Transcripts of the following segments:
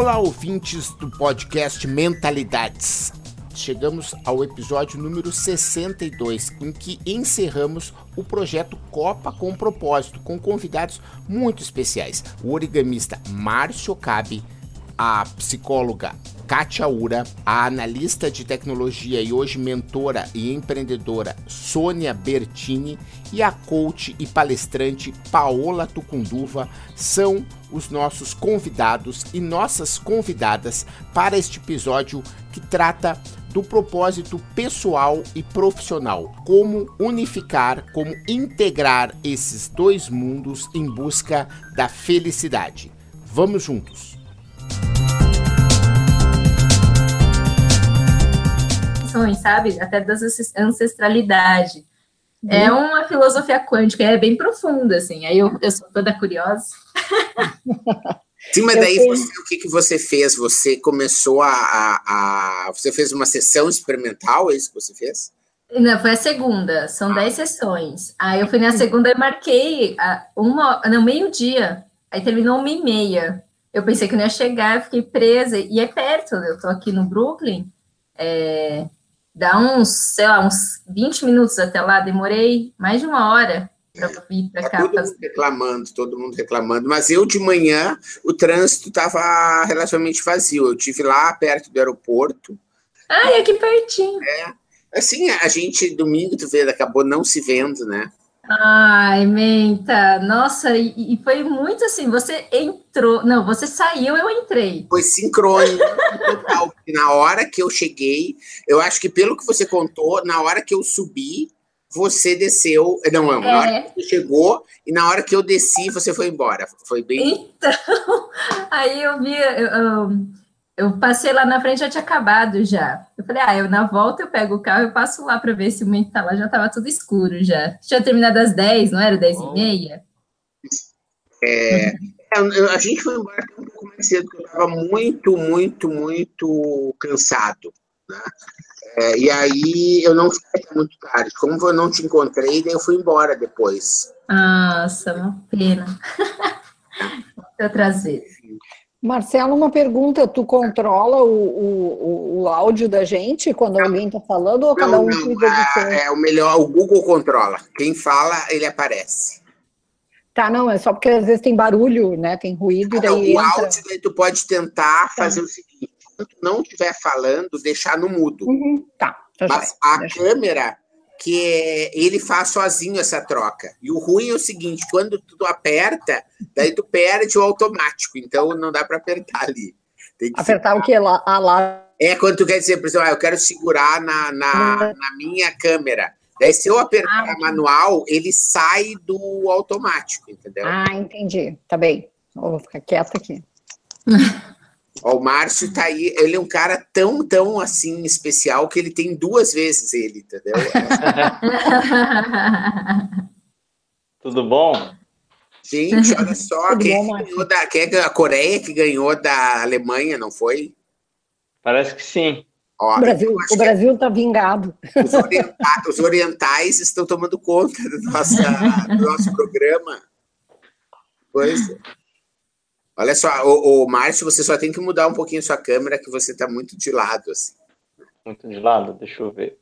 Olá, ouvintes do podcast Mentalidades. Chegamos ao episódio número 62, em que encerramos o projeto Copa com Propósito, com convidados muito especiais. O origamista Márcio Cabe, a psicóloga Kátia Ura, a analista de tecnologia e hoje mentora e empreendedora Sônia Bertini e a coach e palestrante Paola Tucunduva são os nossos convidados e nossas convidadas para este episódio que trata do propósito pessoal e profissional, como unificar, como integrar esses dois mundos em busca da felicidade. Vamos juntos! Sabe? Até da ancestralidade. Uhum. É uma filosofia quântica, é bem profunda, assim. Aí eu, eu sou toda curiosa. Sim, mas daí você, o que, que você fez? Você começou a, a, a, Você fez uma sessão experimental, é isso que você fez? Não, foi a segunda, são dez sessões. Aí eu fui na segunda e marquei a, uma, no meio-dia. Aí terminou uma e meia. Eu pensei que não ia chegar, fiquei presa. E é perto, eu tô aqui no Brooklyn. É, dá uns, sei lá, uns 20 minutos até lá, demorei mais de uma hora para vir para tá cá. Todo mundo reclamando, todo mundo reclamando, mas eu de manhã o trânsito estava relativamente vazio. Eu tive lá perto do aeroporto. Ah, é aqui pertinho. É. Assim, a gente domingo, tu vê, acabou não se vendo, né? Ai, Menta, nossa, e, e, foi muito assim, você entrou, não, você saiu, eu entrei. Foi sincrônico total, na hora que eu cheguei, eu acho que pelo que você contou, na hora que eu subi, você desceu, não, não, é. na hora que você chegou e na hora que eu desci, você foi embora, foi bem... Então, aí eu vi, eu, eu eu passei lá na frente, já tinha acabado já. Eu falei, ah, eu na volta eu pego o carro, eu passo lá para ver se o momento tá lá, já tava tudo escuro já. Tinha terminado às 10, não era 10 oh. e meia? É, é a gente foi embora um pouco mais cedo, porque eu estava muito, muito, muito cansado, né? É, e aí eu não fiquei muito tarde. Como eu não te encontrei, daí eu fui embora depois. Nossa, uma pena. Outras vezes. Marcelo, uma pergunta: tu controla o, o, o áudio da gente quando não, alguém está falando ou cada um não, cuida do seu? É o melhor, o Google controla. Quem fala, ele aparece. Tá, não, é só porque às vezes tem barulho, né? Tem ruído e daí. O entra... áudio, daí tu pode tentar tá. fazer o seguinte: quando não estiver falando, deixar no mudo. Uhum, tá. tá Mas a Deixa. câmera que ele faz sozinho essa troca. E o ruim é o seguinte, quando tu aperta, daí tu perde o automático, então não dá para apertar ali. apertar ficar... o que? Lá, a lá. É quando tu quer dizer, por exemplo, ah, eu quero segurar na, na, na minha câmera. Daí, se eu apertar ah, manual, ele sai do automático, entendeu? Ah, entendi. Tá bem. vou ficar quieta aqui. Ó, o Márcio tá aí, ele é um cara tão, tão assim especial que ele tem duas vezes ele, entendeu? Tudo bom? Gente, olha só, quem, bom, ganhou da, quem é a Coreia que ganhou da Alemanha, não foi? Parece que sim. Ó, o Brasil, o Brasil tá vingado. Os, orientais, os orientais estão tomando conta do, nossa, do nosso programa. Pois é. Olha só, o, o Márcio, você só tem que mudar um pouquinho a sua câmera, que você está muito de lado, assim. Muito de lado, deixa eu ver.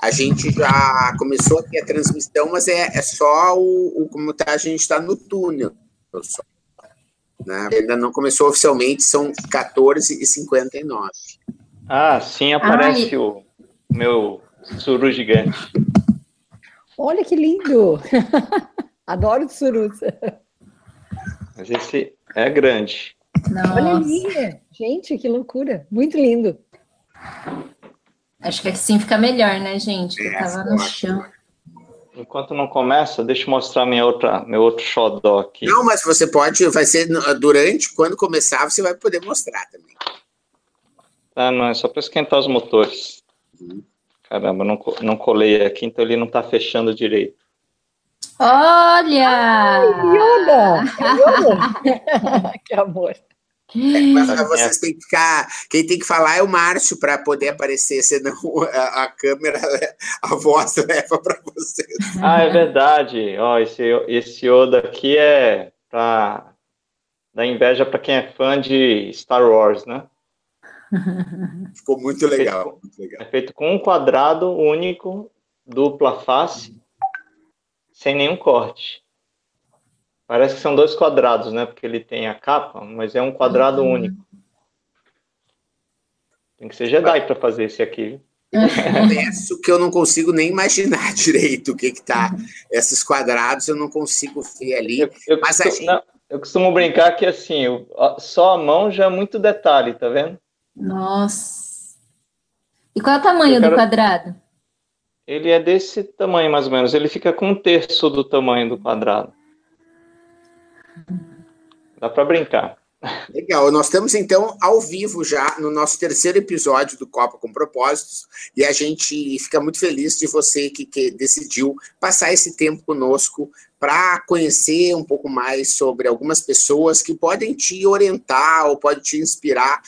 A gente já começou aqui a transmissão, mas é, é só o, o como tá, a gente está no túnel. Só, né? Ainda não começou oficialmente, são 14h59. Ah, sim, aparece Ai. o meu suru gigante. Olha que lindo! Adoro surus. A gente é grande. Nossa. Olha ali, gente, que loucura. Muito lindo. Acho que assim fica melhor, né, gente? Eu tava no chão. Enquanto não começa, deixa eu mostrar minha outra, meu outro xodó aqui. Não, mas você pode, vai ser durante, quando começar, você vai poder mostrar também. Ah, não, é só para esquentar os motores. Uhum. Caramba, não, não colei aqui, então ele não está fechando direito. Olha! Ai, Yoda! Yoda! que amor. É, mas vocês têm que ficar. Quem tem que falar é o Márcio para poder aparecer, senão a, a, câmera, a voz leva para vocês. Ah, é verdade. Ó, esse, esse Yoda aqui é para da inveja para quem é fã de Star Wars, né? Ficou muito legal, é muito legal. É feito com um quadrado único, dupla face, sem nenhum corte. Parece que são dois quadrados, né? Porque ele tem a capa, mas é um quadrado uhum. único. Tem que ser Jedi para fazer esse aqui. Confesso que eu não consigo nem imaginar direito o que que tá esses quadrados, eu não consigo ver ali. Eu, eu, mas costumo, gente... não, eu costumo brincar que assim, só a mão já é muito detalhe, tá vendo? Nossa. E qual é o tamanho quero... do quadrado? Ele é desse tamanho, mais ou menos. Ele fica com um terço do tamanho do quadrado. Dá para brincar. Legal, nós estamos então ao vivo já no nosso terceiro episódio do Copa com Propósitos e a gente fica muito feliz de você que, que decidiu passar esse tempo conosco para conhecer um pouco mais sobre algumas pessoas que podem te orientar ou podem te inspirar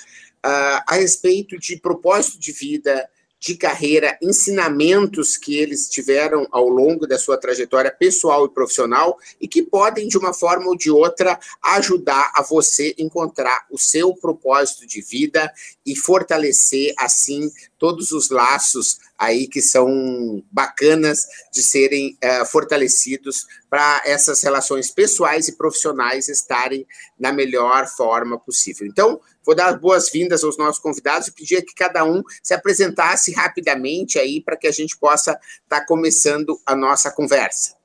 uh, a respeito de propósito de vida, de carreira, ensinamentos que eles tiveram ao longo da sua trajetória pessoal e profissional e que podem, de uma forma ou de outra, ajudar a você encontrar o seu propósito de vida e fortalecer, assim, todos os laços aí que são bacanas de serem uh, fortalecidos para essas relações pessoais e profissionais estarem na melhor forma possível. Então, vou dar boas-vindas aos nossos convidados e pedir que cada um se apresentasse rapidamente aí para que a gente possa estar tá começando a nossa conversa.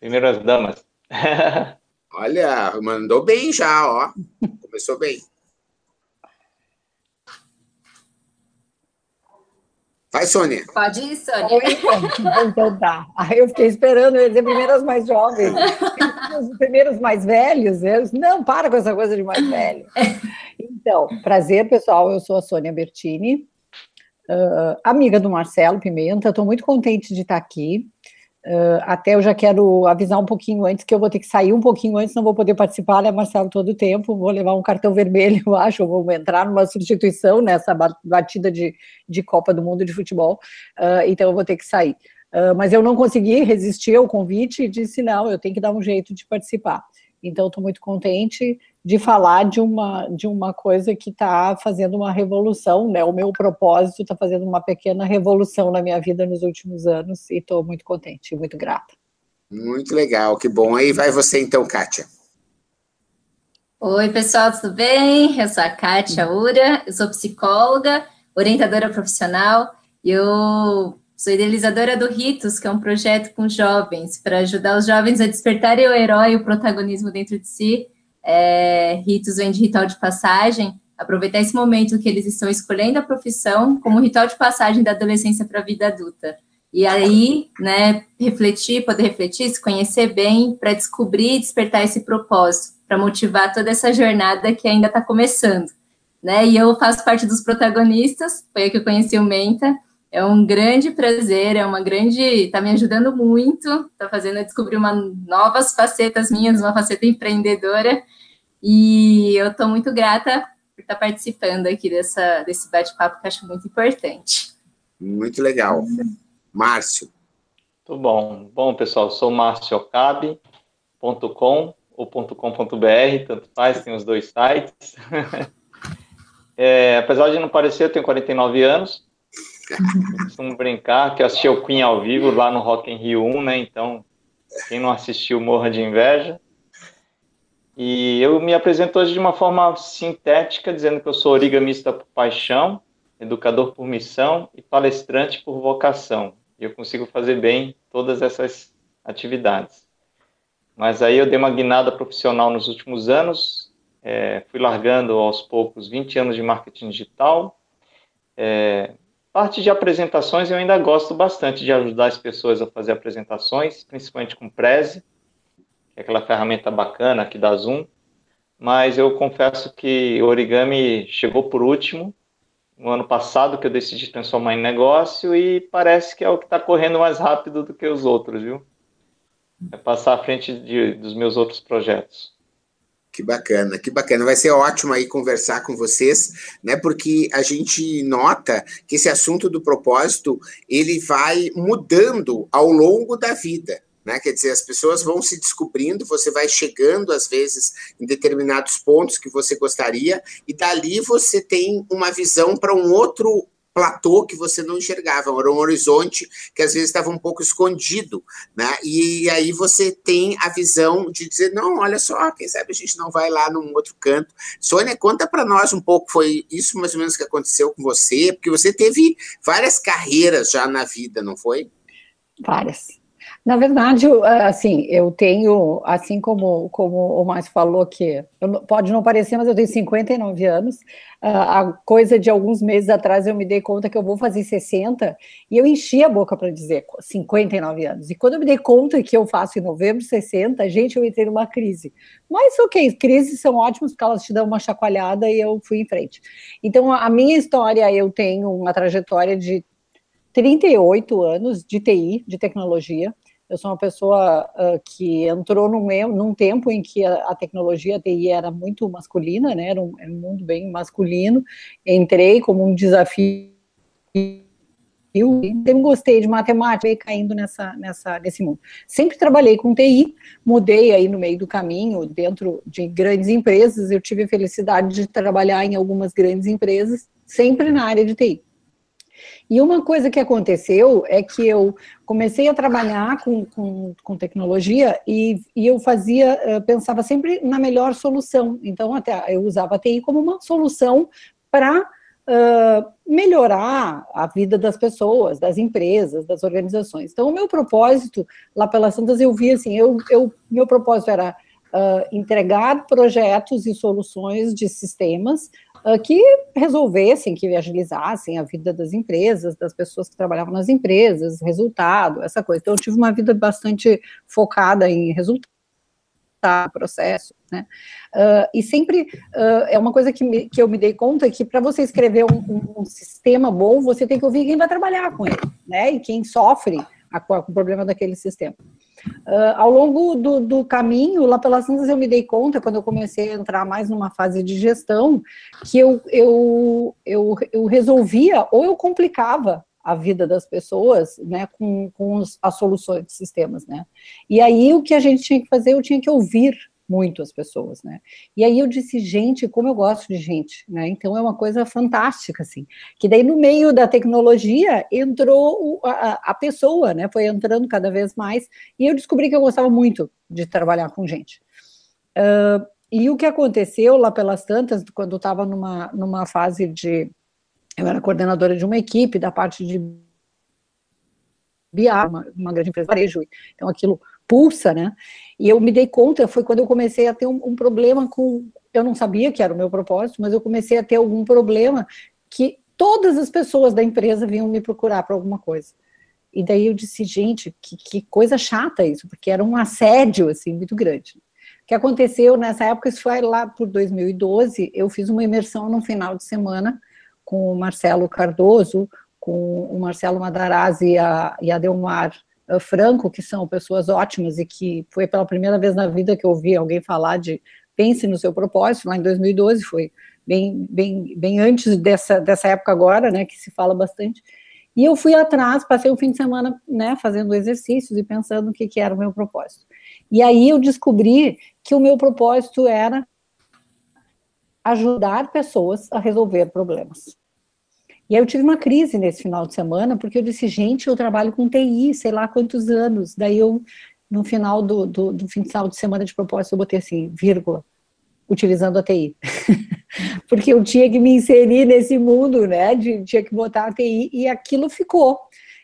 Primeiras damas. Olha, mandou bem já, ó. Começou bem. Vai, Sônia. Pode ir, Sônia. então tá. Aí eu fiquei esperando, eu ia dizer primeiras mais jovens. Os primeiros mais velhos, eu não, para com essa coisa de mais velho. Então, prazer, pessoal, eu sou a Sônia Bertini, uh, amiga do Marcelo Pimenta, estou muito contente de estar aqui. Uh, até eu já quero avisar um pouquinho antes que eu vou ter que sair um pouquinho antes, não vou poder participar, né, Marcelo, todo o tempo. Vou levar um cartão vermelho, eu acho, vou entrar numa substituição nessa batida de, de Copa do Mundo de futebol, uh, então eu vou ter que sair. Uh, mas eu não consegui resistir ao convite e disse: não, eu tenho que dar um jeito de participar. Então, estou muito contente de falar de uma, de uma coisa que está fazendo uma revolução, né? O meu propósito está fazendo uma pequena revolução na minha vida nos últimos anos e estou muito contente, muito grata. Muito legal, que bom. Aí vai você então, Kátia. Oi, pessoal, tudo bem? Eu sou a Kátia Ura, eu sou psicóloga, orientadora profissional, e eu Sou idealizadora do Ritos, que é um projeto com jovens, para ajudar os jovens a despertarem o herói e o protagonismo dentro de si. É, ritos vem de ritual de passagem, aproveitar esse momento que eles estão escolhendo a profissão como ritual de passagem da adolescência para a vida adulta. E aí, né, refletir, poder refletir, se conhecer bem, para descobrir e despertar esse propósito, para motivar toda essa jornada que ainda está começando. Né? E eu faço parte dos protagonistas, foi aí que eu conheci o Menta, é um grande prazer, é uma grande. Está me ajudando muito, está fazendo eu descobrir uma, novas facetas minhas, uma faceta empreendedora. E eu estou muito grata por estar tá participando aqui dessa, desse bate-papo que eu acho muito importante. Muito legal. Márcio. Muito bom. Bom, pessoal, sou marciocabe.com ou .com.br, tanto faz, tem os dois sites. é, apesar de não parecer, eu tenho 49 anos, costumo brincar que eu assisti o Queen ao vivo lá no Rock in Rio 1, né? Então, quem não assistiu, morra de inveja. E eu me apresento hoje de uma forma sintética, dizendo que eu sou origamista por paixão, educador por missão e palestrante por vocação. E eu consigo fazer bem todas essas atividades. Mas aí eu dei uma guinada profissional nos últimos anos, é, fui largando aos poucos 20 anos de marketing digital, é, Parte de apresentações eu ainda gosto bastante de ajudar as pessoas a fazer apresentações, principalmente com Prezi, que é aquela ferramenta bacana aqui da Zoom. Mas eu confesso que o origami chegou por último, no ano passado, que eu decidi transformar em negócio, e parece que é o que está correndo mais rápido do que os outros, viu? É passar à frente de, dos meus outros projetos. Que bacana, que bacana. Vai ser ótimo aí conversar com vocês, né? Porque a gente nota que esse assunto do propósito ele vai mudando ao longo da vida. Né? Quer dizer, as pessoas vão se descobrindo, você vai chegando às vezes em determinados pontos que você gostaria e dali você tem uma visão para um outro platô que você não enxergava, era um horizonte que às vezes estava um pouco escondido, né? E aí você tem a visão de dizer, não, olha só, quem sabe a gente não vai lá num outro canto. Sônia, conta para nós um pouco, foi isso mais ou menos que aconteceu com você, porque você teve várias carreiras já na vida, não foi? Várias. Na verdade, assim, eu tenho, assim como, como o Márcio falou, que pode não parecer, mas eu tenho 59 anos. A coisa de alguns meses atrás eu me dei conta que eu vou fazer 60 e eu enchi a boca para dizer 59 anos. E quando eu me dei conta que eu faço em novembro 60, gente, eu entrei numa crise. Mas ok, crises são ótimas porque elas te dão uma chacoalhada e eu fui em frente. Então, a minha história, eu tenho uma trajetória de 38 anos de TI, de tecnologia. Eu sou uma pessoa uh, que entrou num, num, tempo em que a, a, tecnologia, a TI era muito masculina, né? Era um, era um mundo bem masculino. Entrei como um desafio eu sempre gostei de matemática e caindo nessa, nessa, nesse mundo. Sempre trabalhei com TI, mudei aí no meio do caminho, dentro de grandes empresas, eu tive a felicidade de trabalhar em algumas grandes empresas, sempre na área de TI. E uma coisa que aconteceu é que eu comecei a trabalhar com, com, com tecnologia e, e, eu fazia, eu pensava sempre na melhor solução. Então, até eu usava a TI como uma solução para uh, melhorar a vida das pessoas, das empresas, das organizações. Então, o meu propósito, lá pelas Santas, eu vi assim, eu, eu, meu propósito era uh, entregar projetos e soluções de sistemas uh, que resolvessem, que agilizassem a vida das empresas, das pessoas que trabalhavam nas empresas, resultado, essa coisa. Então, eu tive uma vida bastante focada em resultado processo, né? Uh, e sempre uh, é uma coisa que, me, que eu me dei conta que para você escrever um, um, um, sistema bom, você tem que ouvir quem vai trabalhar com ele, né? E quem sofre com o problema daquele sistema. Uh, ao longo do, do, caminho, lá pelas tantas, eu me dei conta, quando eu comecei a entrar mais numa fase de gestão, que eu, eu, eu, eu resolvia ou eu complicava a vida das pessoas, né, com, com os, as soluções de sistemas, né. E aí o que a gente tinha que fazer, eu tinha que ouvir muito as pessoas, né? E aí eu disse, gente, como eu gosto de gente, né? Então é uma coisa fantástica, assim. Que daí no meio da tecnologia entrou a, a pessoa, né? Foi entrando cada vez mais e eu descobri que eu gostava muito de trabalhar com gente. Uh, e o que aconteceu lá pelas tantas, quando eu estava numa, numa fase de. Eu era coordenadora de uma equipe da parte de BI, uma, uma grande empresa de varejo, então aquilo pulsa, né? E eu me dei conta, foi quando eu comecei a ter um, um, problema com. Eu não sabia que era o meu propósito, mas eu comecei a ter algum problema que todas as pessoas da empresa vinham me procurar para alguma coisa. E daí eu disse, gente, que, que, coisa chata isso, porque era um assédio, assim, muito grande. O que aconteceu nessa época, isso foi lá por 2012, eu fiz uma imersão no final de semana com o Marcelo Cardoso, com o Marcelo Madarazzi e a, e a Delmar uh, Franco, que são pessoas ótimas e que foi pela primeira vez na vida que eu ouvi alguém falar de pense no seu propósito, lá em 2012, foi bem, bem, bem antes dessa, dessa época agora, né, que se fala bastante, e eu fui atrás, passei o fim de semana, né, fazendo exercícios e pensando o que, que era o meu propósito. E aí eu descobri que o meu propósito era ajudar pessoas a resolver problemas. E aí eu tive uma crise nesse final de semana, porque eu disse, gente, eu trabalho com TI, sei lá quantos anos. Daí eu, no final do, do, do final de semana de propósito, eu botei assim, vírgula, utilizando a TI. porque eu tinha que me inserir nesse mundo, né? De, tinha que botar a TI, e aquilo ficou.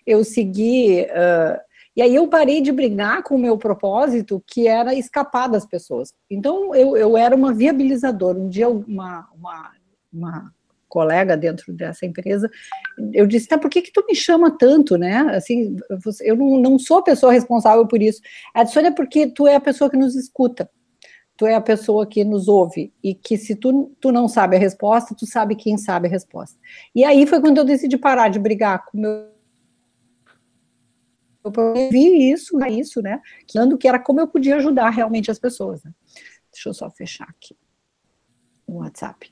Eu segui. Uh, e aí eu parei de brigar com o meu propósito, que era escapar das pessoas. Então eu, eu era uma viabilizadora. Um dia uma, uma, uma colega dentro dessa empresa, eu disse, tá, por que que tu me chama tanto, né? Assim, eu não, não sou a pessoa responsável por isso. A é porque tu é a pessoa que nos escuta. Tu é a pessoa que nos ouve e que se tu, tu não sabe a resposta, tu sabe quem sabe a resposta. E aí foi quando eu decidi parar de brigar com meu eu vi isso, isso, né? Que era como eu podia ajudar realmente as pessoas. Né? Deixa eu só fechar aqui o WhatsApp.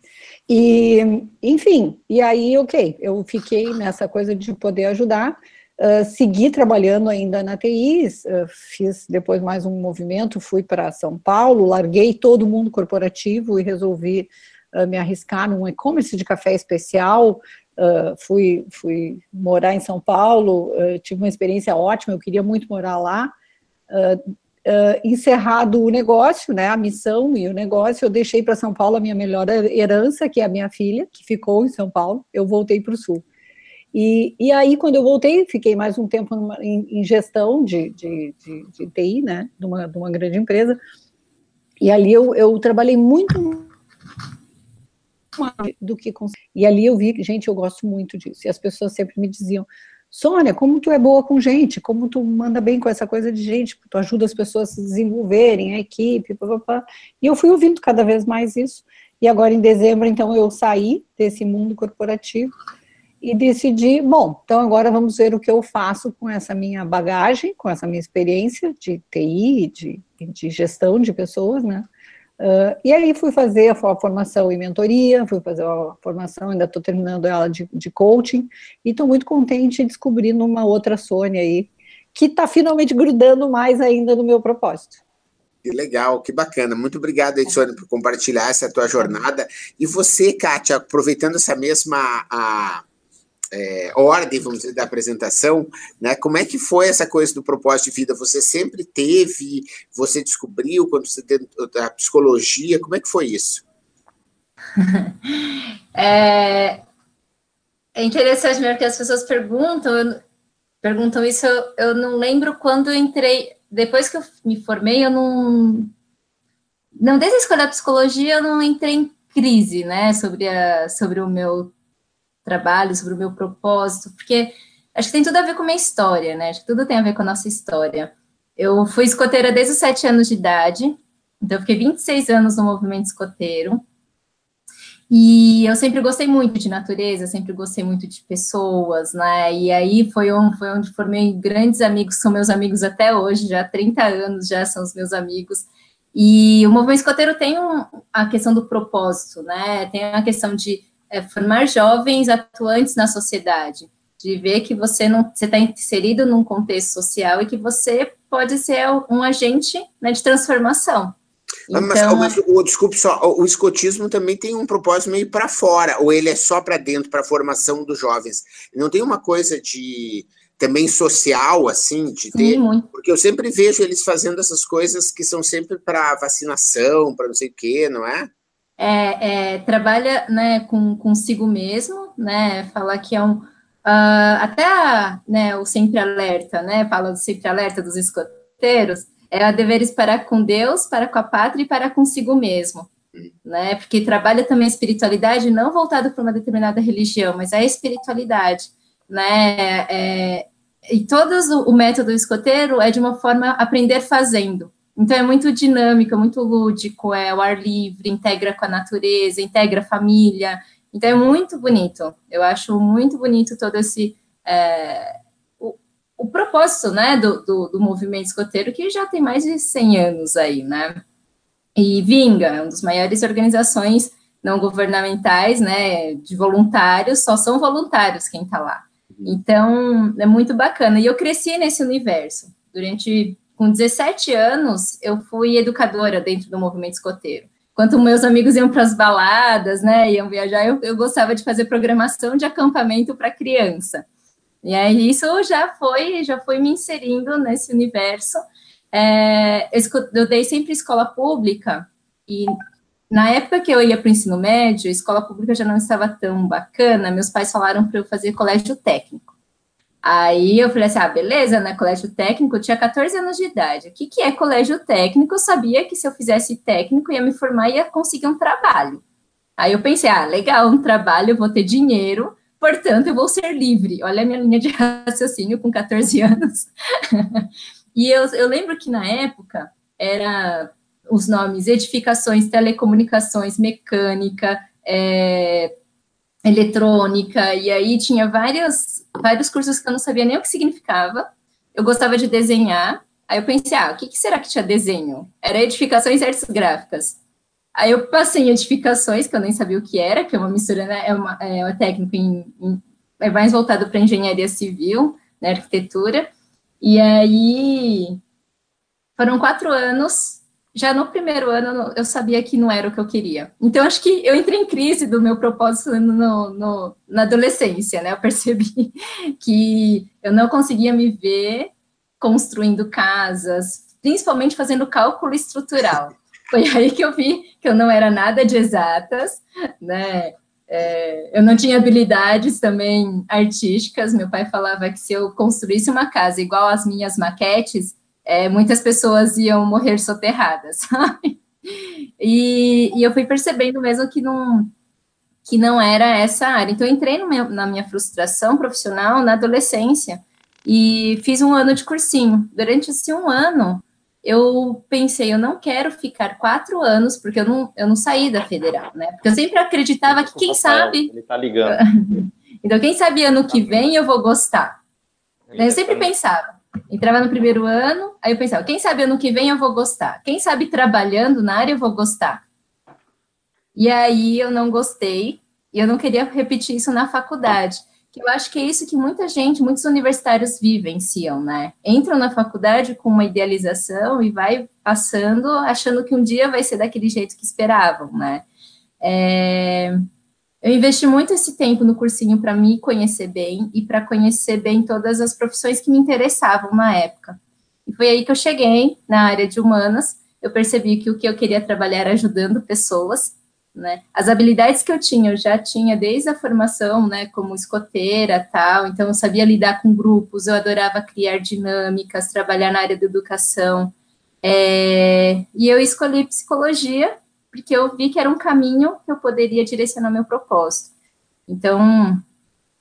E, enfim, e aí, ok, eu fiquei nessa coisa de poder ajudar. Uh, segui trabalhando ainda na TI, uh, fiz depois mais um movimento, fui para São Paulo, larguei todo mundo corporativo e resolvi uh, me arriscar num e-commerce de café especial. fui, fui morar em São Paulo, tive uma experiência ótima, eu queria muito morar lá. Encerrado o negócio, né, a missão e o negócio, eu deixei para São Paulo a minha melhor herança, que é a minha filha, que ficou em São Paulo. Eu voltei para o Sul. E, e aí, quando eu voltei, fiquei mais um tempo numa, em, em, gestão de, de, de, de TI, né, de uma, de uma grande empresa, e ali eu, eu trabalhei muito do que e ali eu vi, gente, eu gosto muito disso. E as pessoas sempre me diziam, Sônia, como tu é boa com gente, como tu manda bem com essa coisa de gente, tu ajuda as pessoas a se desenvolverem, a equipe, papapá. E eu fui ouvindo cada vez mais isso. E agora em dezembro, então, eu saí desse mundo corporativo e decidi, bom, então agora vamos ver o que eu faço com essa minha bagagem, com essa minha experiência de TI, de, de gestão de pessoas, né? Uh, e aí fui fazer a formação em mentoria, fui fazer a formação, ainda estou terminando ela de, de coaching, e estou muito contente descobrindo uma outra Sônia aí, que está finalmente grudando mais ainda no meu propósito. Que legal, que bacana. Muito obrigado, Sônia, por compartilhar essa tua jornada. E você, Kátia, aproveitando essa mesma a, é, ordem, vamos dizer, da apresentação, né? Como é que foi essa coisa do propósito de vida? Você sempre teve, você descobriu quando você dentro da psicologia, como é que foi isso? é, é interessante mesmo que as pessoas perguntam, perguntam isso, eu, eu não lembro quando eu entrei, depois que eu me formei, eu não, não desde a escolha da psicologia, eu não entrei em crise, né, sobre, a, sobre o meu trabalho, sobre o meu propósito, porque acho que tem tudo a ver com a minha história, né? Acho que tudo tem a ver com a nossa história. Eu fui escoteira desde os sete anos de idade, então eu fiquei 26 anos no movimento escoteiro. E eu sempre gostei muito de natureza, sempre gostei muito de pessoas, né? E aí foi, um, foi onde formei grandes amigos, são meus amigos até hoje, já há 30 anos já são os meus amigos. E o movimento escoteiro tem um, a questão do propósito, né? Tem a questão de é formar jovens atuantes na sociedade, de ver que você não você está inserido num contexto social e que você pode ser um agente né, de transformação. Ah, então, mas, mas o, desculpe só, o escotismo também tem um propósito meio para fora, ou ele é só para dentro, para a formação dos jovens. Não tem uma coisa de também social, assim, de ter. Sim, porque eu sempre vejo eles fazendo essas coisas que são sempre para vacinação, para não sei o quê, não é? É, é, trabalha né, com consigo mesmo, né, falar que é um, uh, até né, o sempre alerta, né, fala do sempre alerta dos escoteiros, é a deveres para com Deus, para com a pátria e para consigo mesmo, né, porque trabalha também a espiritualidade não voltado para uma determinada religião, mas a espiritualidade, né, é, e todo o método escoteiro é de uma forma aprender fazendo, então é muito dinâmico, muito lúdico, é o ar livre, integra com a natureza, integra a família. Então é muito bonito. Eu acho muito bonito todo esse é, o, o, propósito, né, do, do, do, movimento escoteiro que já tem mais de 100 anos aí, né? E Vinga é uma das maiores organizações não governamentais, né, de voluntários, só são voluntários quem está lá. Então é muito bacana. E eu cresci nesse universo durante com 17 anos, eu fui educadora dentro do movimento escoteiro. Enquanto meus amigos iam para as baladas, né, iam viajar, eu, eu gostava de fazer programação de acampamento para criança. E aí isso já foi, já foi me inserindo nesse universo. É, eu dei sempre escola pública e na época que eu ia para o ensino médio, a escola pública já não estava tão bacana. Meus pais falaram para eu fazer colégio técnico. Aí eu falei assim: ah, beleza, né? Colégio técnico, eu tinha 14 anos de idade. O que, que é colégio técnico? Eu sabia que se eu fizesse técnico, ia me formar e ia conseguir um trabalho. Aí eu pensei: ah, legal, um trabalho, eu vou ter dinheiro, portanto, eu vou ser livre. Olha a minha linha de raciocínio com 14 anos. e eu, eu lembro que na época era os nomes edificações, telecomunicações, mecânica, é, eletrônica, e aí tinha várias, vários cursos que eu não sabia nem o que significava. Eu gostava de desenhar, aí eu pensei, ah, o que, que será que tinha desenho? Era edificações e artes gráficas. Aí eu passei em edificações, que eu nem sabia o que era, que é uma mistura, né, é, uma, é uma técnica em, em, é mais voltado para engenharia civil, na arquitetura. E aí foram quatro anos. Já no primeiro ano eu sabia que não era o que eu queria. Então acho que eu entrei em crise do meu propósito no, no, na adolescência, né? Eu percebi que eu não conseguia me ver construindo casas, principalmente fazendo cálculo estrutural. Foi aí que eu vi que eu não era nada de exatas, né? É, eu não tinha habilidades também artísticas. Meu pai falava que se eu construísse uma casa igual às minhas maquetes, é, muitas pessoas iam morrer soterradas, sabe? E, e, eu fui percebendo mesmo que não, que não era essa área. Então, eu entrei meu, na minha frustração profissional na adolescência e fiz um ano de cursinho. Durante esse um ano, eu pensei, eu não quero ficar quatro anos, porque eu não, eu não saí da federal, né? Porque eu sempre acreditava que, quem sabe. Ele tá ligando. então, quem sabe ano que vem eu vou gostar. Eu sempre pensava. Entrava no primeiro ano, aí eu pensava, quem sabe ano que vem eu vou gostar. Quem sabe trabalhando na área eu vou gostar. E aí eu não gostei, e eu não queria repetir isso na faculdade que eu acho que é isso que muita gente, muitos universitários vivenciam, né? Entram na faculdade com uma idealização e vai passando achando que um dia vai ser daquele jeito que esperavam, né? É... Eu investi muito esse tempo no cursinho para me conhecer bem e para conhecer bem todas as profissões que me interessavam na época. E foi aí que eu cheguei na área de humanas. Eu percebi que o que eu queria trabalhar era ajudando pessoas, né? As habilidades que eu tinha, eu já tinha desde a formação, né, como escoteira, tal, então eu sabia lidar com grupos, eu adorava criar dinâmicas, trabalhar na área da educação, é, e eu escolhi psicologia, porque eu vi que era um caminho que eu poderia direcionar meu propósito. Então,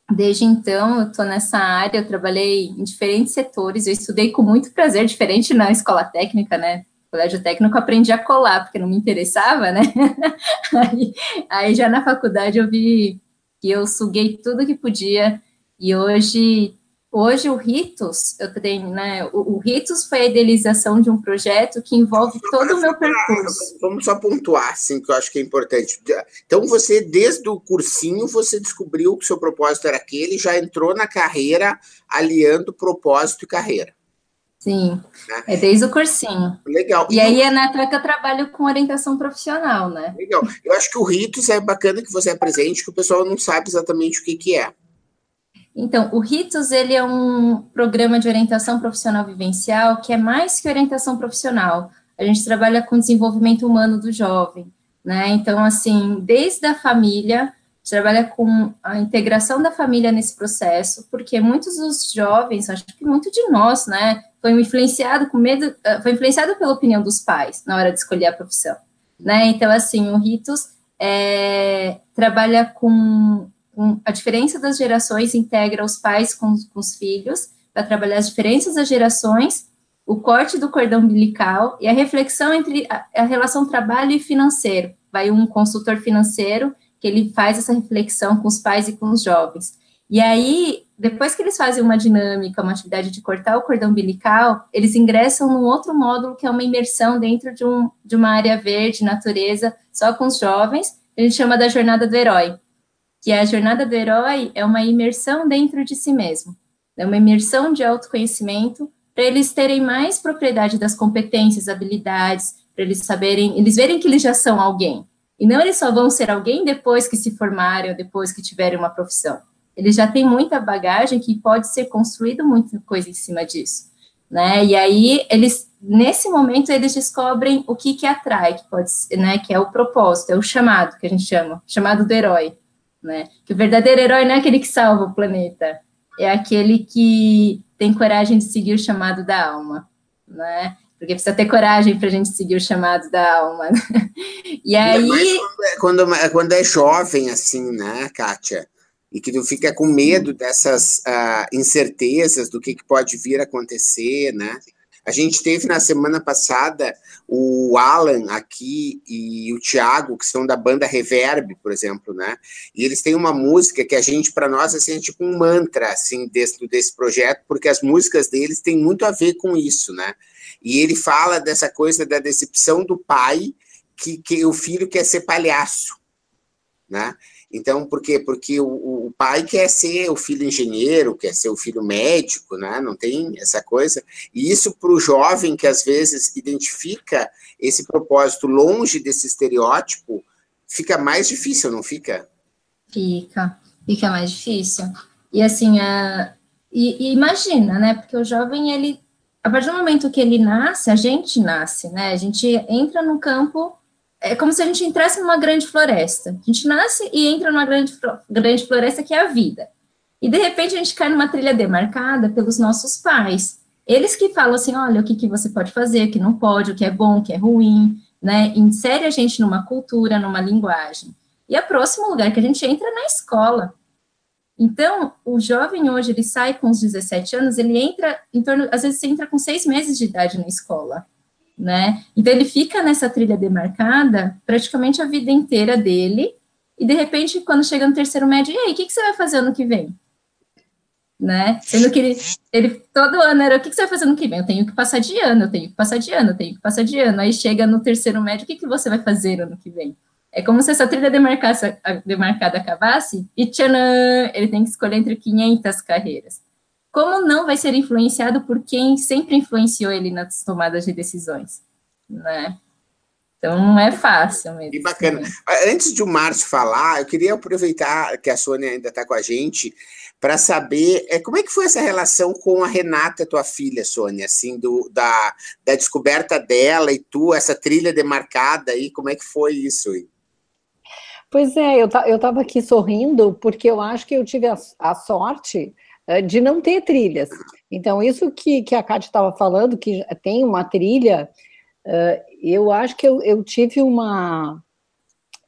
desde então, eu estou nessa área, eu trabalhei em diferentes setores, eu estudei com muito prazer, diferente na escola técnica, né, colégio técnico aprendi a colar, porque não me interessava, né? aí, aí já na faculdade eu vi que eu suguei tudo que podia, e hoje Hoje o Ritos, eu tenho, né? O, o, Ritos foi a idealização de um projeto que envolve todo o meu percurso. Vamos só pontuar, assim, que eu acho que é importante. Então, você, desde o cursinho, você descobriu que o seu propósito era aquele, já entrou na carreira aliando propósito e carreira. Sim, né? é desde o cursinho. Legal. E, e aí é na troca eu trabalho com orientação profissional, né? Legal. Eu acho que o Ritos é bacana que você apresente, que o pessoal não sabe exatamente o que, que é. Então, o Ritos, ele é um programa de orientação profissional vivencial que é mais que orientação profissional. A gente trabalha com desenvolvimento humano do jovem, né? Então, assim, desde a família, trabalha com a integração da família nesse processo, porque muitos dos jovens, acho que muito de nós, né, foi influenciado com medo, eh, foi influenciado pela opinião dos pais na hora de escolher a profissão, né? Então, assim, o Ritos é, trabalha com, com, a diferença das gerações, integra os pais com, com os filhos, para trabalhar as diferenças das gerações, o corte do cordão umbilical e a reflexão entre a, a relação trabalho e financeiro. Vai um consultor financeiro que ele faz essa reflexão com os pais e com os jovens. E aí, depois que eles fazem uma dinâmica, uma atividade de cortar o cordão umbilical, eles ingressam num outro módulo que é uma imersão dentro de, um, de uma área verde, natureza, só com os jovens, a gente chama da jornada do herói. Que a jornada do herói é uma imersão dentro de si mesmo, é uma imersão de autoconhecimento para eles terem mais propriedade das competências, habilidades, para eles saberem, eles verem que eles já são alguém. E não eles só vão ser alguém depois que se formarem ou depois que tiverem uma profissão ele já tem muita bagagem que pode ser construído muita coisa em cima disso, né? E aí eles nesse momento eles descobrem o que que atrai, que pode, né, que é o propósito, é o chamado que a gente chama, chamado do herói, né? Que o verdadeiro herói não é aquele que salva o planeta, é aquele que tem coragem de seguir o chamado da alma, né? Porque precisa ter coragem para a gente seguir o chamado da alma. Né? E aí. É quando, é, quando é jovem, assim, né, Kátia? e que tu fica com medo dessas uh, incertezas do que, que pode vir a acontecer, né? A gente teve na semana passada o Alan aqui e o Thiago, que são da banda Reverb, por exemplo, né? E eles têm uma música que a gente, para nós, assim, é tipo um mantra, assim, desse, desse projeto, porque as músicas deles têm muito a ver com isso, né? E ele fala dessa coisa da decepção do pai que, que o filho quer ser palhaço, né? Então, por quê? Porque o, o, pai quer ser o filho engenheiro, quer ser o filho médico, né? Não tem essa coisa. E isso para o jovem que às vezes identifica esse propósito longe desse estereótipo, fica mais difícil, não fica? Fica, fica mais difícil. E assim, a, e, e imagina, né? Porque o jovem, ele, a partir do momento que ele nasce, a gente nasce, né? A gente entra no campo é como se a gente entrasse numa grande floresta. A gente nasce e entra numa grande, grande floresta que é a vida. E de repente a gente cai numa trilha demarcada pelos nossos pais. Eles que falam assim: olha, o que, que você pode fazer, o que não pode, o que é bom, o que é ruim, né? Insere a gente numa cultura, numa linguagem. E o próximo lugar que a gente entra é na escola. Então, o jovem hoje, ele sai com os 17 anos, ele entra em torno, às vezes, entra com seis meses de idade na escola né? Então ele fica nessa trilha demarcada praticamente a vida inteira dele, e de repente, quando chega no terceiro médio, e aí, o que, que você vai fazer ano que vem? Né? Sendo que ele, ele todo ano era o que, que você vai fazer ano que vem? Eu tenho que passar de ano, eu tenho que passar de ano, eu tenho que passar de ano. Aí chega no terceiro médio, o que, que você vai fazer ano que vem? É como se essa trilha demarcasse, demarcada acabasse e tchanã, ele tem que escolher entre 500 carreiras como não vai ser influenciado por quem sempre influenciou ele nas tomadas de decisões, né? Então não é fácil mesmo. Que bacana. Antes de o Márcio falar, eu queria aproveitar que a Sônia ainda está com a gente para saber é, como é que foi essa relação com a Renata, tua filha, Sônia, assim, do, da, da descoberta dela e tu, essa trilha demarcada aí, como é que foi isso aí? Pois é, eu, eu estava aqui sorrindo porque eu acho que eu tive a, a sorte de não ter trilhas. Então, isso que, que a Cátia estava falando, que tem uma trilha, uh, eu acho que eu, eu tive uma.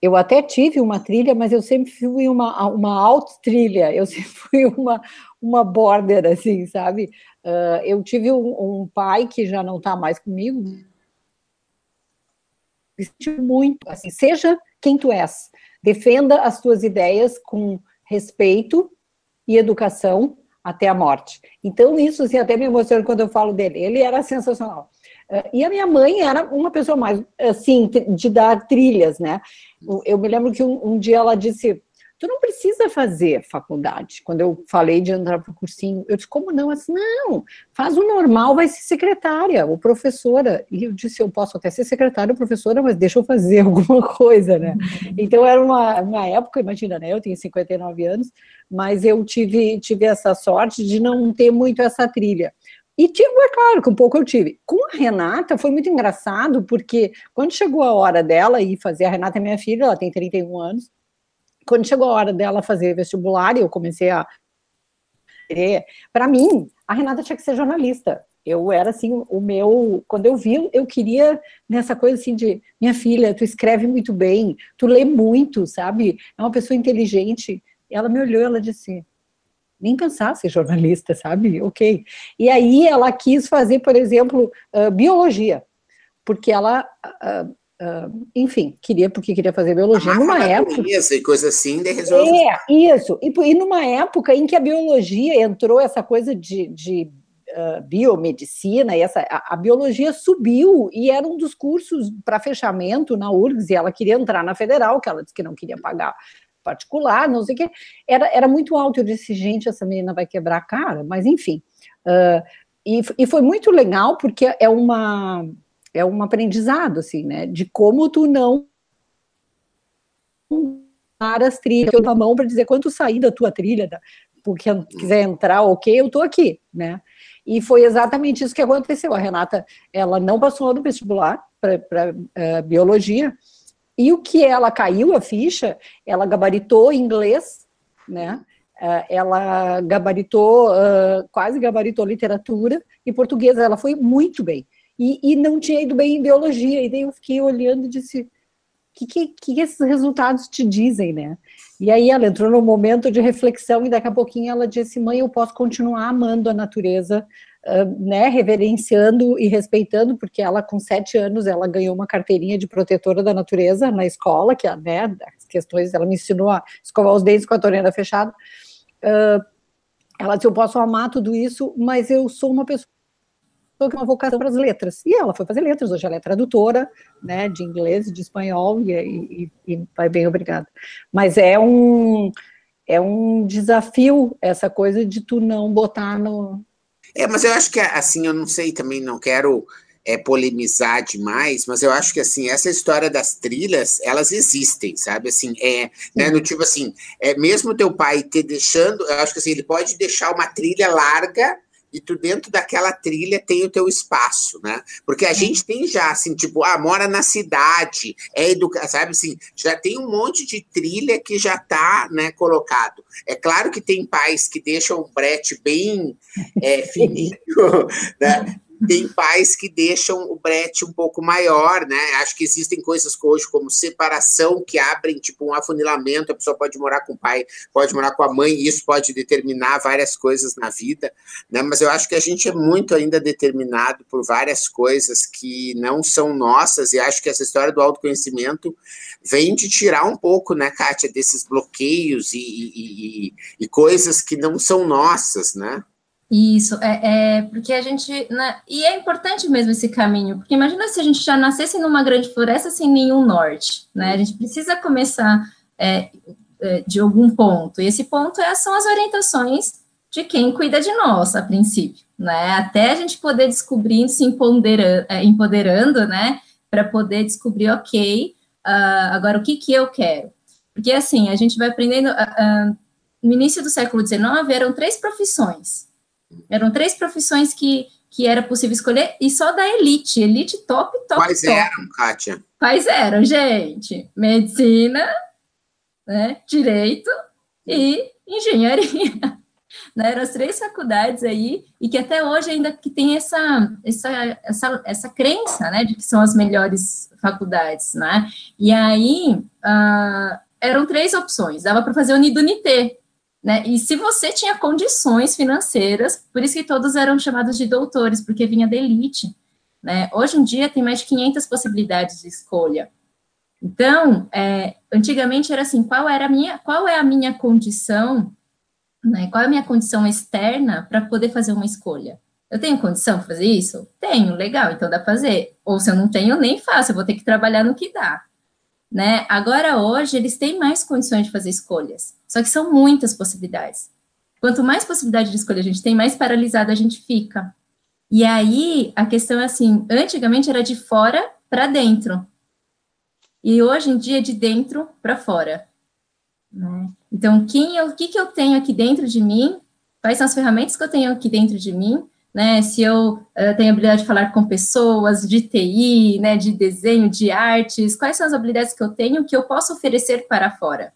Eu até tive uma trilha, mas eu sempre fui uma, uma auto-trilha, eu sempre fui uma, uma border, assim, sabe? Uh, eu tive um, um, pai que já não está mais comigo, muito, assim, seja quem tu és, defenda as tuas ideias com respeito e educação, até a morte. Então, isso assim, até me emociona quando eu falo dele. Ele era sensacional. Uh, e a minha mãe era uma pessoa mais, assim, de dar trilhas, né? Eu me lembro que um, um dia ela disse: Tu não precisa fazer faculdade. Quando eu falei de entrar para o cursinho, eu disse: Como não? Assim, não, faz o normal, vai ser secretária ou professora. E eu disse: Eu posso até ser secretária ou professora, mas deixa eu fazer alguma coisa, né? Então, era uma, uma época, imagina, né? Eu tenho 59 anos mas eu tive, tive essa sorte de não ter muito essa trilha. E tive, é claro que um pouco eu tive. Com a Renata foi muito engraçado, porque quando chegou a hora dela ir fazer, a Renata é minha filha, ela tem 31 anos, quando chegou a hora dela fazer vestibular, e eu comecei a. Para mim, a Renata tinha que ser jornalista. Eu era assim, o meu. Quando eu vi, eu queria nessa coisa assim de: minha filha, tu escreve muito bem, tu lê muito, sabe? É uma pessoa inteligente ela me olhou, ela disse, nem pensar ser jornalista, sabe? Ok. E aí ela quis fazer, por exemplo, uh, biologia, porque ela, uh, uh, enfim, queria porque queria fazer biologia numa época. E coisa assim, de resolve. É, isso. E, e numa época em que a biologia entrou essa coisa de, de biomedicina, e essa, a, a, biologia subiu e era um dos cursos para fechamento na URGS, e ela queria entrar na federal, que ela disse que não queria pagar particular, não sei o quê, era, era muito alto. Eu disse, gente, essa menina vai quebrar a cara, mas enfim. Uh, e, e foi muito legal porque é uma é um aprendizado, assim, né? De como tu não as trilhas, eu dou a mão para dizer quando sair da tua trilha, da, porque quiser entrar, ok, eu tô aqui, né? E foi exatamente isso que aconteceu. A Renata, ela não passou no vestibular para uh, ah, biologia, e o que ela caiu a ficha, ela gabaritou inglês, né? Uh, ela gabaritou, uh, quase gabaritou literatura e português, ela foi muito bem. E, e, não tinha ido bem em biologia, e daí eu fiquei olhando e disse, o que, que, que esses resultados te dizem, né? E aí ela entrou num momento de reflexão e daqui a pouquinho ela disse, mãe, eu posso continuar amando a natureza, né, reverenciando e respeitando, porque ela com sete anos ela ganhou uma carteirinha de protetora da natureza na escola, que né, as questões, ela me ensinou a escovar os dentes com a torneira fechada. Uh, ela disse, eu posso amar tudo isso, mas eu sou uma pessoa pessoa que tem uma vocação para as letras. E ela foi fazer letras, hoje ela é tradutora, né, de inglês, de espanhol, e, e, e vai bem, obrigada. Mas é um, é um desafio essa coisa de tu não botar no. É, mas eu acho que assim, eu não sei também, não quero é, polemizar demais, mas eu acho que assim, essa história das trilhas, elas existem, sabe? Assim, é, né, no tipo assim, é, mesmo teu pai te deixando, eu acho que assim, ele pode deixar uma trilha larga e tu dentro daquela trilha tem o teu espaço, né? Porque a gente tem já, assim, tipo, ah, mora na cidade, é educação, sabe assim, já tem um monte de trilha que já tá, né, colocado. É claro que tem pais que deixam o brete bem é, fininho, né? Tem pais que deixam o brete um pouco maior, né? Acho que existem coisas hoje como separação que abrem tipo um afunilamento, a pessoa pode morar com o pai, pode morar com a mãe, e isso pode determinar várias coisas na vida, né? Mas eu acho que a gente é muito ainda determinado por várias coisas que não são nossas, e acho que essa história do autoconhecimento vem de tirar um pouco, né, Kátia, desses bloqueios e, e, e, e coisas que não são nossas, né? Isso, é, é, porque a gente. Né, e é importante mesmo esse caminho, porque imagina se a gente já nascesse numa grande floresta sem nenhum norte, né? A gente precisa começar é, é, de algum ponto, e esse ponto é, são as orientações de quem cuida de nós, a princípio, né? Até a gente poder descobrir, se empoderando, é, empoderando né? Para poder descobrir, ok, uh, agora o que, que eu quero. Porque assim, a gente vai aprendendo. Uh, uh, no início do século XIX eram três profissões eram três profissões que, que era possível escolher e só da elite, elite top, top, Quais top. eram, Kátia? Quais eram, gente? Medicina, né, direito e engenharia. Né, eram as três faculdades aí, e que até hoje ainda que tem essa, essa, essa, essa crença, né, de que são as melhores faculdades, né, e aí uh, eram três opções, dava para fazer Unidunité, né? E se você tinha condições financeiras, por isso que todos eram chamados de doutores, porque vinha da elite. Né? Hoje em dia tem mais de 500 possibilidades de escolha. Então, é, antigamente era assim, qual era a minha, qual é a minha condição, né? Qual é a minha condição externa para poder fazer uma escolha? Eu tenho condição de fazer isso? Tenho, legal, então dá para fazer. Ou se eu não tenho, nem faço, eu vou ter que trabalhar no que dá. Né? Agora, hoje, eles têm mais condições de fazer escolhas. Só que são muitas possibilidades. Quanto mais possibilidade de escolha a gente tem, mais paralisada a gente fica. E aí, a questão é assim, antigamente era de fora para dentro. E hoje em dia é de dentro para fora. Né? Então, quem eu, o que, que eu tenho aqui dentro de mim? Quais são as ferramentas que eu tenho aqui dentro de mim? Né, se eu uh, tenho habilidade de falar com pessoas, de TI, né, de desenho, de artes, quais são as habilidades que eu tenho que eu posso oferecer para fora?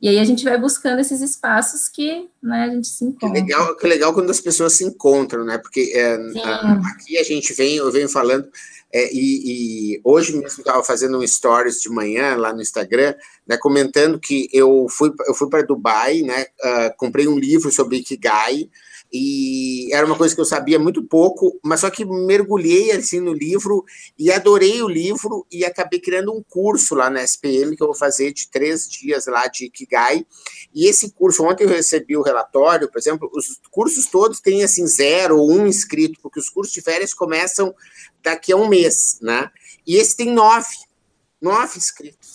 E aí a gente vai buscando esses espaços que né, a gente se encontra. Que legal, que legal quando as pessoas se encontram, né? Porque é, a, aqui a gente vem, eu venho falando, é, e, e, hoje mesmo estava fazendo um stories de manhã lá no Instagram, né, comentando que eu fui, eu fui para Dubai, né? Uh, comprei um livro sobre Ikigai, e era uma coisa que eu sabia muito pouco, mas só que mergulhei assim no livro e adorei o livro e acabei criando um curso lá na SPM que eu vou fazer de três dias lá de Ikigai. E esse curso, ontem eu recebi o relatório, por exemplo, os cursos todos têm assim zero ou um inscrito, porque os cursos de férias começam daqui a um mês, né? E esse tem nove, nove inscritos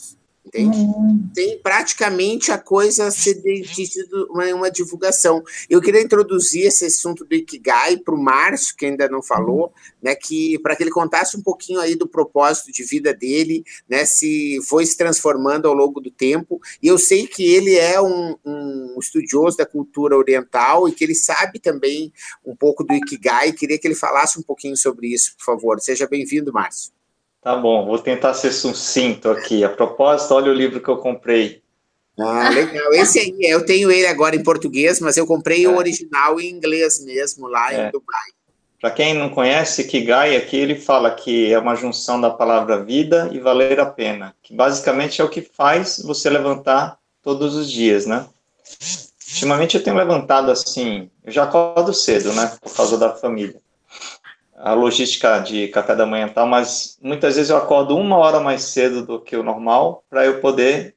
entende? Uhum. Tem praticamente a coisa ser sido uma, uma divulgação. Eu queria introduzir esse assunto do Ikigai para o Márcio, que ainda não falou, uhum. né, que para que ele contasse um pouquinho aí do propósito de vida dele, né, se foi se transformando ao longo do tempo. E eu sei que ele é um, um estudioso da cultura oriental e que ele sabe também um pouco do Ikigai. Queria que ele falasse um pouquinho sobre isso, por favor. Seja bem-vindo, Márcio. Tá bom, vou tentar ser sucinto aqui. A propósito, olha o livro que eu comprei. Ah, legal. Esse aí, eu tenho ele agora em português, mas eu comprei é. o original em inglês mesmo, lá é. em Dubai. Para quem não conhece, Kigai, aqui ele fala que é uma junção da palavra vida e valer a pena, que basicamente é o que faz você levantar todos os dias, né? Ultimamente eu tenho levantado assim, eu já acordo cedo, né, por causa da família a logística de café da manhã e tal, mas muitas vezes eu acordo uma hora mais cedo do que o normal para eu poder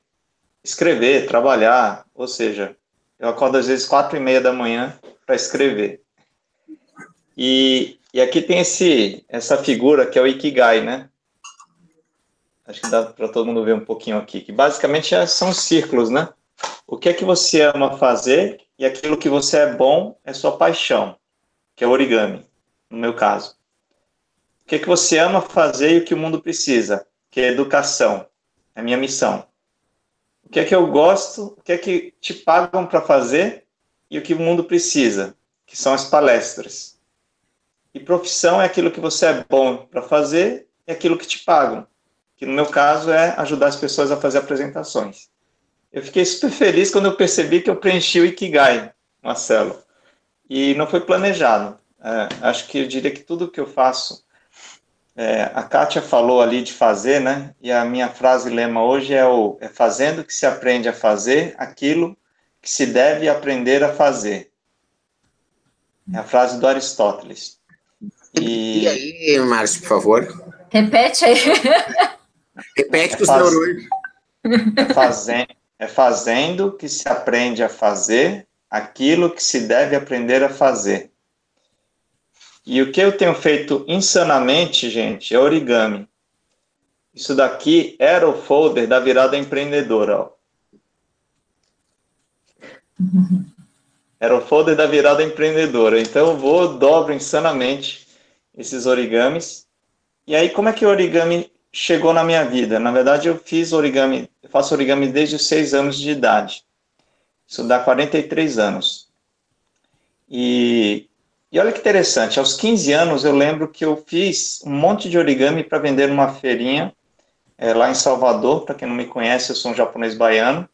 escrever, trabalhar, ou seja, eu acordo às vezes quatro e meia da manhã para escrever. E E aqui tem esse, essa figura que é o Ikigai, né? Acho que dá para todo mundo ver um pouquinho aqui, que basicamente é, são círculos, né? O que é que você ama fazer e aquilo que você é bom é sua paixão, que é origami, no meu caso. O que é que você ama fazer e o que o mundo precisa, que é educação, é minha missão. O que é que eu gosto, o que é que te pagam para fazer e o que o mundo precisa, que são as palestras. E profissão é aquilo que você é bom para fazer e aquilo que te pagam, que no meu caso é ajudar as pessoas a fazer apresentações. Eu fiquei super feliz quando eu percebi que eu preenchi o Ikigai, Marcelo. E não foi planejado. É, acho que eu diria que tudo que eu faço, é, a Kátia falou ali de fazer, né? E a minha frase lema hoje é o é fazendo que se aprende a fazer aquilo que se deve aprender a fazer. É a frase do Aristóteles. E, e aí, Márcio, por favor? Repete aí. Repete é os faz... neurônios. É fazendo, é fazendo que se aprende a fazer aquilo que se deve aprender a fazer. E o que eu tenho feito insanamente, gente, é origami. Isso daqui era o folder da virada empreendedora. Ó. Era o folder da virada empreendedora. Então eu vou, dobro insanamente esses origamis. E aí, como é que o origami chegou na minha vida? Na verdade, eu fiz origami, eu faço origami desde os seis anos de idade. Isso dá 43 anos. E, e olha que interessante, aos 15 anos eu lembro que eu fiz um monte de origami para vender numa feirinha é, lá em Salvador. Para quem não me conhece, eu sou um japonês baiano.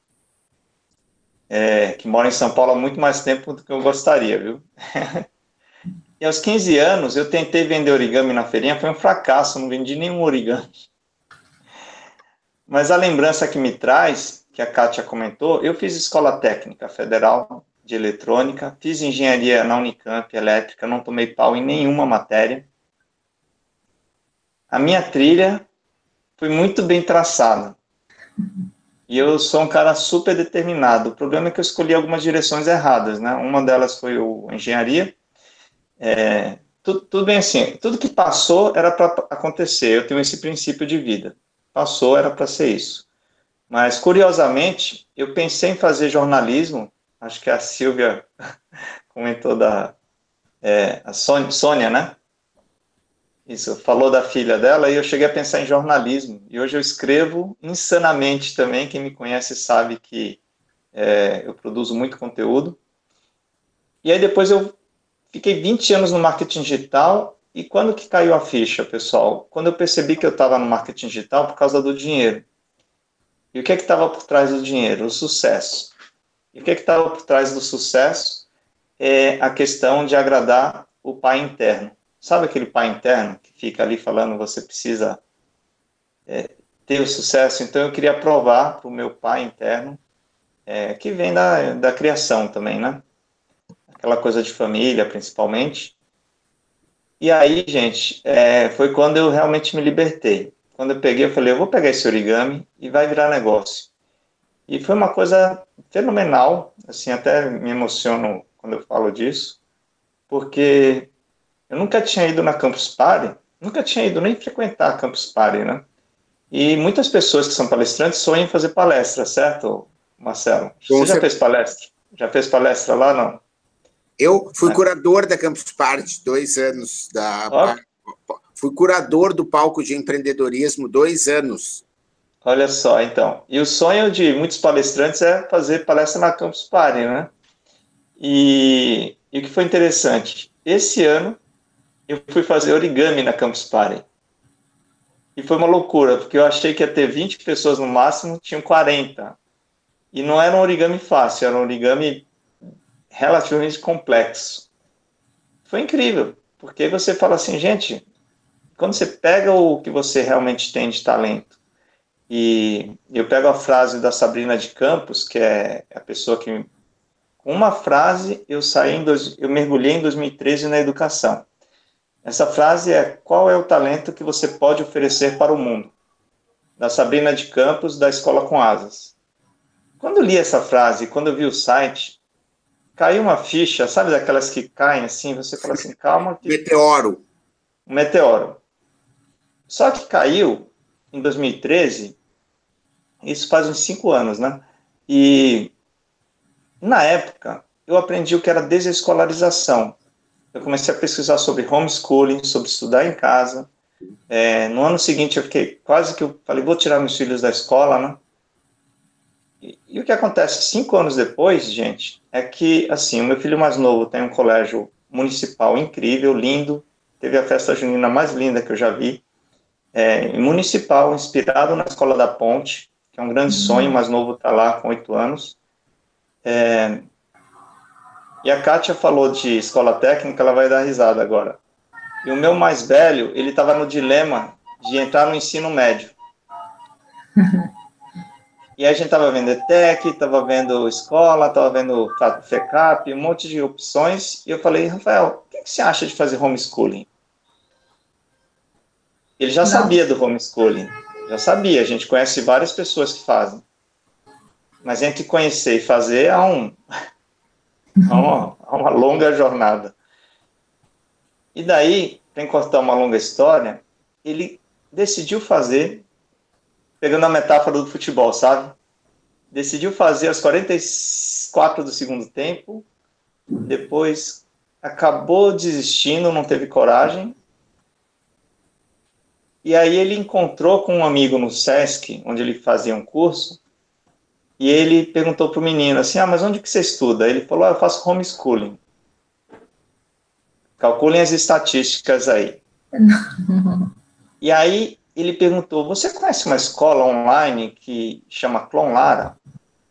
É, que mora em São Paulo há muito mais tempo do que eu gostaria, viu? e aos 15 anos eu tentei vender origami na feirinha, foi um fracasso, não vendi nenhum origami. Mas a lembrança que me traz, que a Kátia comentou, eu fiz escola técnica federal de eletrônica, fiz engenharia na Unicamp, elétrica, não tomei pau em nenhuma matéria. A minha trilha foi muito bem traçada. E eu sou um cara super determinado. O problema é que eu escolhi algumas direções erradas, né? Uma delas foi o engenharia. É, tudo, tudo bem assim, tudo que passou era para acontecer. Eu tenho esse princípio de vida passou, era para ser isso. Mas, curiosamente, eu pensei em fazer jornalismo, acho que a Silvia comentou da é, a Sônia, né? Isso, falou da filha dela e eu cheguei a pensar em jornalismo. E hoje eu escrevo insanamente também. Quem me conhece sabe que é, eu produzo muito conteúdo. E aí depois eu fiquei 20 anos no marketing digital e quando que caiu a ficha, pessoal? Quando eu percebi que eu estava no marketing digital por causa do dinheiro. E o que é que estava por trás do dinheiro? O sucesso. E o que é estava por trás do sucesso? É a questão de agradar o pai interno. Sabe aquele pai interno que fica ali falando você precisa é, ter o sucesso? Então eu queria provar para o meu pai interno, é, que vem da, da criação também, né? Aquela coisa de família, principalmente, e aí, gente, é, foi quando eu realmente me libertei. Quando eu peguei, eu falei, eu vou pegar esse origami e vai virar negócio. E foi uma coisa fenomenal, assim, até me emociono quando eu falo disso, porque eu nunca tinha ido na Campus Party, nunca tinha ido nem frequentar a Campus Party, né? E muitas pessoas que são palestrantes sonham em fazer palestra, certo, Marcelo? Você já fez palestra? Já fez palestra lá, não? Eu fui é. curador da Campus Party dois anos. Da, Fui curador do palco de empreendedorismo dois anos. Olha só, então. E o sonho de muitos palestrantes é fazer palestra na Campus Party, né? E, e o que foi interessante, esse ano eu fui fazer origami na Campus Party. E foi uma loucura, porque eu achei que ia ter 20 pessoas no máximo, tinham 40. E não era um origami fácil, era um origami relativamente complexo. Foi incrível, porque você fala assim, gente, quando você pega o que você realmente tem de talento, e eu pego a frase da Sabrina de Campos, que é a pessoa que, com uma frase, eu saí em dois, eu mergulhei em 2013 na educação. Essa frase é: qual é o talento que você pode oferecer para o mundo? Da Sabrina de Campos, da Escola com Asas. Quando eu li essa frase, quando eu vi o site, caiu uma ficha, sabe daquelas que caem assim, você fala assim, calma. Que... Meteoro. um meteoro. Só que caiu em 2013, isso faz uns cinco anos, né? E na época eu aprendi o que era desescolarização. Eu comecei a pesquisar sobre homeschooling, sobre estudar em casa. É, no ano seguinte eu fiquei quase que eu falei vou tirar meus filhos da escola, né? E, e o que acontece cinco anos depois, gente, é que assim o meu filho mais novo tem um colégio municipal incrível, lindo, teve a festa junina mais linda que eu já vi, é, municipal, inspirado na Escola da Ponte, é um grande sonho, mais novo está lá com oito anos. É, e a Kátia falou de escola técnica, ela vai dar risada agora. E o meu mais velho, ele estava no dilema de entrar no ensino médio. E a gente estava vendo ETEC, estava vendo escola, estava vendo FECAP, um monte de opções. E eu falei, Rafael, o que, que você acha de fazer homeschooling? Ele já Não. sabia do homeschooling, já sabia. A gente conhece várias pessoas que fazem. Mas entre conhecer e fazer há, um, há, uma, há uma longa jornada. E daí, para encurtar uma longa história, ele decidiu fazer pegando a metáfora do futebol, sabe? Decidiu fazer aos 44 do segundo tempo, depois acabou desistindo, não teve coragem. E aí ele encontrou com um amigo no SESC, onde ele fazia um curso, e ele perguntou para o menino assim, ah, mas onde que você estuda? Ele falou, ah, eu faço homeschooling. Calculem as estatísticas aí. e aí ele perguntou: Você conhece uma escola online que chama Clon Lara?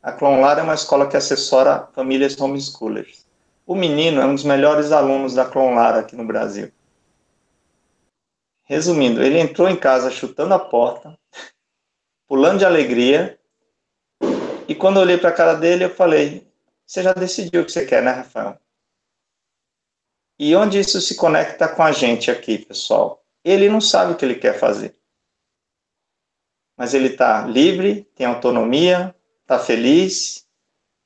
A Clon Lara é uma escola que assessora famílias homeschoolers. O menino é um dos melhores alunos da Clon Lara aqui no Brasil. Resumindo, ele entrou em casa chutando a porta, pulando de alegria, e quando eu olhei para a cara dele, eu falei: Você já decidiu o que você quer, né, Rafael? E onde isso se conecta com a gente aqui, pessoal? Ele não sabe o que ele quer fazer mas ele está livre, tem autonomia, está feliz,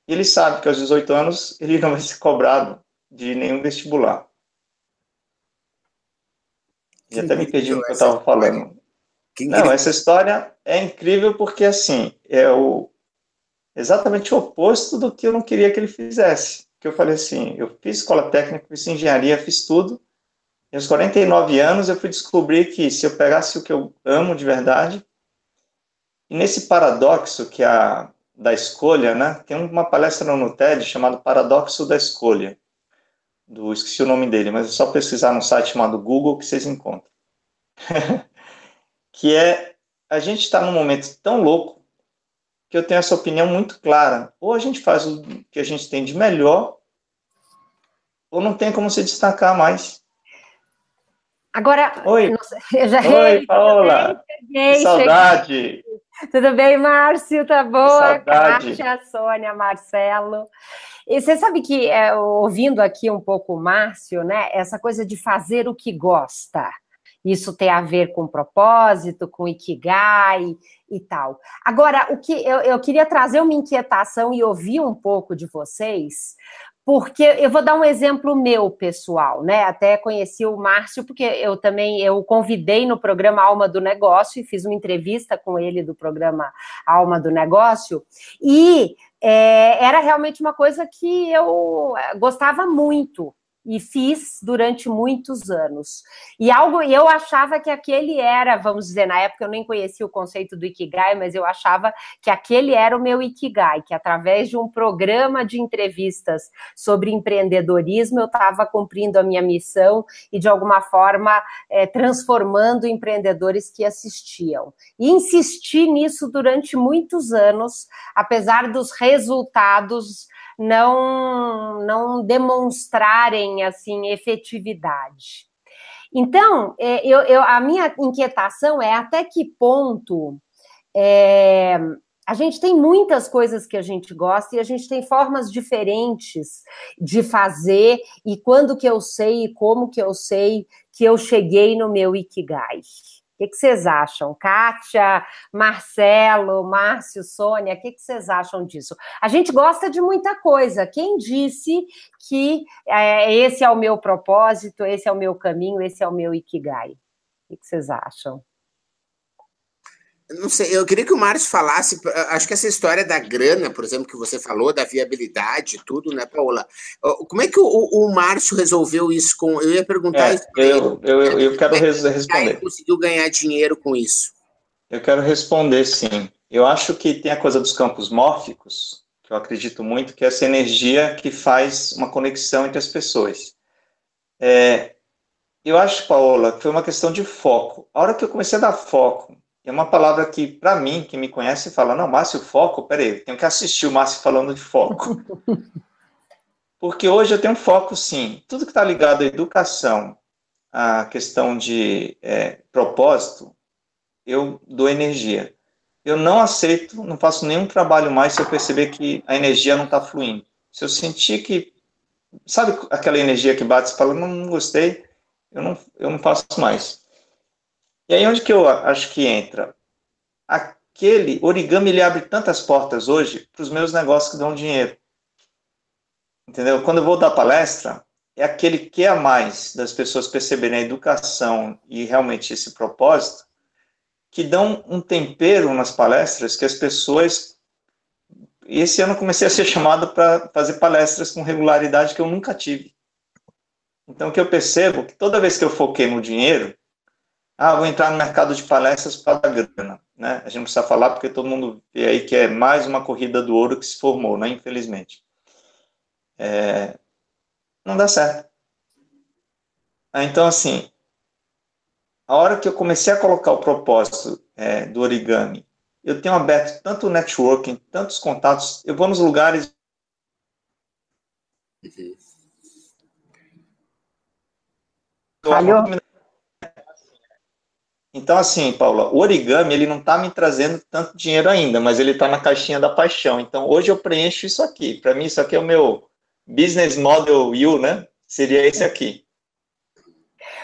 e ele sabe que aos 18 anos ele não vai ser cobrado de nenhum vestibular. E até me perdi o que eu estava falando. não, essa história é incrível porque, assim, é o exatamente o oposto do que eu não queria que ele fizesse. Que eu falei assim, eu fiz escola técnica, fiz engenharia, fiz tudo, e aos 49 anos eu fui descobrir que se eu pegasse o que eu amo de verdade, e nesse paradoxo que é a da escolha, né, tem uma palestra no TED chamada Paradoxo da Escolha. Do, esqueci o nome dele, mas é só pesquisar no site chamado Google que vocês encontram. que é a gente está num momento tão louco que eu tenho essa opinião muito clara. Ou a gente faz o que a gente tem de melhor, ou não tem como se destacar mais. Agora, Oi, eu já Oi, Paola. Cheguei, que saudade. Cheguei. Tudo bem, Márcio? Tá boa? Kátia, Sônia, Marcelo. E você sabe que, é, ouvindo aqui um pouco o Márcio, né, essa coisa de fazer o que gosta, isso tem a ver com propósito, com ikigai e tal. Agora, o que eu, eu queria trazer uma inquietação e ouvir um pouco de vocês, porque eu vou dar um exemplo meu pessoal, né? Até conheci o Márcio porque eu também eu convidei no programa Alma do Negócio e fiz uma entrevista com ele do programa Alma do Negócio e é, era realmente uma coisa que eu gostava muito e fiz durante muitos anos. E algo, eu achava que aquele era, vamos dizer, na época eu nem conhecia o conceito do Ikigai, mas eu achava que aquele era o meu Ikigai, que através de um programa de entrevistas sobre empreendedorismo eu estava cumprindo a minha missão e de alguma forma é, transformando empreendedores que assistiam. E insisti nisso durante muitos anos, apesar dos resultados não, não demonstrarem assim efetividade. Então, é, eu, eu, a minha inquietação é até que ponto é, a gente tem muitas coisas que a gente gosta e a gente tem formas diferentes de fazer e quando que eu sei e como que eu sei que eu cheguei no meu ikigai. Que, que vocês acham? Kátia, Marcelo, Márcio, Sônia, o que, vocês acham disso? A gente gosta de muita coisa. Quem disse que é, esse é o meu propósito, esse é o meu caminho, esse é o meu Ikigai? O que vocês acham? Não sei, eu queria que o Márcio falasse, acho que essa história da grana, por exemplo, que você falou, da viabilidade, tudo, né, Paola? Como é que o, o Márcio resolveu isso com. Eu ia perguntar é, isso. Eu, eu, eu, quero é responder. Ele conseguiu ganhar dinheiro com isso? Eu quero responder sim. Eu acho que tem a coisa dos campos mórficos, que eu acredito muito, que é essa energia que faz uma conexão entre as pessoas. É, eu acho, Paola, que foi uma questão de foco. A hora que eu comecei a dar foco é uma palavra que, para mim, que me conhece, fala: não, Márcio, foco, peraí, tenho que assistir o Márcio falando de foco. Porque hoje eu tenho foco, sim. Tudo que está ligado à educação, à questão de é, propósito, eu dou energia. Eu não aceito, não faço nenhum trabalho mais se eu perceber que a energia não está fluindo. Se eu sentir que. Sabe aquela energia que bate e fala, não, não gostei, eu não, eu não faço mais. E aí onde que eu acho que entra? Aquele origami ele abre tantas portas hoje para os meus negócios que dão dinheiro. Entendeu? Quando eu vou dar palestra, é aquele que é a mais das pessoas perceberem a educação e realmente esse propósito, que dão um tempero nas palestras que as pessoas. Esse ano eu comecei a ser chamado para fazer palestras com regularidade que eu nunca tive. Então, o que eu percebo que toda vez que eu foquei no dinheiro, ah, vou entrar no mercado de palestras para dar grana. Né? A gente não precisa falar porque todo mundo vê aí que é mais uma corrida do ouro que se formou, né? infelizmente. É... Não dá certo. Ah, então, assim, a hora que eu comecei a colocar o propósito é, do origami, eu tenho aberto tanto networking, tantos contatos, eu vou nos lugares. Falhou? Então, assim, Paula, o origami, ele não está me trazendo tanto dinheiro ainda, mas ele está na caixinha da paixão. Então, hoje eu preencho isso aqui. Para mim, isso aqui é o meu business model U, né? Seria esse aqui.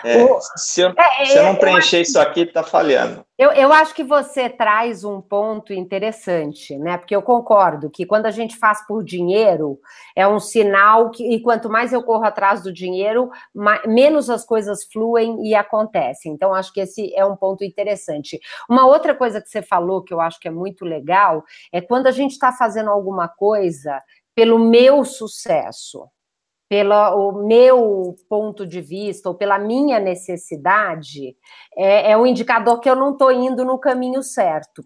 É, o... se, eu, é, se, eu, não preencher eu isso aqui, está falhando. Eu, eu acho que você traz um ponto interessante, né? Porque eu concordo que quando a gente faz por dinheiro, é um sinal que, e quanto mais eu corro atrás do dinheiro, mais, menos as coisas fluem e acontecem. Então, acho que esse é um ponto interessante. Uma outra coisa que você falou que eu acho que é muito legal é quando a gente está fazendo alguma coisa pelo meu sucesso pelo meu ponto de vista ou pela minha necessidade, é, é um indicador que eu não estou indo no caminho certo.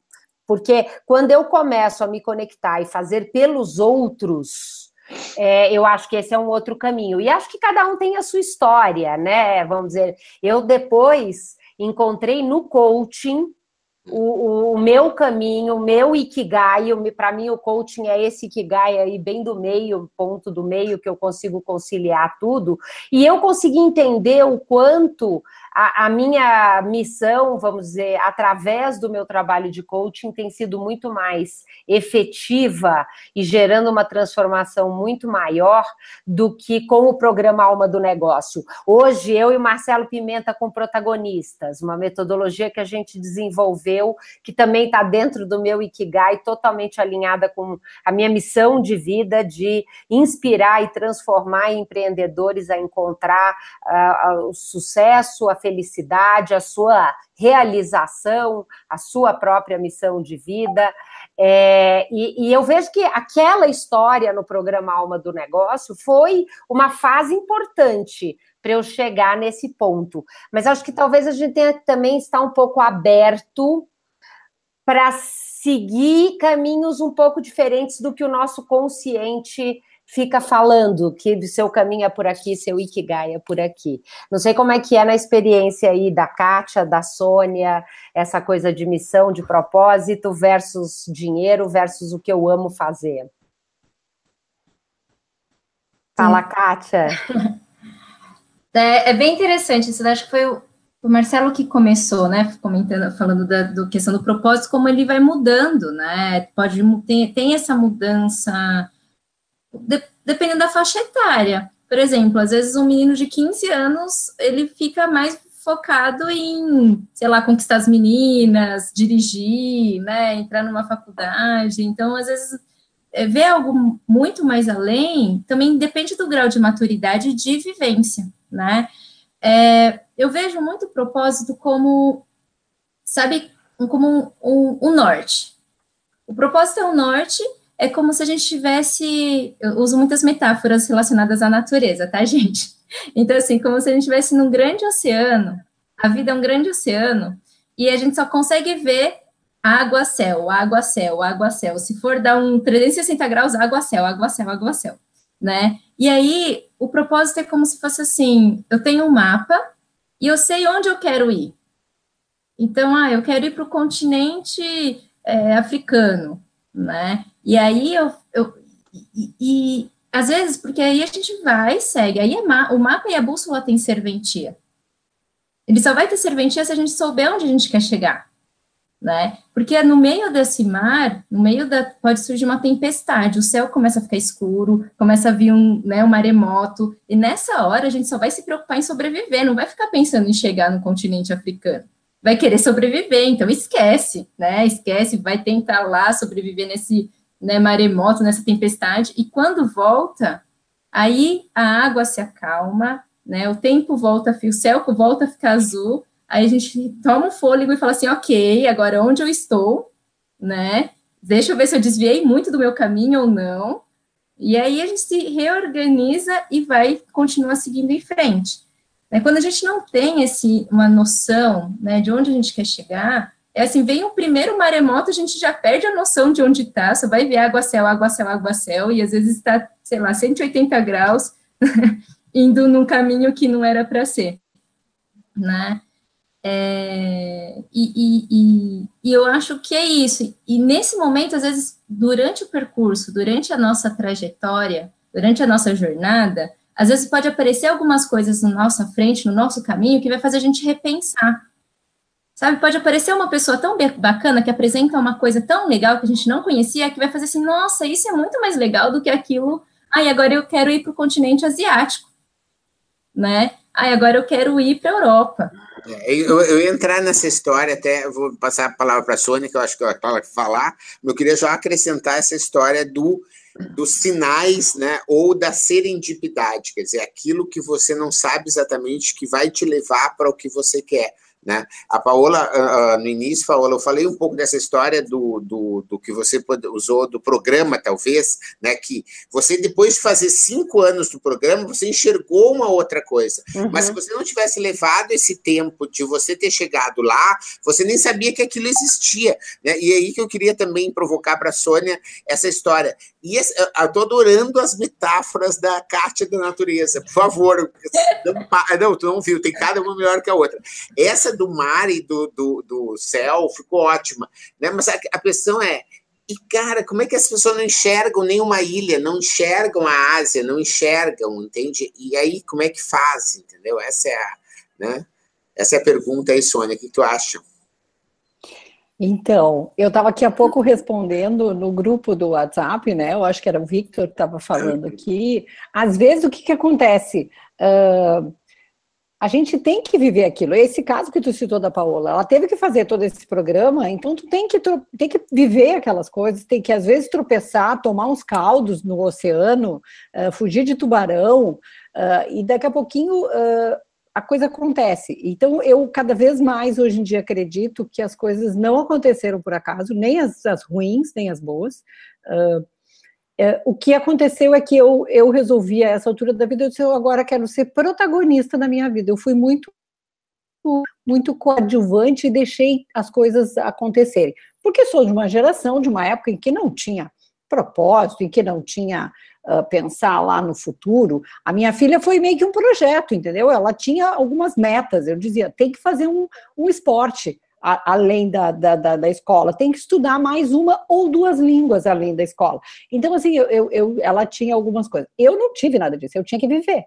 Porque quando eu começo a me conectar e fazer pelos outros, é, eu acho que esse é um outro caminho. E acho que cada um tem a sua história, né? Vamos dizer, eu depois encontrei no coaching o, o, meu caminho, o meu ikigai, para mim o coaching é esse ikigai aí bem do meio, ponto do meio que eu consigo conciliar tudo, e eu consegui entender o quanto a, a, minha missão, vamos dizer, através do meu trabalho de coaching, tem sido muito mais efetiva e gerando uma transformação muito maior do que com o programa Alma do Negócio. Hoje, eu e Marcelo Pimenta com protagonistas, uma metodologia que a gente desenvolveu, que também está dentro do meu Ikigai, totalmente alinhada com a minha missão de vida de inspirar e transformar empreendedores a encontrar uh, o sucesso, a felicidade, a sua realização, a sua própria missão de vida. É, e, e, eu vejo que aquela história no programa Alma do Negócio foi uma fase importante para eu chegar nesse ponto. Mas acho que talvez a gente tenha que também estar um pouco aberto para seguir caminhos um pouco diferentes do que o nosso consciente fica falando que o seu caminho é por aqui, seu Ikigai é por aqui. Não sei como é que é na experiência aí da Kátia, da Sônia, essa coisa de missão, de propósito versus dinheiro versus o que eu amo fazer. Fala. Kátia. É, é, bem interessante isso, acho que foi o, o Marcelo que começou, né, comentando, falando da do questão do propósito, como ele vai mudando, né, pode, tem, tem essa mudança de, dependendo da faixa etária. Por exemplo, às vezes um menino de 15 anos, ele fica mais focado em, sei lá, conquistar as meninas, dirigir, né, entrar numa faculdade. Então, às vezes, é, ver algo muito mais além também depende do grau de maturidade e de vivência, né? É, eu vejo muito o propósito como, sabe, como um, um, um norte. O propósito é um norte, é como se a gente tivesse. Eu uso muitas metáforas relacionadas à natureza, tá, gente? Então, assim, como se a gente estivesse num grande oceano, a vida é um grande oceano, e a gente só consegue ver água, céu, água, céu, água, céu. Se for dar um 360 graus, água, céu, água, céu, água, céu, né? E aí, o propósito é como se fosse assim: eu tenho um mapa e eu sei onde eu quero ir. Então, ah, eu quero ir para o continente é, africano, né? E aí eu, eu e, e, às vezes, porque aí a gente vai, segue, aí é o mapa e a bússola tem serventia. Ele só vai ter serventia se a gente souber onde a gente quer chegar, né? Porque no meio desse mar, no meio da, pode surgir uma tempestade, o céu começa a ficar escuro, começa a vir um, né, um maremoto, e nessa hora a gente só vai se preocupar em sobreviver, não vai ficar pensando em chegar no continente africano vai querer sobreviver, então esquece, né? Esquece, vai tentar lá sobreviver nesse né, maremoto, nessa tempestade, e quando volta, aí a água se acalma, né? O tempo volta, o céu volta a ficar azul, aí a gente toma um fôlego e fala assim, ok, agora onde eu estou, né? Deixa eu ver se eu desviei muito do meu caminho ou não. E aí a gente se reorganiza e vai continuar seguindo em frente. É, quando a gente não tem esse, uma noção né, de onde a gente quer chegar, é assim, vem o primeiro maremoto, a gente já perde a noção de onde está, só vai ver água, céu, água, céu, água, céu, e às vezes está, sei lá, 180 graus, indo num caminho que não era para ser, né? É, e, e, e, e, eu acho que é isso. E nesse momento, às vezes, durante o percurso, durante a nossa trajetória, durante a nossa jornada, às vezes pode aparecer algumas coisas na nossa frente, no nosso caminho, que vai fazer a gente repensar. Sabe, pode aparecer uma pessoa tão bacana que apresenta uma coisa tão legal que a gente não conhecia, que vai fazer assim, nossa, isso é muito mais legal do que aquilo. Ai, agora eu quero ir para o continente asiático, né? Ai, agora eu quero ir para a Europa. É, eu, eu ia entrar nessa história, até vou passar a palavra para a Sônia, que eu acho que ela vai falar, mas eu queria já acrescentar essa história do dos sinais, né, ou da serendipidade, quer dizer, aquilo que você não sabe exatamente que vai te levar para o que você quer. Né? A Paola, uh, no início, Paola, eu falei um pouco dessa história do, do, do, que você usou do programa, talvez, né? Que você, depois de fazer cinco anos do programa, você enxergou uma outra coisa. Uhum. Mas se você não tivesse levado esse tempo de você ter chegado lá, você nem sabia que aquilo existia. Né? E é aí que eu queria também provocar para a Sônia essa história. E esse, eu estou adorando as metáforas da Cátia da natureza. Por favor. Não, não, tu não viu, tem cada uma melhor que a outra. Essa do mar e do, do, do céu ficou ótima, né? Mas a, a questão é, e cara, como é que as pessoas não enxergam nenhuma ilha, não enxergam a Ásia, não enxergam, entende? E aí como é que faz, entendeu? Essa é a, né? Essa é a pergunta aí, Sônia, o que tu acha? Então, eu estava aqui há pouco respondendo no grupo do WhatsApp, né? Eu acho que era o Victor que estava falando aqui. Às vezes, o que, que acontece? Uh, a gente tem que viver aquilo. Esse caso que tu citou da Paola, ela teve que fazer todo esse programa, então tu tem que, tem que viver aquelas coisas, tem que às vezes tropeçar, tomar uns caldos no oceano, uh, fugir de tubarão, uh, e daqui a pouquinho uh, a coisa acontece. Então eu cada vez mais hoje em dia acredito que as coisas não aconteceram por acaso, nem as, as ruins, nem as boas. Uh, é, o que aconteceu é que eu, eu resolvi a essa altura da vida, eu disse, eu agora quero ser protagonista da minha vida. Eu fui muito muito coadjuvante e deixei as coisas acontecerem. Porque sou de uma geração, de uma época em que não tinha propósito, em que não tinha uh, pensar lá no futuro. A minha filha foi meio que um projeto, entendeu? Ela tinha algumas metas. Eu dizia, tem que fazer um, um esporte a, além da, da, da, da, escola, tem que estudar mais uma ou duas línguas além da escola. Então, assim, eu, eu, eu, ela tinha algumas coisas. Eu não tive nada disso, eu tinha que viver,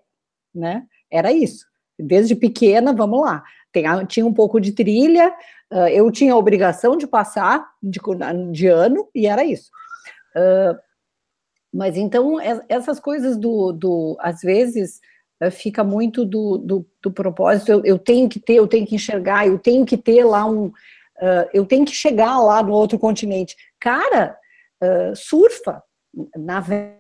né? Era isso. Desde pequena, vamos lá. Tem, tinha um pouco de trilha, uh, eu tinha a obrigação de passar de, de ano, e era isso. Uh, mas então, essas coisas do, do às vezes, fica muito do, do, do propósito, eu, eu, tenho que ter, eu tenho que enxergar, eu tenho que ter lá um, uh, eu tenho que chegar lá no outro continente. Cara, surfa, navega,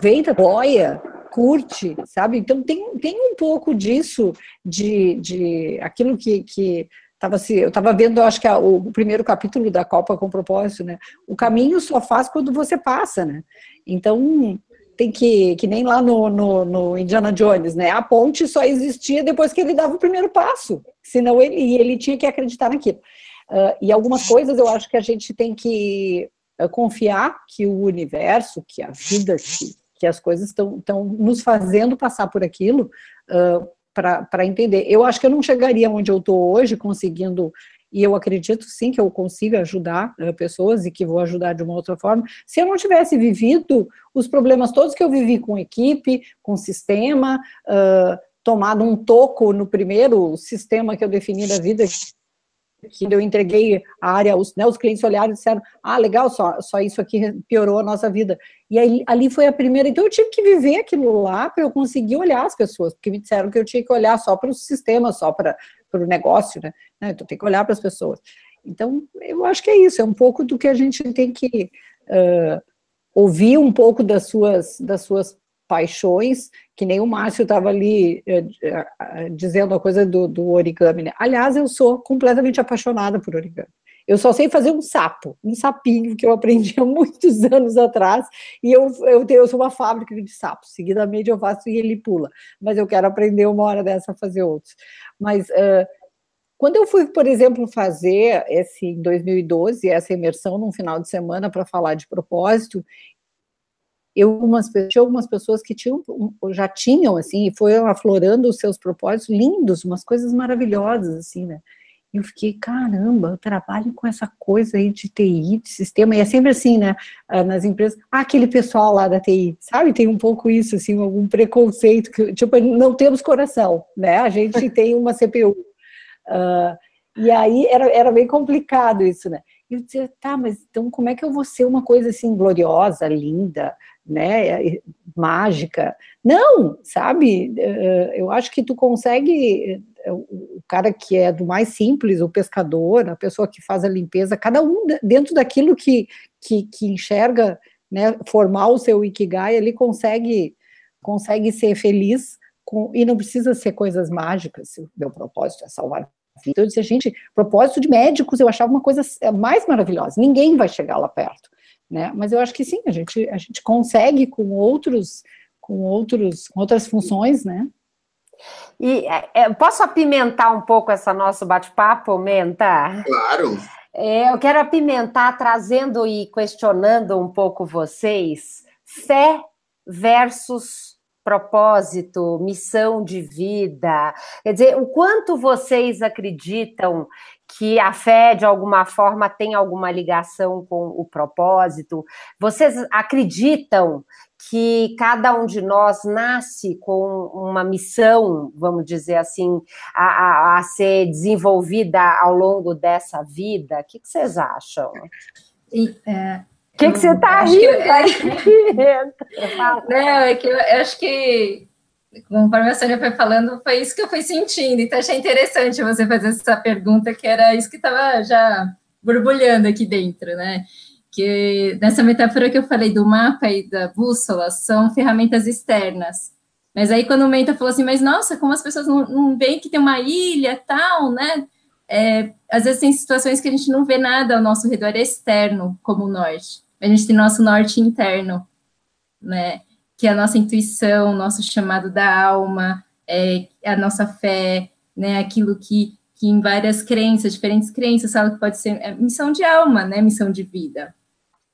vem, boia, curte, sabe? Então tem, tem um pouco disso, de, de aquilo que, que Tava assim, eu estava vendo, acho que a, o primeiro capítulo da Copa com propósito, né? O caminho só faz quando você passa, né? Então, tem que, que nem lá no, no, no, Indiana Jones, né? A ponte só existia depois que ele dava o primeiro passo, senão ele, ele tinha que acreditar naquilo. Uh, e algumas coisas eu acho que a gente tem que uh, confiar que o universo, que a vida, que, que as coisas estão nos fazendo passar por aquilo, uh, para entender. Eu acho que eu não chegaria onde eu estou hoje, conseguindo, e eu acredito sim que eu consigo ajudar uh, pessoas e que vou ajudar de uma outra forma, se eu não tivesse vivido os problemas todos que eu vivi com equipe, com sistema, uh, tomado um toco no primeiro sistema que eu defini da vida, que eu entreguei a área, os, né, os clientes olharam e disseram, ah, legal, só, só isso aqui piorou a nossa vida. E aí, ali foi a primeira, então eu tive que viver aquilo lá para eu conseguir olhar as pessoas, porque me disseram que eu tinha que olhar só para o sistema, só para o negócio, né? Então tem que olhar para as pessoas. Então, eu acho que é isso, é um pouco do que a gente tem que uh, ouvir um pouco das suas, das suas paixões, que nem o Márcio estava ali eh, eh, dizendo a coisa do, do origami. Né? Aliás, eu sou completamente apaixonada por origami. Eu só sei fazer um sapo, um sapinho que eu aprendi há muitos anos atrás, e eu, eu, eu sou uma fábrica de sapos. Seguidamente eu faço e ele pula, mas eu quero aprender uma hora dessa a fazer outros. Mas uh, quando eu fui, por exemplo, fazer esse em 2012 essa imersão num final de semana para falar de propósito, eu tinha algumas pessoas que tinham, já tinham, assim, e foram aflorando os seus propósitos lindos, umas coisas maravilhosas, assim, né? E eu fiquei, caramba, eu trabalho com essa coisa aí de TI, de sistema, e é sempre assim, né, ah, nas empresas, ah, aquele pessoal lá da TI, sabe, tem um pouco isso, assim, algum preconceito, que, tipo, não temos coração, né, a gente tem uma CPU, uh, e aí era, era bem complicado isso, né, eu dizia, tá, mas então como é que eu vou ser uma coisa assim gloriosa, linda, né, mágica. Não, sabe? Eh, eu acho que tu consegue, eh, o cara que é do mais simples, o pescador, a pessoa que faz a limpeza, cada um dentro daquilo que, que, que enxerga, né, formar o seu ikigai, ele consegue, consegue ser feliz com, e não precisa ser coisas mágicas. O meu propósito é salvar então, eu disse, gente, propósito de médicos eu achava uma coisa mais maravilhosa. Ninguém vai chegar lá perto né? Mas eu acho que sim, a gente, a gente consegue com outros, com outros, com outras funções, né? E é, é posso apimentar um pouco essa nosso bate-papo, Menta? Claro. É, eu quero apimentar trazendo e questionando um pouco vocês fé versus propósito, missão de vida. Quer dizer, o quanto vocês acreditam que a fé, de alguma forma, tem alguma ligação com o propósito? Vocês acreditam que cada um de nós nasce com uma missão, vamos dizer assim, a, a, a ser desenvolvida ao longo dessa vida? O que, que vocês acham? E, é, que, que você está rindo? Que... Não, é que eu, eu acho que conforme a Sônia foi falando, foi isso que eu fui sentindo. Então, achei interessante você fazer essa pergunta, que era isso que estava já borbulhando aqui dentro, né? Que nessa metáfora que eu falei do mapa e da bússola são ferramentas externas. Mas aí, quando o Menta falou assim, mas nossa, como as pessoas não, não veem que tem uma ilha tal, né? É, às vezes tem situações que a gente não vê nada ao nosso redor externo, como o norte. A gente tem nosso norte interno, né? que é a nossa intuição, nosso chamado da alma, é, a nossa fé, né, aquilo que, que em várias crenças, diferentes crenças, fala que pode ser é, missão de alma, né, missão de vida.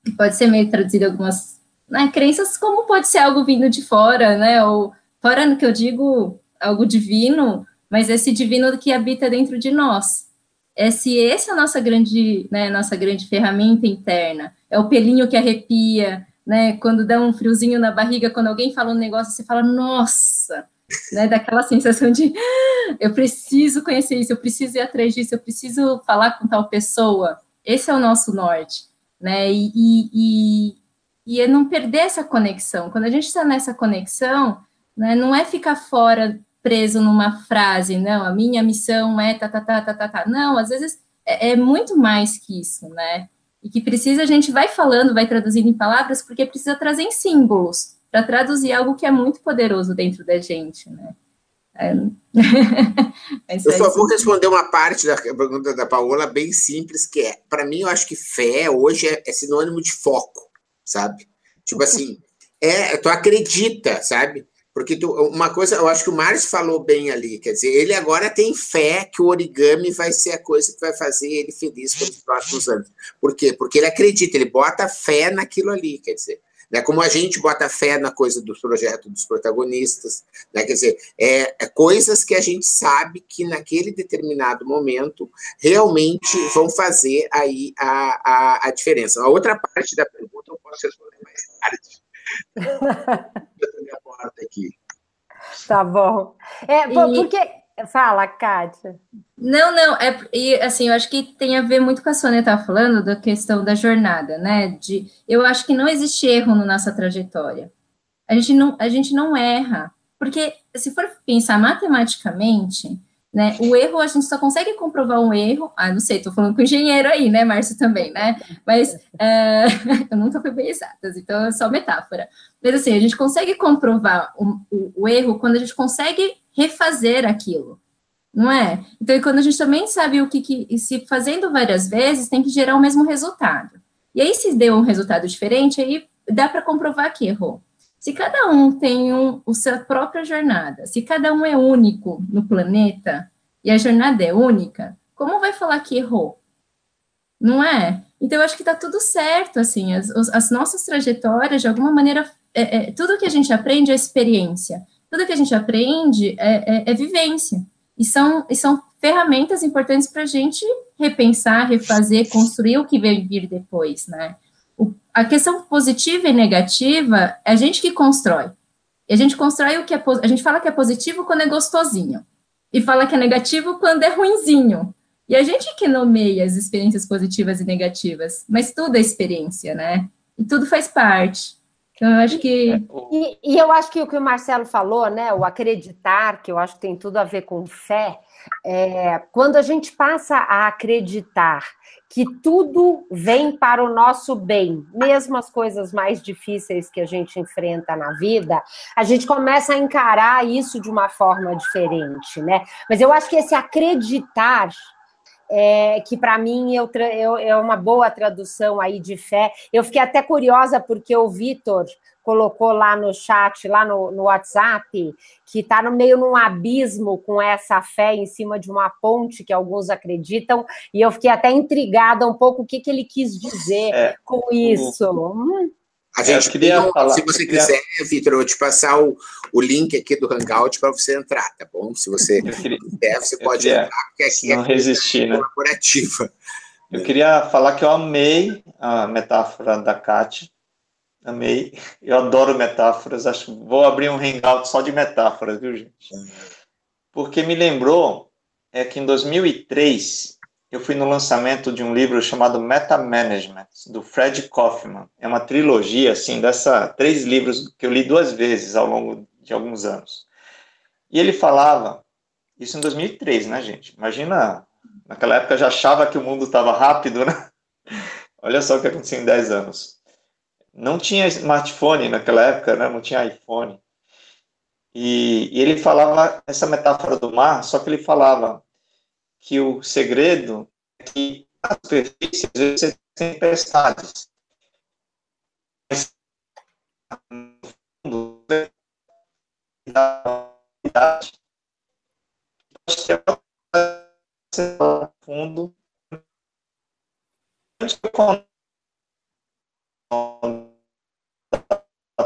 Que pode ser meio traduzido algumas né, crenças, como pode ser algo vindo de fora, né, ou fora no que eu digo, algo divino, mas esse divino que habita dentro de nós. Esse, esse é a nossa grande, né, nossa grande ferramenta interna. É o pelinho que arrepia, né? Quando dá um friozinho na barriga, quando alguém fala um negócio, você fala, nossa, né? Daquela sensação de ah, eu preciso conhecer isso, eu preciso ir atrás disso, eu preciso falar com tal pessoa. Esse é o nosso norte, né? E, e, e, e é não perder essa conexão. Quando a gente está nessa conexão, né? Não é ficar fora preso numa frase, não, a minha missão é tá, tá, tá, tá, tá, tá. Não, às vezes é, é muito mais que isso, né? E que precisa, a gente vai falando, vai traduzindo em palavras, porque precisa trazer em símbolos, para traduzir algo que é muito poderoso dentro da gente, né? É... eu só vou responder uma parte da pergunta da Paola bem simples, que é, para mim, eu acho que fé hoje é, é sinônimo de foco, sabe? Tipo assim, é, tu acredita, sabe? Porque tu, uma coisa, eu acho que o Márcio falou bem ali, quer dizer, ele agora tem fé que o origami vai ser a coisa que vai fazer ele feliz pelos próximos anos. Por quê? Porque ele acredita, ele bota fé naquilo ali, quer dizer. Né, como a gente bota fé na coisa do projeto dos protagonistas, né, quer dizer, é, é, coisas que a gente sabe que naquele determinado momento realmente vão fazer aí a, a, a diferença. A outra parte da pergunta eu posso responder mais tarde aqui. Tá bom. É, e... porque. Fala, Kátia. Não, não, é, e assim, eu acho que tem a ver muito com a Sônia tá falando da questão da jornada, né? De, eu acho que não existe erro na nossa trajetória. A gente não, a gente não erra, porque se for pensar matematicamente, né? O erro, a gente só consegue comprovar um erro. Ah, não sei, estou falando com engenheiro aí, né, Márcio também, né? Mas uh, eu nunca fui bem exatas, então é só metáfora. Mas assim, a gente consegue comprovar o, o, o, erro quando a gente consegue refazer aquilo, não é? Então, quando a gente também sabe o que, que se fazendo várias vezes tem que gerar o mesmo resultado. E aí, se deu um resultado diferente, aí dá para comprovar que errou. Se cada um tem um, a sua própria jornada, se cada um é único no planeta e a jornada é única, como vai falar que errou? Não é? Então, eu acho que está tudo certo, assim, as, as, nossas trajetórias, de alguma maneira, é, é, tudo que a gente aprende é experiência, tudo que a gente aprende é, é, é vivência, e são, e são ferramentas importantes para a gente repensar, refazer, construir o que vai vir depois, né? A questão positiva e negativa é a gente que constrói. E a gente constrói o que é a gente fala que é positivo quando é gostosinho e fala que é negativo quando é ruinzinho. E a gente que nomeia as experiências positivas e negativas, mas tudo é experiência, né? E tudo faz parte. Então, eu acho que. E, e, eu acho que o que o Marcelo falou, né? O acreditar, que eu acho que tem tudo a ver com fé, é, quando a gente passa a acreditar que tudo vem para o nosso bem, mesmo as coisas mais difíceis que a gente enfrenta na vida, a gente começa a encarar isso de uma forma diferente, né? Mas eu acho que esse acreditar é, que para mim eu, eu, é uma boa tradução aí de fé. Eu fiquei até curiosa porque o Vitor colocou lá no chat, lá no, no WhatsApp, que está no meio num abismo com essa fé em cima de uma ponte que alguns acreditam, e eu fiquei até intrigada um pouco o que, que ele quis dizer é, com isso. Hum. A gente queria falar, se você queria... quiser, Vitor, eu vou te passar o, o link aqui do Hangout para você entrar, tá bom? Se você queria, quiser, você pode queria, entrar, porque aqui é não é resistir, né? colaborativa. Eu queria falar que eu amei a metáfora da Kátia, Amei. Eu adoro metáforas. Acho vou abrir um hangout só de metáforas, viu, gente? Porque me lembrou é que em 2003 eu fui no lançamento de um livro chamado Meta Management do Fred Kaufman. É uma trilogia assim dessa três livros que eu li duas vezes ao longo de alguns anos. E ele falava isso em 2003, né, gente? Imagina, naquela época já achava que o mundo estava rápido, né? Olha só o que aconteceu em 10 anos não tinha smartphone naquela época, né? não tinha iPhone. E, e, ele falava essa metáfora do mar, só que ele falava que o segredo é que a superfície às vezes tem tempestades. Mas no fundo, da realidade, fundo, da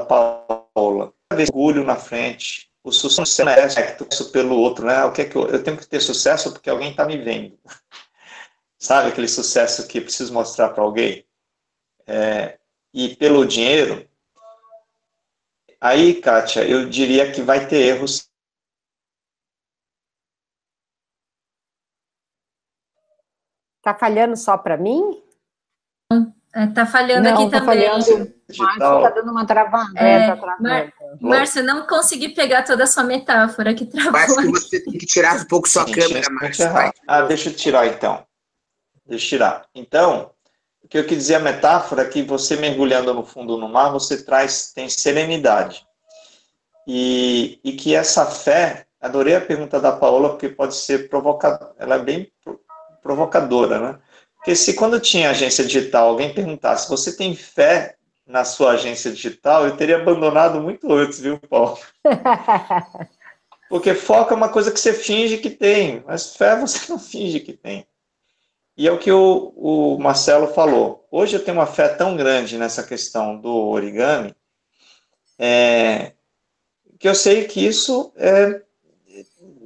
Paula. Orgulho na frente, o sucesso é aspecto pelo outro, né? O que é que eu, eu tenho que ter sucesso porque alguém está me vendo. Sabe aquele sucesso que preciso mostrar para alguém? É, e pelo dinheiro, aí, Kátia, eu diria que vai ter erros. Tá falhando só para mim? É, tá falhando Não, aqui tá também. Falhando. Márcio tá dando uma travada. É, tá Mar... Márcio, não consegui pegar toda a sua metáfora que travou. Acho que você tem que tirar um pouco sua Sim, câmera, Márcio. Ah, deixa eu tirar então. Deixa eu tirar. Então, o que eu quis dizer a metáfora é que você mergulhando no fundo do mar, você traz, tem serenidade. E, e que essa fé, adorei a pergunta da Paola, porque pode ser provocadora, ela é bem provocadora, né? Porque se quando tinha agência digital, alguém perguntasse, você tem fé na sua agência digital, eu teria abandonado muito antes, viu, Paulo? Porque foco é uma coisa que você finge que tem, mas fé você não finge que tem. E é o que o, o Marcelo falou. Hoje eu tenho uma fé tão grande nessa questão do origami, é, que eu sei que isso é,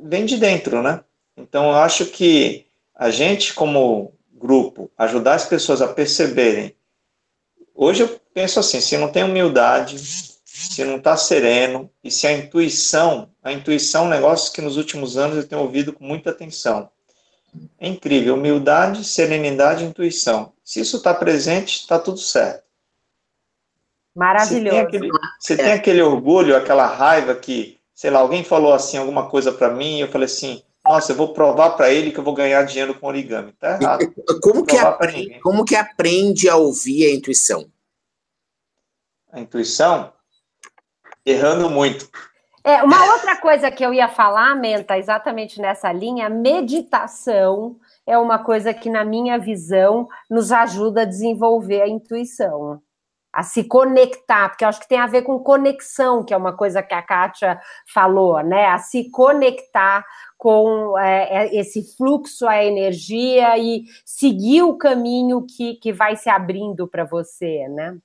vem de dentro, né? Então eu acho que a gente, como grupo, ajudar as pessoas a perceberem. Hoje eu penso assim: se não tem humildade, se não está sereno, e se a intuição, a intuição é um negócio que nos últimos anos eu tenho ouvido com muita atenção. É incrível, humildade, serenidade e intuição. Se isso está presente, está tudo certo. Maravilhoso. Você tem, aquele, tem aquele orgulho, aquela raiva que, sei lá, alguém falou assim alguma coisa para mim, eu falei assim, nossa, eu vou provar para ele que eu vou ganhar dinheiro com origami. Tá errado. Como que, aprende, como que aprende a ouvir a intuição? A intuição? Errando muito. É, uma outra coisa que eu ia falar, Menta, exatamente nessa linha, meditação é uma coisa que, na minha visão, nos ajuda a desenvolver a intuição, a se conectar, porque eu acho que tem a ver com conexão, que é uma coisa que a Kátia falou, né? A se conectar com é, é esse fluxo, a energia e seguir o caminho que, que vai se abrindo para você, né?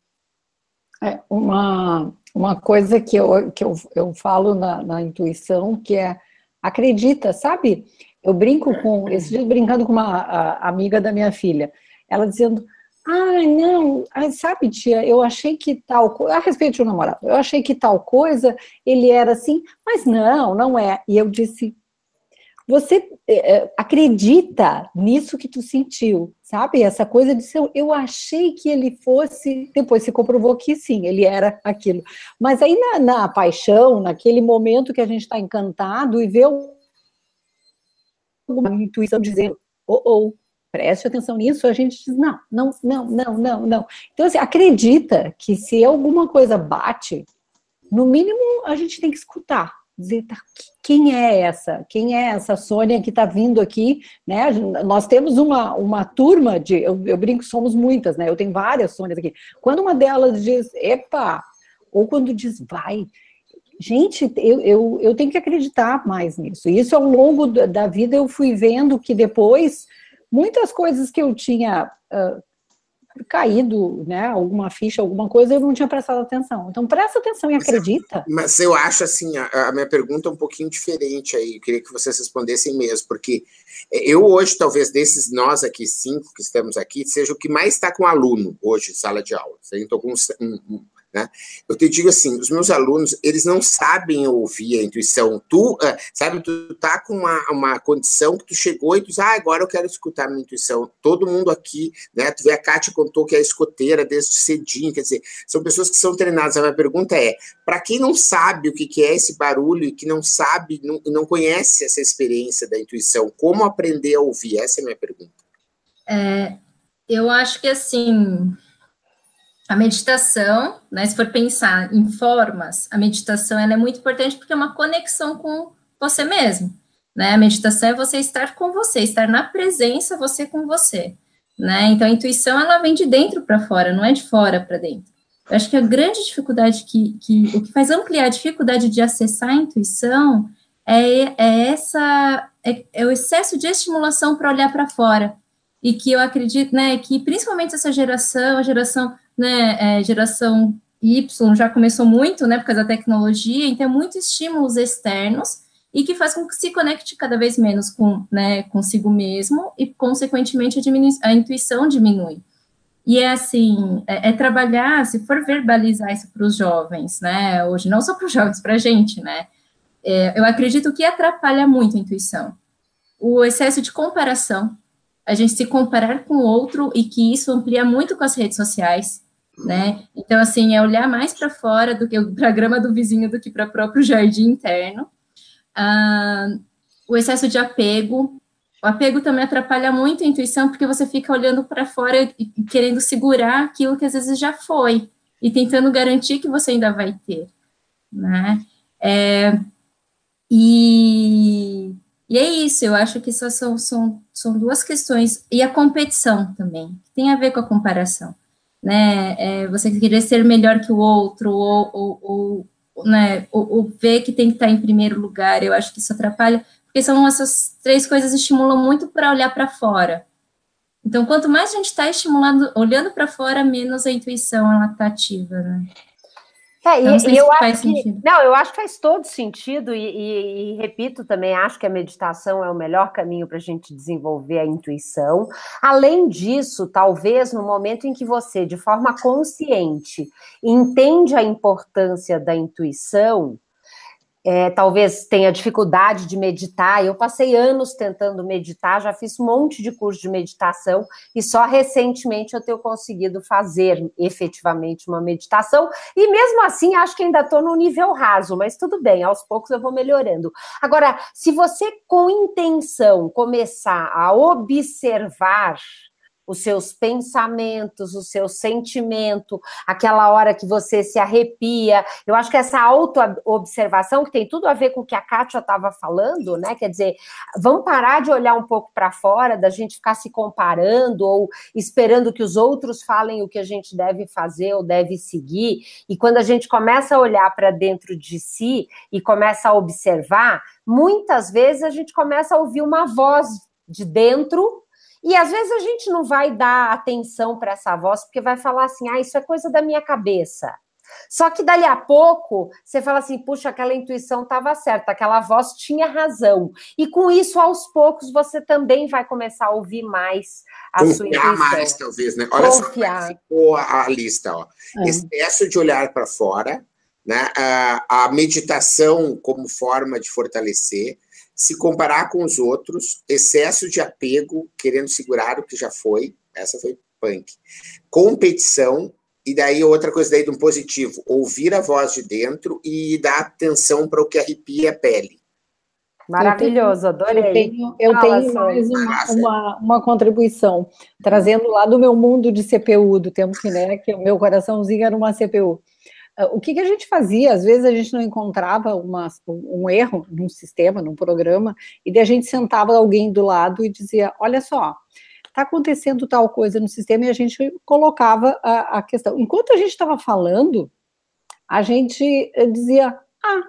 É uma, uma coisa que eu, que eu, eu falo na, na intuição, que é acredita, sabe? Eu brinco com, esses dias brincando com uma amiga da minha filha, ela dizendo, ah, não, sabe, tia, eu achei que tal coisa, a respeito de um namorado, eu achei que tal coisa, ele era assim, mas não, não é. E eu disse, você é, acredita nisso que tu sentiu, sabe? Essa coisa de ser, eu achei que ele fosse, depois se comprovou que sim, ele era aquilo. Mas aí na, na paixão, naquele momento que a gente está encantado e vê uma intuição dizendo, oh, oh, preste atenção nisso, a gente diz, não, não, não, não, não, não. Então, assim, acredita que se alguma coisa bate, no mínimo a gente tem que escutar, dizer, tá, quem é essa? Quem é essa Sônia que está vindo aqui? Né? Nós temos uma, uma turma de, eu, eu, brinco, somos muitas, né? Eu tenho várias Sônias aqui. Quando uma delas diz, epa, ou quando diz, vai, gente, eu, eu, eu tenho que acreditar mais nisso. Isso ao longo da vida eu fui vendo que depois muitas coisas que eu tinha uh, caído, né, alguma ficha, alguma coisa, eu não tinha prestado atenção. Então, presta atenção e acredita. Mas eu acho, assim, a, a minha pergunta é um pouquinho diferente aí, eu queria que vocês respondessem mesmo, porque eu hoje, talvez, desses nós aqui, cinco que estamos aqui, seja o que mais está com aluno hoje, sala de aula. Estou com um, um, né? Eu te digo assim, os meus alunos, eles não sabem ouvir a intuição. Tu, uh, sabe, tu tá com uma, uma condição que tu chegou e tu diz, ah, agora eu quero escutar a minha intuição. Todo mundo aqui, né? Tu vê a Kátia contou que é escoteira desde cedinho, quer dizer, são pessoas que são treinadas. A minha pergunta é, para quem não sabe o que, que é esse barulho e que não sabe, não, não conhece essa experiência da intuição, como aprender a ouvir? Essa é a minha pergunta. É, eu acho que assim a meditação, né, se for pensar em formas, a meditação ela é muito importante porque é uma conexão com você mesmo. Né? A meditação é você estar com você, estar na presença, você com você. Né? Então, a intuição ela vem de dentro para fora, não é de fora para dentro. Eu acho que a grande dificuldade que, que o que faz ampliar a dificuldade de acessar a intuição é, é essa é, é o excesso de estimulação para olhar para fora e que eu acredito, né, que principalmente essa geração, a geração né, é, geração Y já começou muito, né, por causa da tecnologia, então é muitos estímulos externos e que faz com que se conecte cada vez menos com, né, consigo mesmo e, consequentemente, a, a intuição diminui. E é assim, é, é, trabalhar, se for verbalizar isso para os jovens, né, hoje, não só para os jovens, para a gente, né, é, eu acredito que atrapalha muito a intuição. O excesso de comparação, a gente se comparar com o outro e que isso amplia muito com as redes sociais, né? Então, assim, é olhar mais para fora do que para a grama do vizinho do que para o próprio jardim interno. Ah, o excesso de apego. O apego também atrapalha muito a intuição, porque você fica olhando para fora e querendo segurar aquilo que às vezes já foi, e tentando garantir que você ainda vai ter, né? É, e, e é isso, eu acho que são, são, são duas questões. E a competição também, que tem a ver com a comparação né? É, você querer ser melhor que o outro, ou, ou, ou né, ou, ou, ver que tem que estar em primeiro lugar, eu acho que isso atrapalha, porque são essas três coisas estimulam muito para olhar para fora. Então, quanto mais a gente está estimulando, olhando para fora, menos a intuição ela está ativa, né? É, e, e eu acho que, não, eu acho que faz todo sentido, e, e, e, repito também, acho que a meditação é o melhor caminho para a gente desenvolver a intuição. Além disso, talvez no momento em que você, de forma consciente, entende a importância da intuição, é, talvez tenha dificuldade de meditar. Eu passei anos tentando meditar, já fiz um monte de curso de meditação e só recentemente eu tenho conseguido fazer efetivamente uma meditação. E mesmo assim, acho que ainda estou no nível raso, mas tudo bem, aos poucos eu vou melhorando. Agora, se você com intenção começar a observar os seus pensamentos, o seu sentimento, aquela hora que você se arrepia. Eu acho que essa auto-observação, que tem tudo a ver com o que a Kátia estava falando, né? Quer dizer, vamos parar de olhar um pouco para fora, da gente ficar se comparando ou esperando que os outros falem o que a gente deve fazer ou deve seguir. E quando a gente começa a olhar para dentro de si e começa a observar, muitas vezes a gente começa a ouvir uma voz de dentro e às vezes a gente não vai dar atenção para essa voz, porque vai falar assim: ah, isso é coisa da minha cabeça. Só que dali a pouco você fala assim: puxa, aquela intuição estava certa, aquela voz tinha razão. E com isso, aos poucos, você também vai começar a ouvir mais a Confiar sua intuição. mais, talvez, né? Olha Confiar. só ficou a, a lista: ó. É. excesso de olhar para fora, né? a, a meditação como forma de fortalecer se comparar com os outros, excesso de apego, querendo segurar o que já foi, essa foi punk. Competição, e daí outra coisa daí de um positivo, ouvir a voz de dentro e dar atenção para o que arrepia a pele. Maravilhoso, adorei. Eu tenho, eu tenho mais uma, uma, uma, contribuição, trazendo lá do meu mundo de CPU, do tempo que, né, que o meu coraçãozinho era uma CPU. Ah, o que, que, a gente fazia? Às vezes a gente não encontrava uma, um erro num sistema, num programa, e daí a gente sentava alguém do lado e dizia: Olha só, está acontecendo tal coisa no sistema, e a gente colocava a, a questão. Enquanto a gente estava falando, a gente eh, dizia: Ah,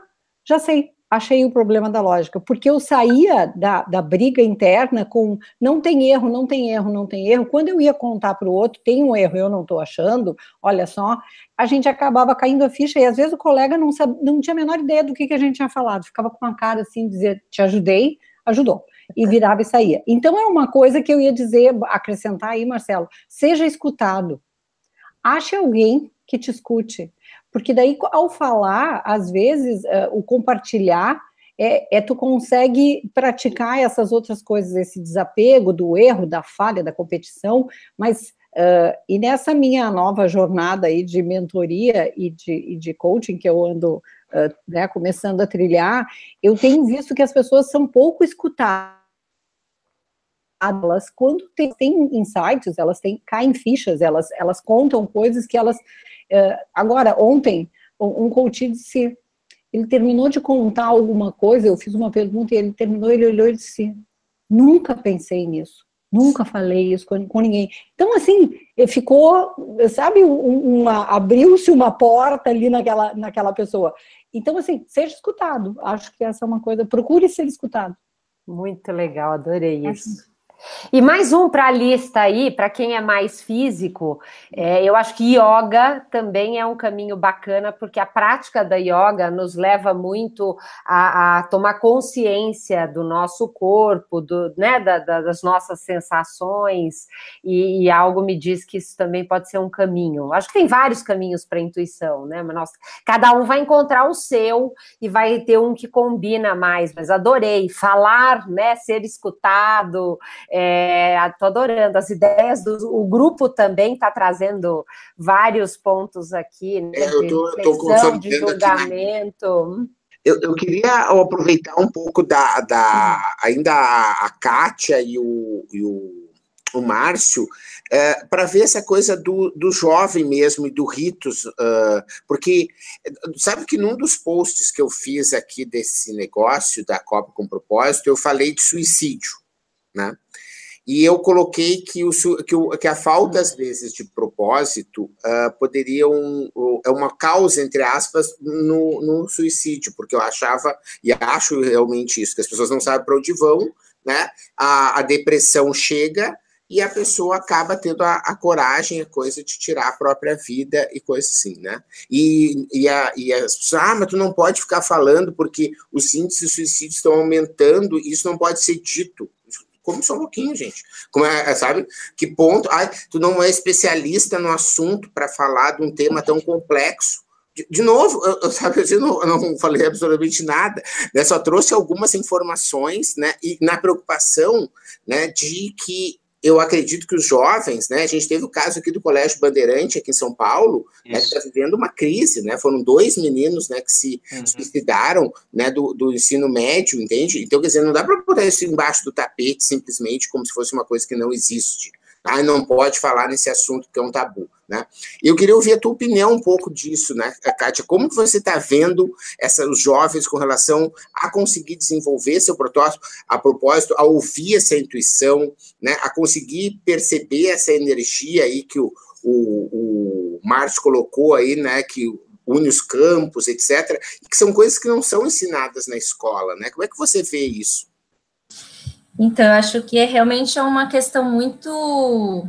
já sei, achei o problema da lógica, porque eu saía da, da briga interna com não tem erro, não tem erro, não tem erro. Quando eu ia contar para o outro, tem um erro, eu não estou achando, olha só, a gente acabava caindo a ficha, e às vezes o colega não, sabe, não tinha a menor ideia do que, que a gente tinha falado, ficava com uma cara assim, dizer, te ajudei, ajudou. E virava e saía. Então é uma coisa que eu ia dizer, acrescentar aí, Marcelo, seja escutado. Ache alguém que te escute, porque daí, ao falar, às vezes, uh, o compartilhar é, é, tu consegue praticar essas outras coisas, esse desapego do erro, da falha, da competição, mas uh, e nessa minha nova jornada aí de mentoria e de, e de coaching que eu ando uh, né, começando a trilhar, eu tenho visto que as pessoas são pouco escutadas. Elas, quando têm insights, elas têm, caem fichas, elas, elas contam coisas que elas agora, ontem, um coach disse, ele terminou de contar alguma coisa, eu fiz uma pergunta e ele terminou, ele olhou e disse, nunca pensei nisso, nunca falei isso com, com ninguém. Então, assim, ficou, sabe, uma, abriu-se uma porta ali naquela, naquela pessoa. Então, assim, seja escutado, acho que essa é uma coisa, procure ser escutado. Muito legal, adorei isso. E mais um para a lista aí, para quem é mais físico, é, eu acho que yoga também é um caminho bacana, porque a prática da yoga nos leva muito a, a tomar consciência do nosso corpo, do, né, da, da, das nossas sensações, e, e, algo me diz que isso também pode ser um caminho. Acho que tem vários caminhos para a intuição, né? Mas nós, cada um vai encontrar o seu e vai ter um que combina mais, mas adorei falar, né, ser escutado Estou é, adorando as ideias do o grupo também está trazendo vários pontos aqui, né, é, eu tô, de, tô de julgamento. Eu, eu, queria aproveitar um pouco da, da ainda a, a Kátia e o, e o, o Márcio é, para ver essa coisa do, do jovem mesmo e do ritos, uh, porque sabe que num dos posts que eu fiz aqui desse negócio da Copa com propósito, eu falei de suicídio, né? E eu coloquei que, o, que, o, que a falta, às vezes, de propósito uh, poderia um, é uma causa, entre aspas, no, no suicídio, porque eu achava, e acho realmente isso, que as pessoas não sabem para onde vão, né? A, a depressão chega, e a pessoa acaba tendo a, a, coragem, a coisa de tirar a própria vida e coisa assim, né? E, e, a, e as pessoas, ah, mas tu não pode ficar falando porque os índices de suicídio estão aumentando e isso não pode ser dito. Como só um pouquinho, gente. Como é, sabe? Que ponto? Ai, tu não é especialista no assunto para falar de um tema tão complexo. De, de novo, eu, sabe, eu não, eu não falei absolutamente nada, né? só trouxe algumas informações, né? E na preocupação, né, de que eu acredito que os jovens, né? A gente teve o caso aqui do Colégio Bandeirante, aqui em São Paulo, né, que está vivendo uma crise, né? Foram dois meninos, né, que se uhum. suicidaram, né, do, do ensino médio, entende? Então, quer dizer, não dá para botar isso embaixo do tapete simplesmente como se fosse uma coisa que não existe. Ah, não pode falar nesse assunto que é um tabu. Né? Eu queria ouvir a tua opinião um pouco disso, né, Kátia? Como que você está vendo essa, os jovens com relação a conseguir desenvolver seu propósito, a propósito, a ouvir essa intuição, né, a conseguir perceber essa energia aí que o, o, o colocou aí, né, que une os campos, etc., que são coisas que não são ensinadas na escola, né? Como é que você vê isso? Então, eu acho que é realmente uma questão muito.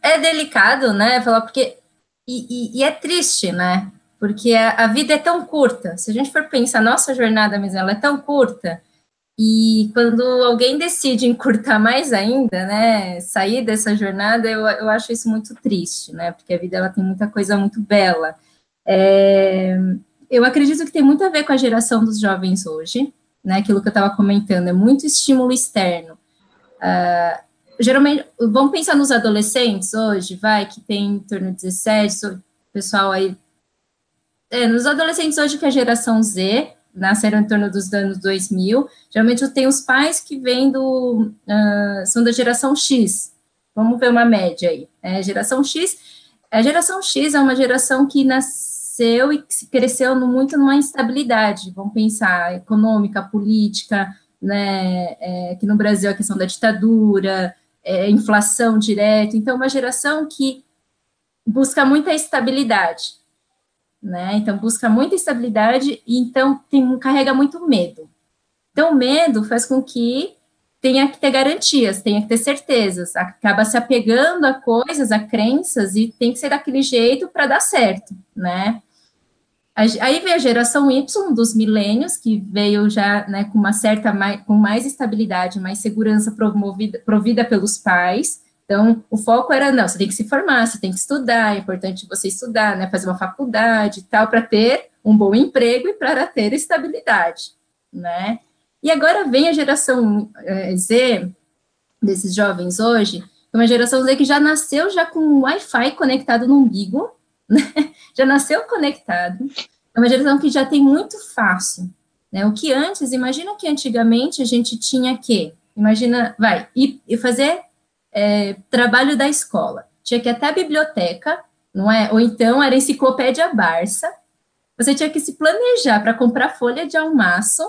É delicado, né? Falar porque. E, e, e é triste, né? Porque a, a, vida é tão curta. Se a gente for pensar, nossa jornada mesmo, ela é tão curta. E quando alguém decide encurtar mais ainda, né? Sair dessa jornada, eu, eu acho isso muito triste, né? Porque a vida ela tem muita coisa muito bela. É, eu acredito que tem muito a ver com a geração dos jovens hoje né, aquilo que eu estava comentando, é muito estímulo externo. Uh, geralmente, vamos pensar nos adolescentes hoje, vai, que tem em torno de 17, pessoal aí. É, nos adolescentes hoje, que é a geração Z, nasceram em torno dos anos 2000, geralmente tem os pais que vêm do. Uh, são da geração X. Vamos ver uma média aí. É, geração X. A geração X é uma geração que nasceu cresceu e cresceu muito numa instabilidade, vamos pensar, econômica, política, né, é, aqui no Brasil a questão da ditadura, é, inflação direta, então uma geração que busca muita estabilidade, né, então busca muita estabilidade e então tem, carrega muito medo. Então o medo faz com que tenha que ter garantias, tenha que ter certezas, acaba se apegando a coisas, a crenças, e tem que ser daquele jeito para dar certo, né? Aí vem a geração Y dos milênios, que veio já né, com uma certa, mais, com mais estabilidade, mais segurança promovida, provida pelos pais. Então, o foco era, não, você tem que se formar, você tem que estudar, é importante você estudar, né, fazer uma faculdade e tal, para ter um bom emprego e para ter estabilidade, né? E agora vem a geração é, Z, desses jovens hoje, é uma geração Z que já nasceu já com Wi-Fi conectado no umbigo, né? já nasceu conectado. É uma geração que já tem muito fácil. Né? O que antes, imagina que antigamente a gente tinha que, imagina, vai, e, e fazer é, trabalho da escola. Tinha que ir até a biblioteca, não é? Ou então era enciclopédia Barça. Você tinha que se planejar para comprar folha de almaço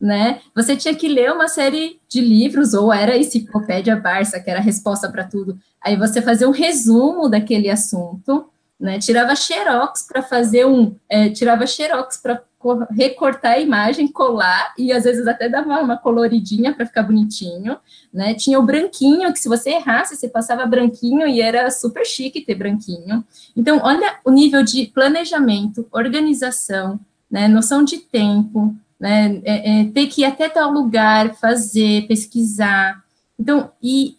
né? Você tinha que ler uma série de livros, ou era a enciclopédia Barça, que era a resposta para tudo. Aí você fazia um resumo daquele assunto, né? Tirava xerox para fazer um, é, tirava xerox para recortar a imagem, colar e às vezes até dava uma coloridinha para ficar bonitinho, né? Tinha o branquinho que se você errasse, você passava branquinho e era super chique ter branquinho. Então, olha o nível de planejamento, organização, né? Noção de tempo, né? É, é, ter que ir até tal lugar, fazer, pesquisar. Então, e,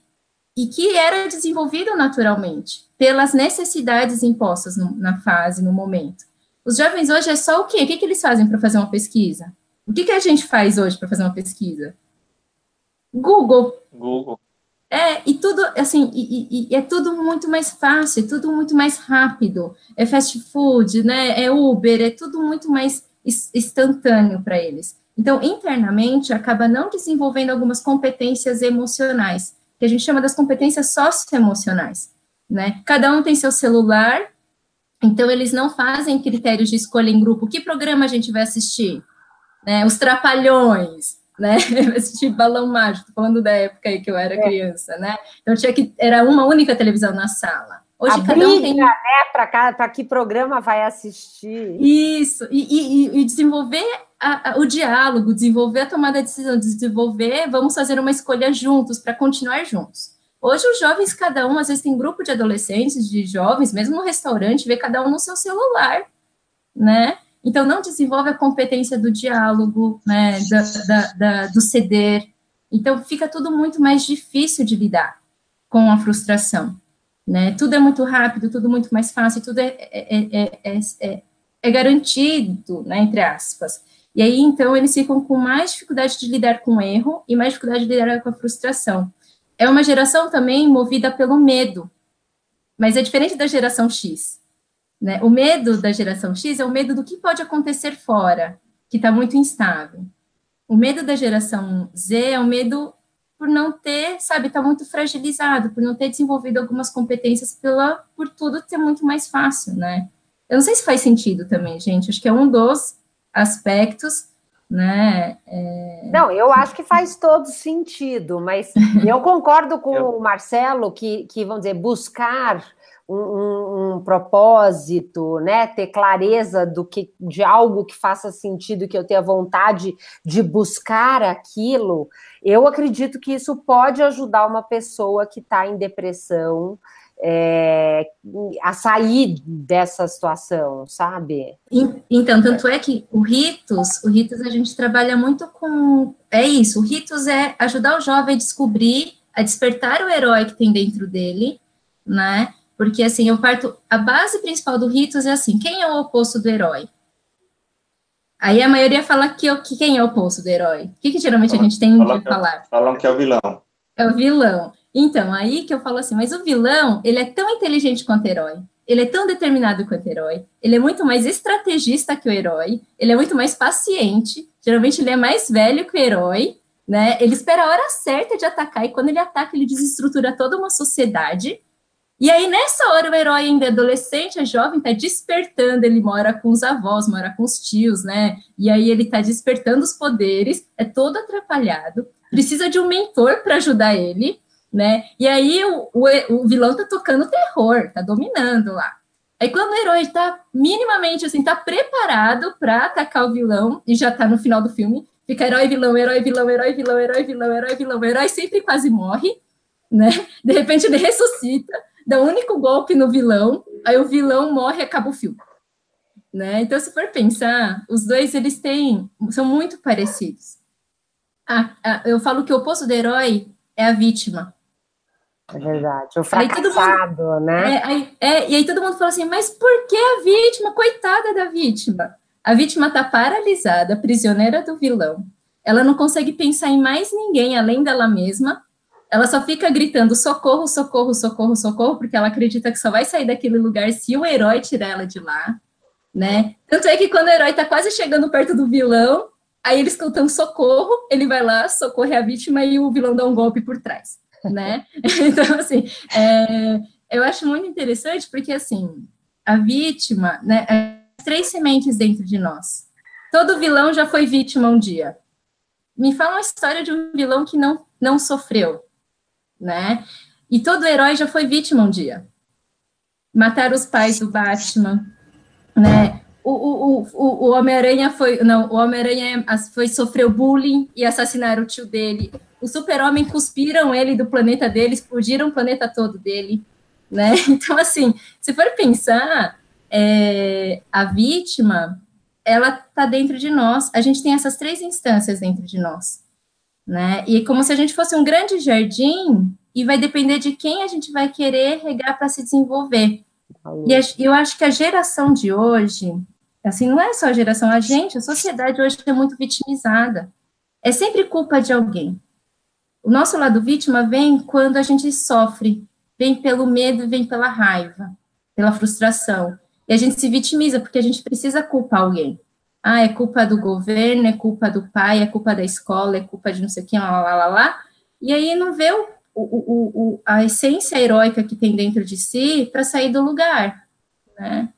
e que era desenvolvido naturalmente, pelas necessidades impostas no, na fase, no momento. Os jovens hoje é só o quê? O que, que eles fazem para fazer uma pesquisa? O que, que a gente faz hoje para fazer uma pesquisa? Google. Google. É, e tudo, assim, e, e, e, é tudo muito mais fácil, é tudo muito mais rápido. É fast food, né? É Uber, é tudo muito mais instantâneo para eles. Então, internamente, acaba não desenvolvendo algumas competências emocionais, que a gente chama das competências socioemocionais, né? Cada um tem seu celular, então eles não fazem critérios de escolha em grupo. Que programa a gente vai assistir? Né? Os Trapalhões, né? assistir Balão Mágico, falando da época aí que eu era é. criança, né? Então tinha que era uma única televisão na sala. Hoje a cada briga, um tem né? Para que programa vai assistir? Isso e, e, e desenvolver a, a, o diálogo, desenvolver a tomada de decisão, desenvolver, vamos fazer uma escolha juntos para continuar juntos. Hoje os jovens, cada um, às vezes tem grupo de adolescentes, de jovens, mesmo no restaurante, vê cada um no seu celular, né? Então, não desenvolve a competência do diálogo, né, da, da, da, do ceder. Então, fica tudo muito mais difícil de lidar com a frustração, né? Tudo é muito rápido, tudo muito mais fácil, tudo é, é, é, é, é garantido, né, entre aspas. E aí, então, eles ficam com mais dificuldade de lidar com o erro e mais dificuldade de lidar com a frustração. É uma geração também movida pelo medo, mas é diferente da geração X. Né? O medo da geração X é o medo do que pode acontecer fora, que está muito instável. O medo da geração Z é o medo por não ter, sabe, está muito fragilizado, por não ter desenvolvido algumas competências pela, por tudo ser muito mais fácil, né? Eu não sei se faz sentido também, gente. Acho que é um dos aspectos, né? É... Não, eu acho que faz todo sentido, mas eu concordo com eu... o Marcelo que, que, vamos dizer, buscar um, um, propósito, né? Ter clareza do que de algo que faça sentido, que eu tenha vontade de buscar aquilo. Eu acredito que isso pode ajudar uma pessoa que está em depressão. É, a sair dessa situação, sabe? Então, tanto é que o Ritos, o Ritos a gente trabalha muito com. É isso, o Ritos é ajudar o jovem a descobrir, a despertar o herói que tem dentro dele, né? Porque, assim, eu parto. A base principal do Ritos é assim: quem é o oposto do herói? Aí a maioria fala que, que quem é o oposto do herói? O que, que geralmente a gente tem de falar? Falam que é o vilão. É o vilão. Então, aí que eu falo assim, mas o vilão, ele é tão inteligente quanto o herói. Ele é tão determinado quanto o herói. Ele é muito mais estrategista que o herói. Ele é muito mais paciente. Geralmente ele é mais velho que o herói, né? Ele espera a hora certa de atacar e quando ele ataca, ele desestrutura toda uma sociedade e aí, nessa hora, o herói ainda é adolescente, é jovem, tá despertando, ele mora com os avós, mora com os tios, né? E aí ele tá despertando os poderes, é todo atrapalhado, precisa de um mentor para ajudar ele, né? E aí o, o, o, vilão tá tocando terror, tá dominando lá. Aí quando o herói tá minimamente assim, tá preparado para atacar o vilão, e já tá no final do filme, fica herói, vilão, herói, vilão, herói, vilão, herói, vilão, herói, vilão, herói sempre quase morre, né? De repente ele ressuscita, dá um único golpe no vilão, aí o vilão morre e acaba o filme. Né? Então, se for pensar, os dois eles têm, são muito parecidos. Ah, ah, eu falo que o oposto do herói é a vítima. É verdade, o fracassado, mundo, né? É, aí, é, e aí todo mundo fala assim, mas por que a vítima? Coitada da vítima. A vítima está paralisada, prisioneira do vilão. Ela não consegue pensar em mais ninguém além dela mesma ela só fica gritando socorro, socorro, socorro, socorro, porque ela acredita que só vai sair daquele lugar se o herói tirar ela de lá, né? Tanto é que quando o herói tá quase chegando perto do vilão, aí eles escutam socorro, ele vai lá, socorre a vítima e o vilão dá um golpe por trás, né? então, assim, é, eu acho muito interessante porque, assim, a vítima, né, é três sementes dentro de nós. Todo vilão já foi vítima um dia. Me fala uma história de um vilão que não, não sofreu, né? E todo herói já foi vítima um dia. Mataram os pais do Batman, né? O, o, o, o Homem-Aranha foi. Não, o Homem-Aranha foi sofreu bullying e assassinaram o tio dele. O super-homem cuspiram ele do planeta dele, explodiram o planeta todo dele. Né? Então, assim, se for pensar, é, a vítima, ela tá dentro de nós. A gente tem essas três instâncias dentro de nós né? E como se a gente fosse um grande jardim e vai depender de quem a gente vai querer regar para se desenvolver. E eu acho que a geração de hoje, assim, não é só a geração, a gente, a sociedade hoje é muito vitimizada. É sempre culpa de alguém. O nosso lado vítima vem quando a gente sofre, vem pelo medo, vem pela raiva, pela frustração. E a gente se vitimiza porque a gente precisa culpar alguém. Ah, é culpa do governo, é culpa do pai, é culpa da escola, é culpa de não sei quem, lá, lá, lá, lá. E aí não vê o, o, o, a essência heróica que tem dentro de si para sair do lugar, né?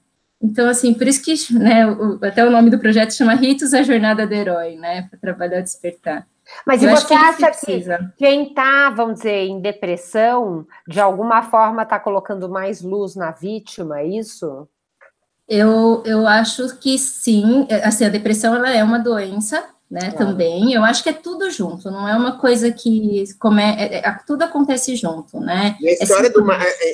Então, assim, por isso que né, o, até o nome do projeto chama Ritos, a Jornada do Herói, né? Para trabalhar despertar. Mas Eu e você que acha que quem está, vamos dizer, em depressão, de alguma forma está colocando mais luz na vítima, é isso? Eu, eu acho que sim. É, assim, a depressão ela é uma doença, né, claro. também. Eu acho que é tudo junto, não é uma coisa que come, é, é, tudo acontece junto, né? E a é história é do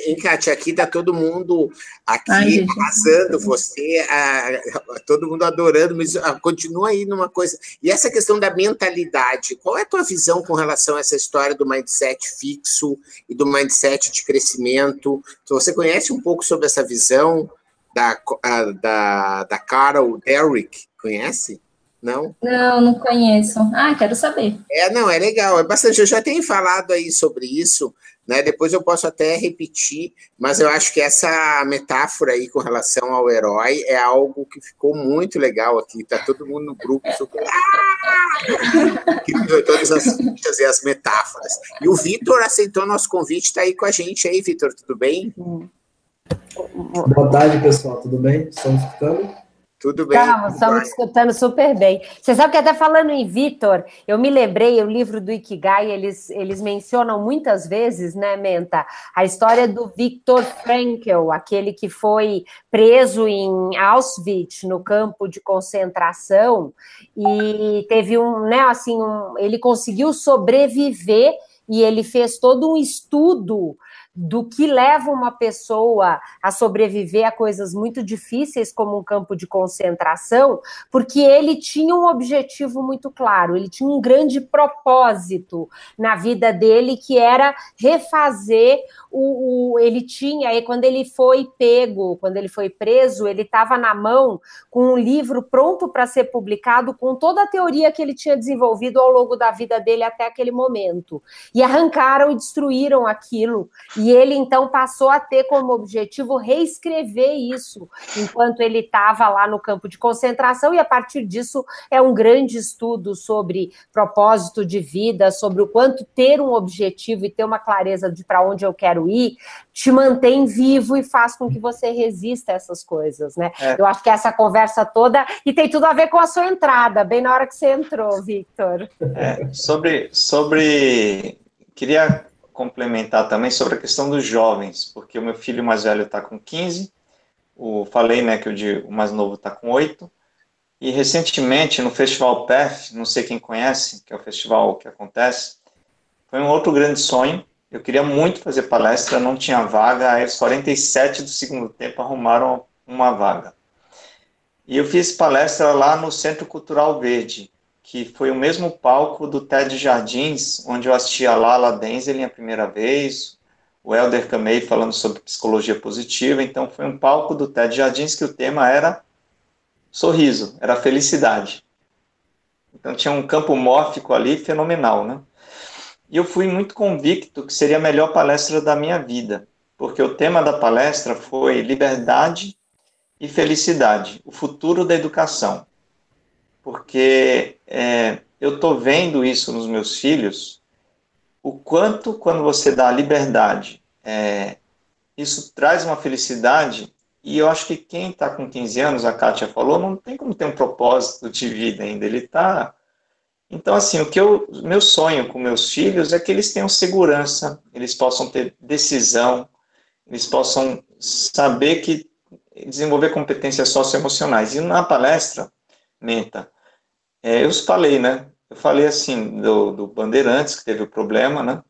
em Kátia, aqui tá todo mundo aqui Ai, arrasando você, a, todo mundo adorando, mas a, continua aí numa coisa. E essa questão da mentalidade, qual é a tua visão com relação a essa história do mindset fixo e do mindset de crescimento? Você conhece um pouco sobre essa visão da, da, da Carol Derrick? Conhece? Não? Não, não conheço. Ah, quero saber. É, não, é legal, é bastante. Eu já tenho falado aí sobre isso, né? Depois eu posso até repetir, mas eu acho que essa metáfora aí com relação ao herói é algo que ficou muito legal aqui. Tá todo mundo no grupo super. Ah! que todas as fichas e as metáforas. E o Vitor aceitou nosso convite, tá aí com a gente aí, Vitor, tudo bem? Boa tarde, pessoal, tudo bem? Estamos escutando? Tudo bem. Calma, estamos escutando super bem. Você sabe que até falando em Vitor, eu me lembrei, o livro do Ikigai, eles, eles mencionam muitas vezes, né, Menta, a história do Viktor Frankl, aquele que foi preso em Auschwitz, no campo de concentração, e teve um, né, assim, um, ele conseguiu sobreviver e ele fez todo um estudo do que leva uma pessoa a sobreviver a coisas muito difíceis, como um campo de concentração, porque ele tinha um objetivo muito claro, ele tinha um grande propósito na vida dele, que era refazer o. o ele tinha, e quando ele foi pego, quando ele foi preso, ele estava na mão com um livro pronto para ser publicado, com toda a teoria que ele tinha desenvolvido ao longo da vida dele até aquele momento. E arrancaram e destruíram aquilo. E e ele então passou a ter como objetivo reescrever isso enquanto ele estava lá no campo de concentração, e a partir disso é um grande estudo sobre propósito de vida, sobre o quanto ter um objetivo e ter uma clareza de para onde eu quero ir te mantém vivo e faz com que você resista a essas coisas, né? É. Eu acho que essa conversa toda, e tem tudo a ver com a sua entrada, bem na hora que você entrou, Victor. É, sobre, sobre. Queria complementar também sobre a questão dos jovens, porque o meu filho mais velho está com 15, o, falei né, que o, de, o mais novo está com 8, e recentemente no Festival PEF, não sei quem conhece, que é o festival que acontece, foi um outro grande sonho. Eu queria muito fazer palestra, não tinha vaga, aí os 47 do segundo tempo arrumaram uma vaga. E eu fiz palestra lá no Centro Cultural Verde, que foi o mesmo palco do TED Jardins, onde eu assisti a Lala Denzel a primeira vez, o Elder Kamei falando sobre psicologia positiva, então foi um palco do TED Jardins que o tema era sorriso, era felicidade. Então tinha um campo mórfico ali fenomenal, né? E eu fui muito convicto que seria a melhor palestra da minha vida, porque o tema da palestra foi liberdade e felicidade, o futuro da educação porque é, eu estou vendo isso nos meus filhos, o quanto quando você dá liberdade, é, isso traz uma felicidade, e eu acho que quem está com 15 anos, a Kátia falou, não tem como ter um propósito de vida ainda, ele está... Então, assim, o que eu, meu sonho com meus filhos é que eles tenham segurança, eles possam ter decisão, eles possam saber que desenvolver competências socioemocionais. E na palestra, Menta, é, eu falei, né? Eu falei assim do, do Bandeirantes, que teve o problema, né?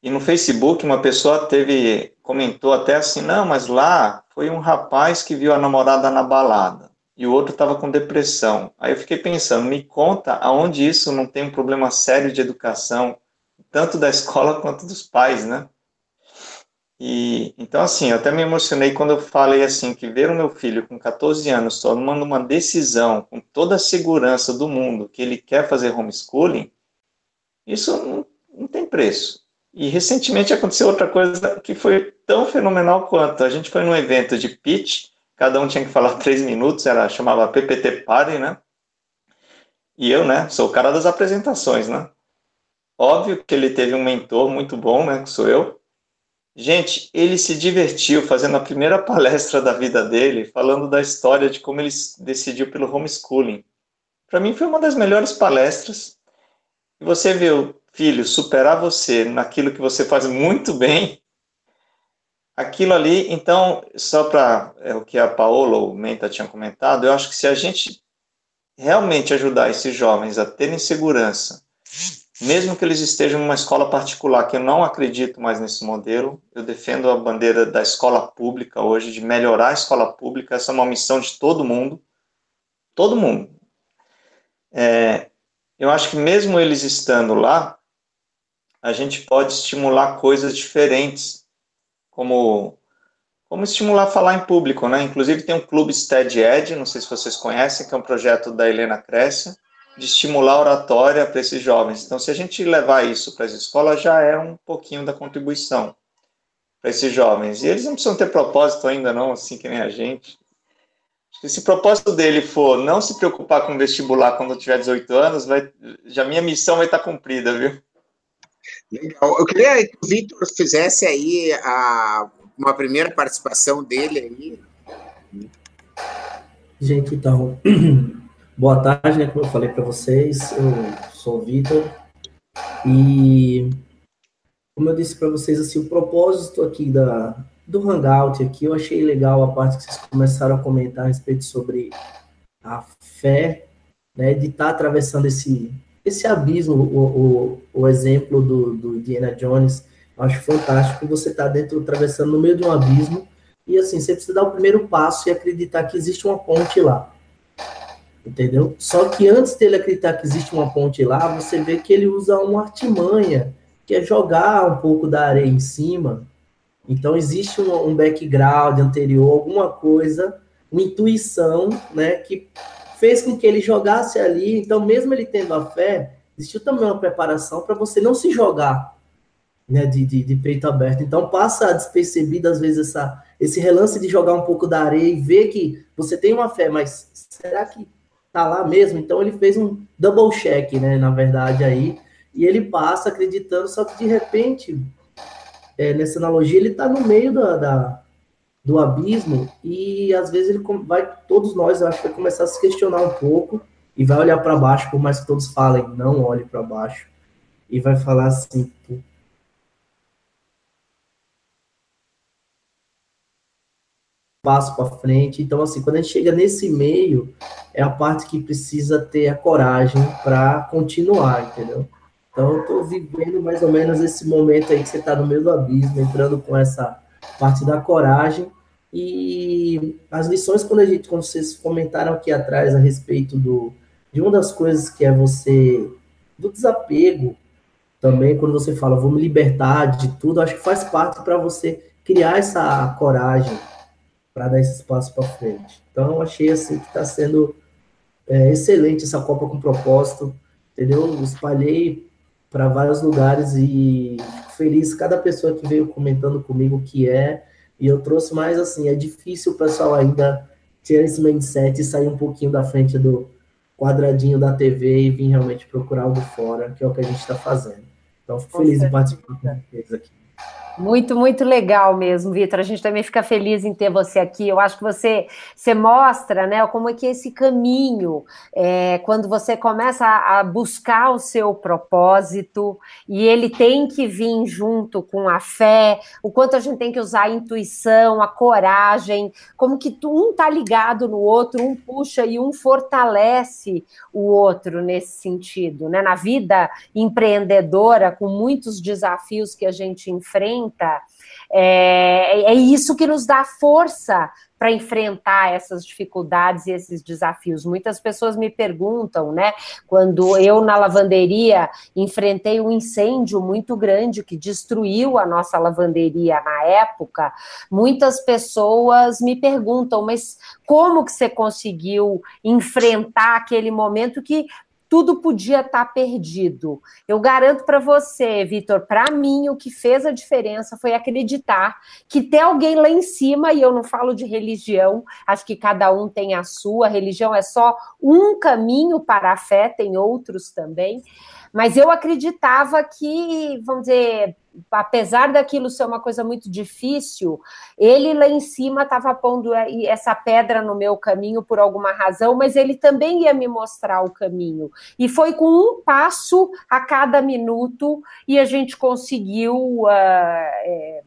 E no Facebook uma pessoa teve, comentou até assim, não, mas lá foi um rapaz que viu a namorada na balada e o outro estava com depressão. Aí eu fiquei pensando, me conta aonde isso não tem um problema sério de educação, tanto da escola quanto dos pais, né? E então assim, eu até me emocionei quando eu falei assim que ver o meu filho com 14 anos tomando uma decisão com toda a segurança do mundo que ele quer fazer homeschooling, isso preço. E recentemente aconteceu outra coisa que foi tão fenomenal quanto. A gente foi num evento de pitch, cada um tinha que falar três minutos, era chamava PPT Party, né? E eu, né, sou o cara das apresentações, né? Óbvio que ele teve um mentor muito bom, né, que sou eu. Gente, ele se divertiu fazendo a primeira palestra da vida dele, falando da história de como ele decidiu pelo homeschooling. Para mim foi uma das melhores palestras. Você viu, filho, superar você naquilo que você faz muito bem, aquilo ali, então, só para é, o que a Paola ou o Menta tinham comentado, eu acho que se a gente realmente ajudar esses jovens a terem segurança, mesmo que eles estejam numa escola particular, que eu não acredito mais nesse modelo, eu defendo a bandeira da escola pública hoje, de melhorar a escola pública, essa é uma missão de todo mundo, todo mundo. É, eu acho que mesmo eles estando lá, a gente pode estimular coisas diferentes, como, como estimular falar em público, né? Inclusive tem um clube Stead Ed, não sei se vocês conhecem, que é um projeto da Helena Crescia, de estimular a oratória para esses jovens. Então, se a gente levar isso para as escolas, já é um pouquinho da contribuição para esses jovens. E eles não precisam ter propósito ainda não, assim que nem a gente. Se o propósito dele for não se preocupar com vestibular quando tiver 18 anos, vai, já minha missão vai estar cumprida, viu? Legal. Eu queria que o Vitor fizesse aí a, uma primeira participação dele aí. Gente, então, Boa tarde, né? Como eu falei para vocês, eu sou o Vitor. E como eu disse para vocês, assim, o propósito aqui da, do Hangout aqui, eu achei legal a parte que vocês começaram a comentar a respeito sobre a fé, né, de estar tá atravessando esse, esse abismo, o, o, o exemplo do, do Indiana Jones, eu acho fantástico, você está dentro, atravessando no meio de um abismo, e assim, você precisa dar o primeiro passo e acreditar que existe uma ponte lá entendeu? Só que antes dele acreditar que existe uma ponte lá, você vê que ele usa uma artimanha, que é jogar um pouco da areia em cima. Então existe um, um background anterior, alguma coisa, uma intuição, né, que fez com que ele jogasse ali. Então, mesmo ele tendo a fé, existiu também uma preparação para você não se jogar, né, de, de, de, peito aberto. Então, passa despercebido, às vezes, essa, esse relance de jogar um pouco da areia e ver que você tem uma fé, mas será que tá lá mesmo. Então ele fez um double check, né, na verdade aí, e ele passa acreditando, só que de repente, é, nessa analogia, ele está no meio da, da, do abismo e às vezes ele vai, todos nós, eu acho que vai começar a se questionar um pouco e vai olhar para baixo, por mais que todos falem, não olhe para baixo, e vai falar assim, passo para frente. Então, assim, quando a gente chega nesse meio, é a parte que precisa ter a coragem para continuar, entendeu? Então, eu estou vivendo mais ou menos esse momento aí que você está no meio do abismo, entrando com essa parte da coragem. E as lições, quando a gente, quando vocês comentaram aqui atrás a respeito do, de uma das coisas que é você, do desapego, também, quando você fala, vou me libertar de tudo, acho que faz parte para você criar essa coragem, para dar esse espaço para frente. Então, achei assim que está sendo é, excelente essa Copa com propósito, entendeu? Espalhei para vários lugares e fico feliz cada pessoa que veio comentando comigo que é. E eu trouxe mais assim, é difícil o pessoal ainda ter esse mindset e sair um pouquinho da frente do quadradinho da TV e vir realmente procurar algo fora, que é o que a gente está fazendo. Então, fico feliz em participar com vocês aqui. Muito, muito legal mesmo, Vitor. A gente também fica feliz em ter você aqui. Eu acho que você, você mostra, né, como é que esse caminho, é, quando você começa a, a, buscar o seu propósito e ele tem que vir junto com a fé, o quanto a gente tem que usar a intuição, a coragem, como que um tá ligado no outro, um puxa e um fortalece o outro nesse sentido, né? Na vida empreendedora, com muitos desafios que a gente enfrenta é, é isso que nos dá força para enfrentar essas dificuldades e esses desafios. Muitas pessoas me perguntam, né, quando eu na lavanderia enfrentei um incêndio muito grande que destruiu a nossa lavanderia na época, muitas pessoas me perguntam, mas como que você conseguiu enfrentar aquele momento que tudo podia estar tá perdido. Eu garanto para você, Vitor, para mim o que fez a diferença foi acreditar que tem alguém lá em cima, e eu não falo de religião, acho que cada um tem a sua, a religião é só um caminho para a fé, tem outros também. Mas eu acreditava que, vamos dizer, apesar daquilo ser uma coisa muito difícil, ele lá em cima estava pondo essa pedra no meu caminho por alguma razão, mas ele também ia me mostrar o caminho. E foi com um passo a cada minuto e a gente conseguiu. Uh, é,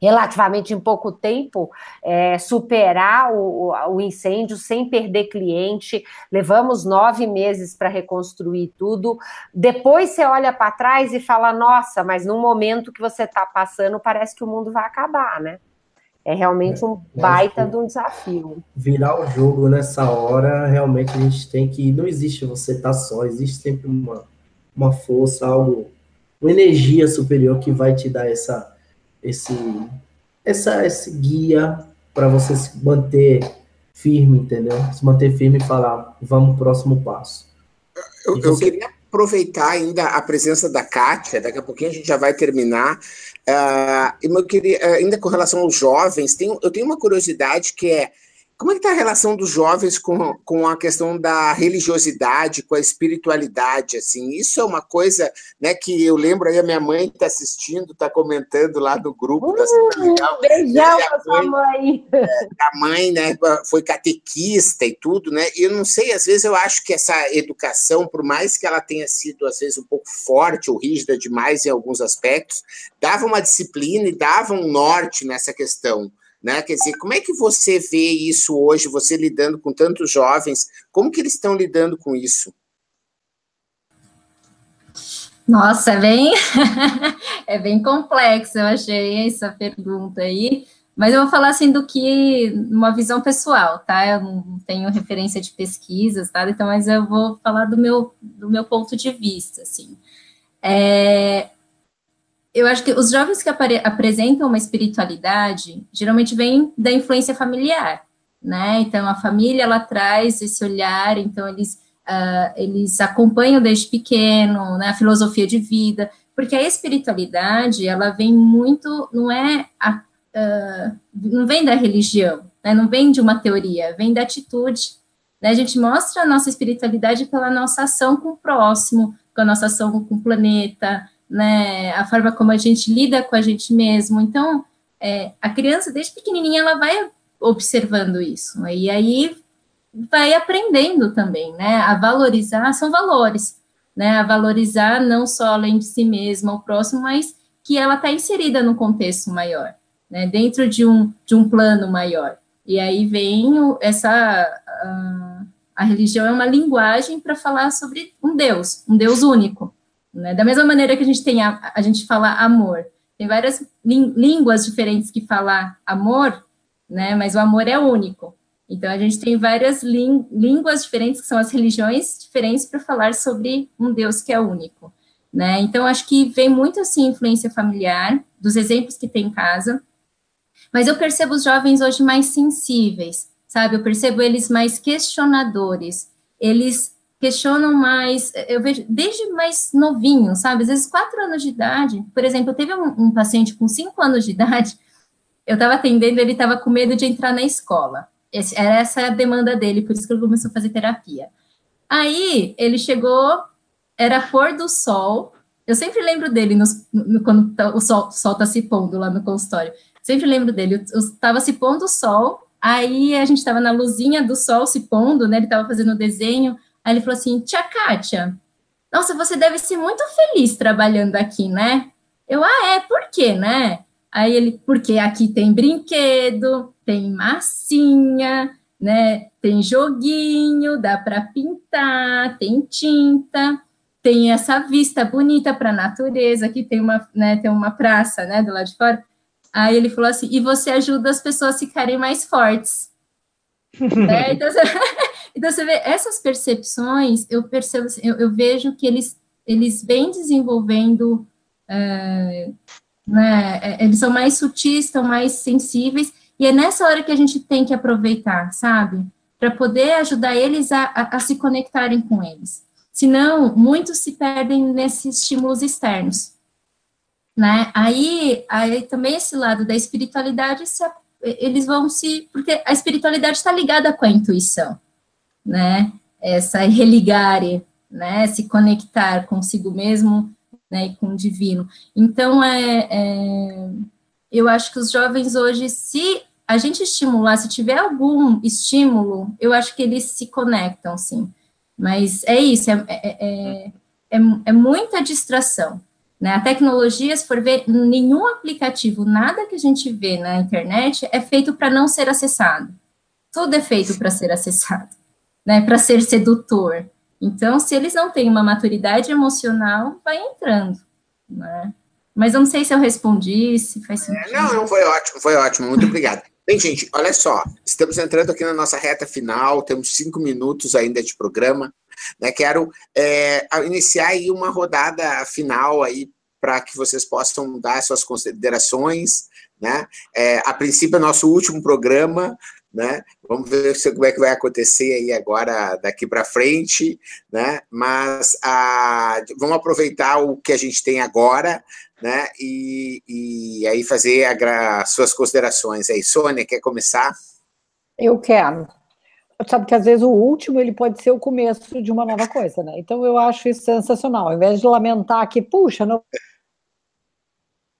relativamente em pouco tempo, é, superar o, o, incêndio sem perder cliente. Levamos nove meses para reconstruir tudo. Depois você olha para trás e fala: nossa, mas no momento que você está passando, parece que o mundo vai acabar, né? É realmente um é, baita de um desafio. Virar o jogo nessa hora, realmente a gente tem que. Não existe você estar tá só, existe sempre uma, uma força, algo, uma energia superior que vai te dar essa esse, essa, esse guia para você se manter firme, entendeu? Se manter firme e falar, vamos pro próximo passo. Eu, você... eu queria aproveitar ainda a presença da Kátia, daqui a pouquinho a gente já vai terminar. Uh, eu queria, ainda com relação aos jovens, tem, eu tenho uma curiosidade que é como é que está a relação dos jovens com, com a questão da religiosidade, com a espiritualidade, assim? Isso é uma coisa, né, que eu lembro aí a minha mãe está assistindo, está comentando lá do grupo. Tá uh, legal. Beijão para sua mãe. É, a mãe, né, foi catequista e tudo, né? E eu não sei, às vezes eu acho que essa educação, por mais que ela tenha sido às vezes um pouco forte ou rígida demais em alguns aspectos, dava uma disciplina e dava um norte nessa questão. Né? Quer dizer, como é que você vê isso hoje, você lidando com tantos jovens, como que eles estão lidando com isso? Nossa, é bem, é bem complexo, eu achei essa pergunta aí, mas eu vou falar assim do que, uma visão pessoal, tá? Eu não tenho referência de pesquisas, tá? Então, mas eu vou falar do meu, do meu ponto de vista, assim. É, eu acho que os jovens que apresentam uma espiritualidade geralmente vêm da influência familiar, né? Então a família ela traz esse olhar, então eles uh, eles acompanham desde pequeno, né? A filosofia de vida, porque a espiritualidade ela vem muito, não é a, uh, não vem da religião, né? Não vem de uma teoria, vem da atitude. Né? A gente mostra a nossa espiritualidade pela nossa ação com o próximo, com a nossa ação com o planeta né, a forma como a gente lida com a gente mesmo. Então, é, a criança, desde pequenininha, ela vai observando isso, né, e aí vai aprendendo também, né, a valorizar, são valores, né, a valorizar não só além de si mesma, o próximo, mas que ela está inserida no contexto maior, né, dentro de um, de um plano maior. E aí vem o, essa... A, a religião é uma linguagem para falar sobre um Deus, um Deus único, né? Da mesma maneira que a gente tem a, a gente fala amor, tem várias línguas diferentes que falam amor, né? Mas o amor é único. Então a gente tem várias línguas diferentes que são as religiões diferentes para falar sobre um Deus que é único, né? Então acho que vem muito assim influência familiar dos exemplos que tem em casa. Mas eu percebo os jovens hoje mais sensíveis, sabe? Eu percebo eles mais questionadores. Eles questionam mais, eu vejo desde mais novinho, sabe? Às vezes quatro anos de idade. Por exemplo, teve um, um paciente com cinco anos de idade, eu estava atendendo, ele estava com medo de entrar na escola. Esse, era essa a demanda dele, por isso que ele começou a fazer terapia. Aí ele chegou, era pôr do sol. Eu sempre lembro dele no, quando tá, o sol está se pondo lá no consultório. Sempre lembro dele. Estava se pondo o sol, aí a gente estava na luzinha do sol se pondo, né? Ele estava fazendo o desenho. Aí ele falou assim: Tia Kátia, nossa, você deve ser muito feliz trabalhando aqui, né? Eu, ah, é, por quê, né? Aí ele, porque aqui tem brinquedo, tem massinha, né? Tem joguinho, dá para pintar, tem tinta, tem essa vista bonita para a natureza, aqui tem uma, né, tem uma praça, né, do lado de fora. Aí ele falou assim, e você ajuda as pessoas a ficarem mais fortes. é, então, então, você vê, essas percepções, eu percebo, assim, eu, eu vejo que eles, eles vêm desenvolvendo, é, né, é, eles são mais sutis, estão mais sensíveis, e é nessa hora que a gente tem que aproveitar, sabe? Para poder ajudar eles a, a, a, se conectarem com eles. Senão, muitos se perdem nesses estímulos externos. Né? Aí, aí também esse lado da espiritualidade, eles vão se. Porque a espiritualidade está ligada com a intuição, né? Essa religare, né? Se conectar consigo mesmo né? e com o divino. Então, é, é, eu acho que os jovens hoje, se a gente estimular, se tiver algum estímulo, eu acho que eles se conectam, sim. Mas é isso, é, é, é, é muita distração. Né? A tecnologia, se for ver, nenhum aplicativo, nada que a gente vê na internet é feito para não ser acessado. Tudo é feito para ser acessado, né? para ser sedutor. Então, se eles não têm uma maturidade emocional, vai entrando. Né? Mas eu não sei se eu respondi, se faz sentido. É, não, não, foi ótimo, foi ótimo, muito obrigado. Bem, gente, olha só, estamos entrando aqui na nossa reta final, temos cinco minutos ainda de programa, né? Quero é, iniciar aí uma rodada final aí para que vocês possam dar suas considerações, né? É, a princípio é nosso último programa, né? Vamos ver como é que vai acontecer aí agora daqui para frente, né? Mas a, vamos aproveitar o que a gente tem agora, né? E, e aí fazer as suas considerações aí. Sônia, quer começar? Eu quero. Sabe que às vezes o último ele pode ser o começo de uma nova coisa, né? Então eu acho isso sensacional. Ao invés de lamentar que, puxa, não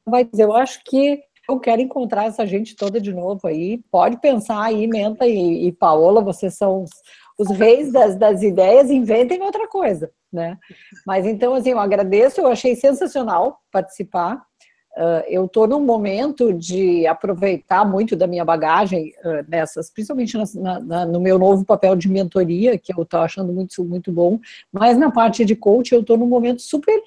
vai dizer, eu acho que eu quero encontrar essa gente toda de novo aí. Pode pensar aí, Menta e, e Paola, vocês são os, os reis das, das ideias, inventem outra coisa né? Mas então, assim, eu agradeço, eu achei sensacional participar. Uh, eu estou num momento de aproveitar muito da minha bagagem uh, nessas, principalmente na, na, no meu novo papel de mentoria, que eu estou achando muito, muito bom, mas na parte de coach eu estou num momento super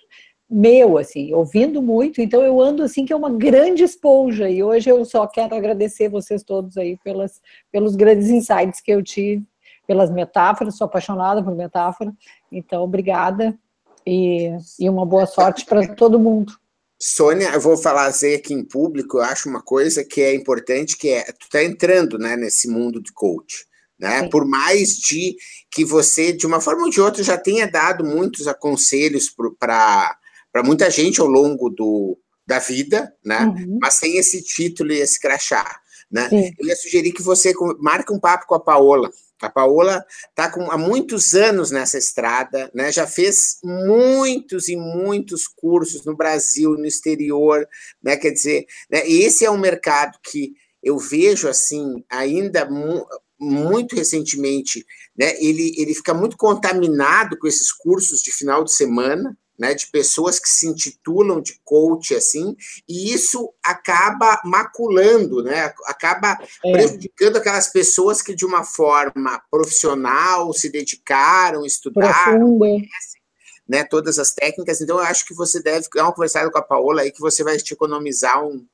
meu, assim, ouvindo muito, então eu ando assim que é uma grande esponja, e hoje eu só quero agradecer vocês todos aí pelas, pelos grandes insights que eu tive pelas metáforas, sou apaixonada por metáfora, então obrigada e, e uma boa sorte para todo mundo. Sônia, eu vou falar aqui em público, eu acho uma coisa que é importante, que é, tu tá entrando, né, nesse mundo de coach, né, por mais de que você, de uma forma ou de outra, já tenha dado muitos aconselhos para muita gente ao longo do, da vida, né, uhum. mas tem esse título e esse crachá, né, Sim. eu ia sugerir que você marque um papo com a Paola, a Paola está há muitos anos nessa estrada, né? já fez muitos e muitos cursos no Brasil, no exterior, né? quer dizer, né? esse é um mercado que eu vejo assim, ainda mu muito recentemente, né? ele, ele fica muito contaminado com esses cursos de final de semana, né, de pessoas que se intitulam de coach assim, e isso acaba maculando, né, acaba é. prejudicando aquelas pessoas que de uma forma profissional se dedicaram, estudaram, conhecem, né, todas as técnicas. Então eu acho que você deve dar uma conversada com a Paola aí que você vai te economizar um,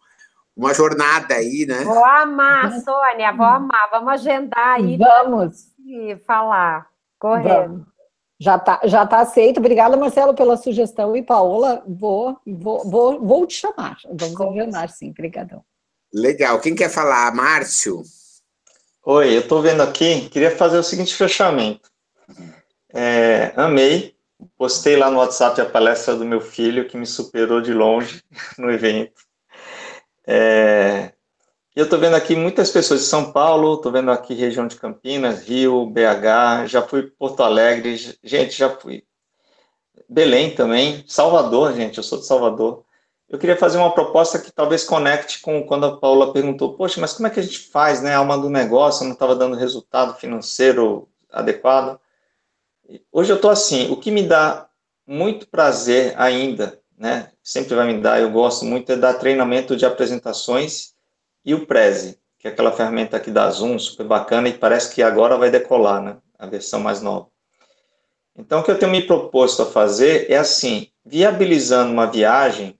uma jornada aí, né? Vou amar, Sônia, vou amar. Vamos agendar aí. Vamos. E falar. Correto. Vamos. Já está já tá aceito. Obrigada, Marcelo, pela sugestão. E Paola, vou, vou, vou, vou te chamar. Vamos agendar, sim. Obrigadão. Legal. Quem quer falar? Márcio? Oi, eu estou vendo aqui, queria fazer o seguinte fechamento. É, amei, postei lá no WhatsApp a palestra do meu filho, que me superou de longe no evento. É, eu estou vendo aqui muitas pessoas de São Paulo, estou vendo aqui região de Campinas, Rio, BH, já fui Porto Alegre, gente, já fui. Belém também, Salvador, gente, eu sou de Salvador. Eu queria fazer uma proposta que talvez conecte com quando a Paula perguntou, poxa, mas como é que a gente faz, né? A alma do negócio não estava dando resultado financeiro adequado. Hoje eu estou assim, o que me dá muito prazer ainda, né? Sempre vai me dar, eu gosto muito, é dar treinamento de apresentações e o Prezi, que é aquela ferramenta aqui da Zoom, super bacana, e parece que agora vai decolar, né? A versão mais nova. Então, o que eu tenho me proposto a fazer é assim, viabilizando uma viagem,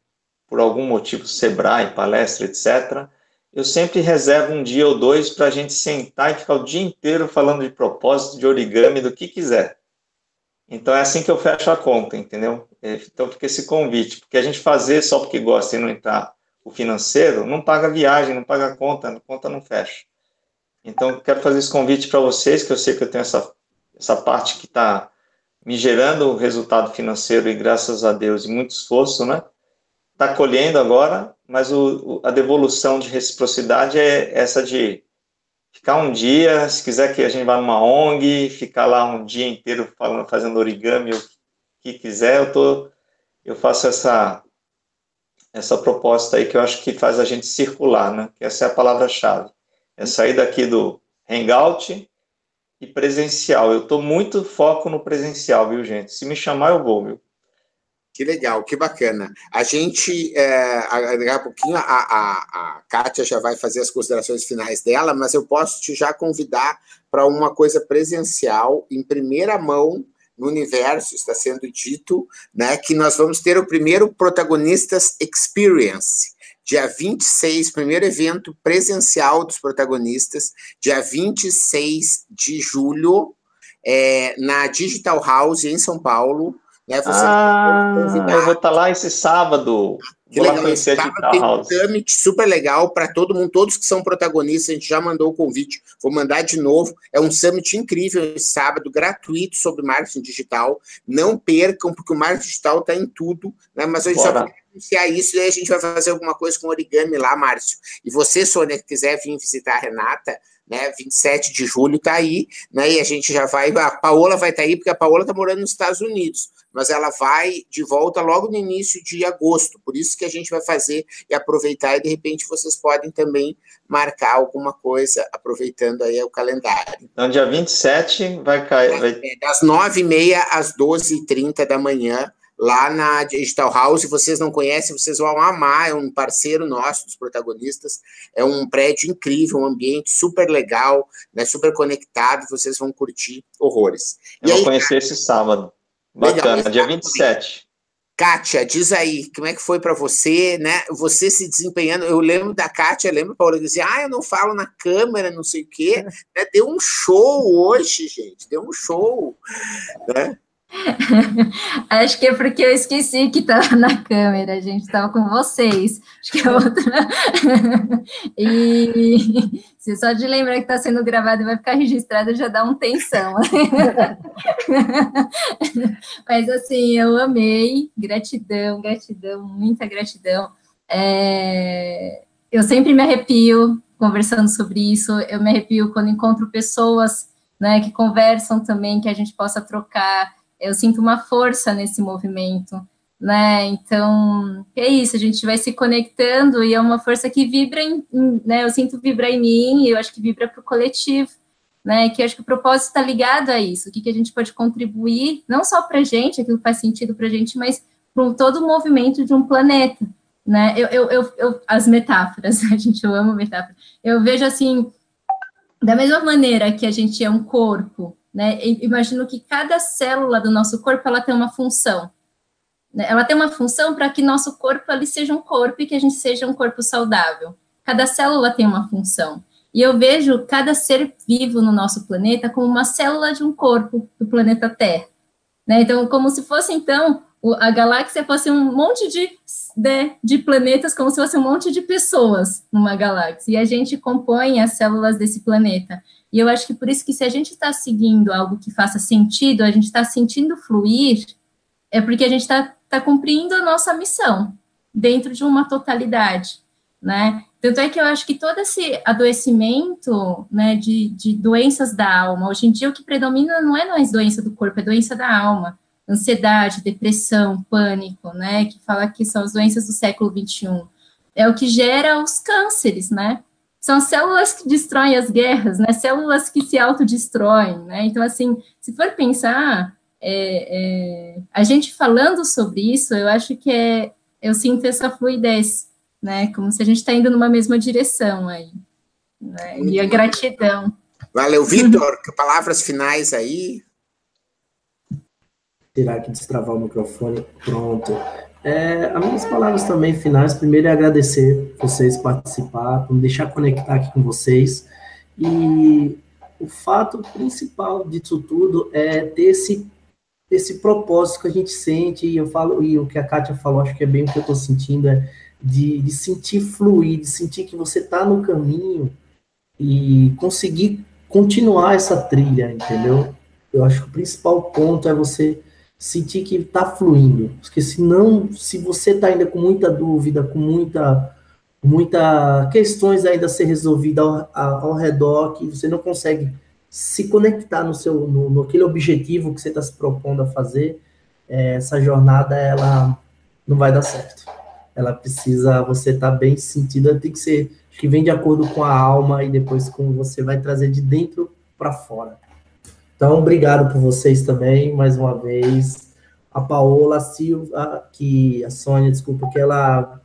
por algum motivo, Sebrae, palestra, etc., eu sempre reservo um dia ou dois para a gente sentar e ficar o dia inteiro falando de propósito, de origami, do que quiser. Então é assim que eu fecho a conta, entendeu? Então fica esse convite, porque a gente fazer só porque gosta e não entrar o financeiro, não paga viagem, não paga conta, a conta não fecha. Então, quero fazer esse convite para vocês, que eu sei que eu tenho essa, essa parte que está me gerando resultado financeiro e graças a Deus e muito esforço, né? Está colhendo agora, mas o, a devolução de reciprocidade é essa de ficar um dia, se quiser que a gente vá numa ONG, ficar lá um dia inteiro falando, fazendo origami, o que quiser, eu tô, eu faço essa essa proposta aí que eu acho que faz a gente circular, né? Essa é a palavra-chave. É sair daqui do hangout e presencial. Eu estou muito foco no presencial, viu, gente? Se me chamar, eu vou, viu? Que legal, que bacana. A gente, é, daqui a pouquinho, a, a, a Kátia já vai fazer as considerações finais dela, mas eu posso te já convidar para uma coisa presencial, em primeira mão, no universo, está sendo dito, né, que nós vamos ter o primeiro Protagonistas Experience, dia 26, primeiro evento presencial dos protagonistas, dia 26 de julho, é, na Digital House, em São Paulo, né? Ah, eu vou estar tá lá esse sábado. Que vou legal, conhecer a tem um summit super legal para todo mundo, todos que são protagonistas, a gente já mandou o convite, vou mandar de novo. É um summit incrível esse sábado, gratuito sobre marketing digital. Não percam, porque o marketing digital está em tudo, né? Mas a gente Bora. só anunciar isso e aí a gente vai fazer alguma coisa com origami lá, Márcio. E você, Sônia, que quiser vir visitar a Renata, né? 27 de julho está aí, né? E a gente já vai. A Paola vai estar tá aí, porque a Paola está morando nos Estados Unidos mas ela vai de volta logo no início de agosto. Por isso que a gente vai fazer e aproveitar, e de repente vocês podem também marcar alguma coisa, aproveitando aí o calendário. Então, dia 27 vai cair. Vai... É, das 9h30 às 12h30 da manhã, lá na Digital House. Se vocês não conhecem, vocês vão amar. É um parceiro nosso dos protagonistas. É um prédio incrível, um ambiente super legal, né, super conectado. Vocês vão curtir horrores. Eu e vou aí, conhecer esse sábado. Bacana, Legal. dia 27. Kátia, diz aí, como é que foi para você, né? Você se desempenhando. Eu lembro da Kátia, lembro, Paula, dizia, ah, eu não falo na câmera, não sei o quê. Né? Deu um show hoje, gente, deu um show, né? Acho que é porque eu esqueci que estava na câmera, a gente estava com vocês. Acho que é outra. e se só de lembrar que está sendo gravado e vai ficar registrado já dá um tensão. Mas assim, eu amei, gratidão, gratidão, muita gratidão. É... Eu sempre me arrepio conversando sobre isso, eu me arrepio quando encontro pessoas né, que conversam também, que a gente possa trocar eu sinto uma força nesse movimento, né? Então, é isso, a gente vai se conectando e é uma força que vibra em, né? Eu sinto vibrar em mim e eu acho que vibra para o coletivo, né? Que eu acho que o propósito está ligado a isso, o que, que a gente pode contribuir, não só para a gente, aquilo faz sentido para a gente, mas para todo o movimento de um planeta, né? Eu, eu, eu, eu, as metáforas, a gente eu amo metáforas. Eu vejo assim, da mesma maneira que a gente é um corpo, né? Imagino que cada célula do nosso corpo ela tem uma função. Né? Ela tem uma função para que nosso corpo ali seja um corpo e que a gente seja um corpo saudável. Cada célula tem uma função. E eu vejo cada ser vivo no nosso planeta como uma célula de um corpo do planeta Terra. Né? Então, como se fosse, então, a galáxia fosse um monte de, de, de, planetas, como se fosse um monte de pessoas numa galáxia. E a gente compõe as células desse planeta. E eu acho que por isso que se a gente está seguindo algo que faça sentido, a gente está sentindo fluir, é porque a gente está tá cumprindo a nossa missão dentro de uma totalidade, né? Tanto é que eu acho que todo esse adoecimento, né, de, de doenças da alma, hoje em dia o que predomina não é mais doença do corpo, é doença da alma, ansiedade, depressão, pânico, né, que fala que são as doenças do século 21, é o que gera os cânceres, né? são células que destroem as guerras, né? Células que se autodestroem, né? Então, assim, se for pensar, é, é, a gente falando sobre isso, eu acho que é, eu sinto essa fluidez, né? Como se a gente está indo numa mesma direção aí. Né? E a gratidão. Valeu, Vitor. palavras finais aí. Tirar aqui, destravar o microfone. Pronto. É, as minhas palavras também finais, primeiro é agradecer vocês participar, me deixar conectar aqui com vocês. E o fato principal disso tudo é ter esse, esse propósito que a gente sente, e eu falo, e o que a Kátia falou, acho que é bem o que eu estou sentindo, é de, de sentir fluir, de sentir que você está no caminho e conseguir continuar essa trilha, entendeu? eu acho que o principal ponto é você sentir que está fluindo. Porque senão, se você está ainda com muita dúvida, com muita muita questões ainda a ser resolvidas ao, ao, redor, que você não consegue se conectar no seu no, no aquele objetivo que você está se propondo a fazer, é, essa jornada ela não vai dar certo. Ela precisa você estar tá bem sentida, tem que ser que vem de acordo com a alma e depois com você vai trazer de dentro para fora. Então, obrigado por vocês também, mais uma vez. A Paola, a Silva, que a Sônia, desculpa, que ela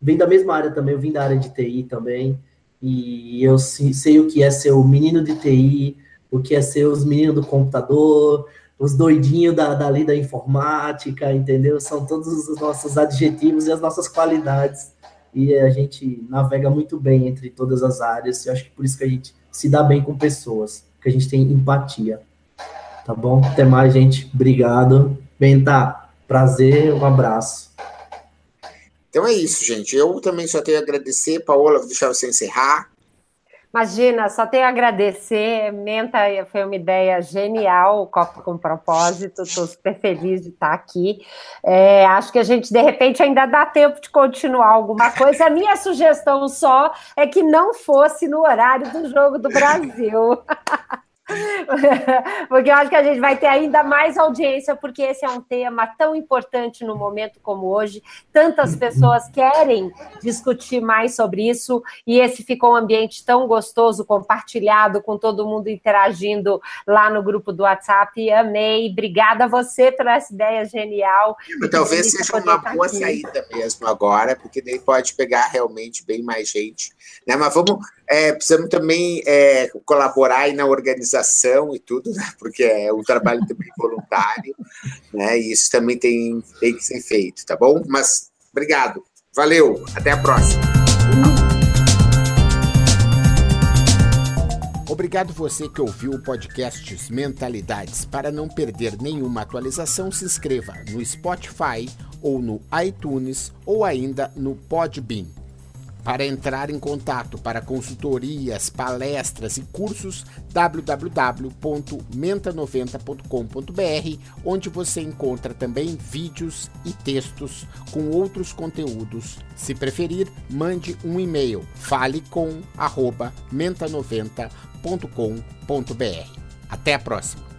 vem da mesma área também, eu vim da área de TI também, e eu sei o que é ser o menino de TI, o que é ser os meninos do computador, os doidinhos da, dali da informática, entendeu? São todos os nossos adjetivos e as nossas qualidades, e a gente navega muito bem entre todas as áreas, e acho que por isso que a gente se dá bem com pessoas, que a gente tem empatia. Tá bom? Até mais, gente. Obrigado. Benta, prazer, um abraço. Então é isso, gente. Eu também só tenho a agradecer. Paola, vou deixar você encerrar. Imagina, só tenho a agradecer. Menta foi uma ideia genial, Copa com Propósito. Estou super feliz de estar aqui. É, acho que a gente, de repente, ainda dá tempo de continuar alguma coisa. A minha sugestão só é que não fosse no horário do Jogo do Brasil. porque eu acho que a gente vai ter ainda mais audiência, porque esse é um tema tão importante no momento como hoje. Tantas pessoas querem discutir mais sobre isso, e esse ficou um ambiente tão gostoso, compartilhado, com todo mundo interagindo lá no grupo do WhatsApp. Amei. Obrigada a você pela essa ideia genial. Talvez seja uma boa aqui. saída mesmo agora, porque daí pode pegar realmente bem mais gente. Né? Mas vamos, é, precisamos também é, colaborar aí na organização e tudo, né? porque é um trabalho também voluntário, né? E isso também tem, tem que ser feito, tá bom? Mas obrigado, valeu, até a próxima. Obrigado você que ouviu o podcast Mentalidades. Para não perder nenhuma atualização, se inscreva no Spotify ou no iTunes ou ainda no Podbean. Para entrar em contato para consultorias, palestras e cursos, www.menta90.com.br, onde você encontra também vídeos e textos com outros conteúdos. Se preferir, mande um e-mail falecom@menta90.com.br. Até a próxima.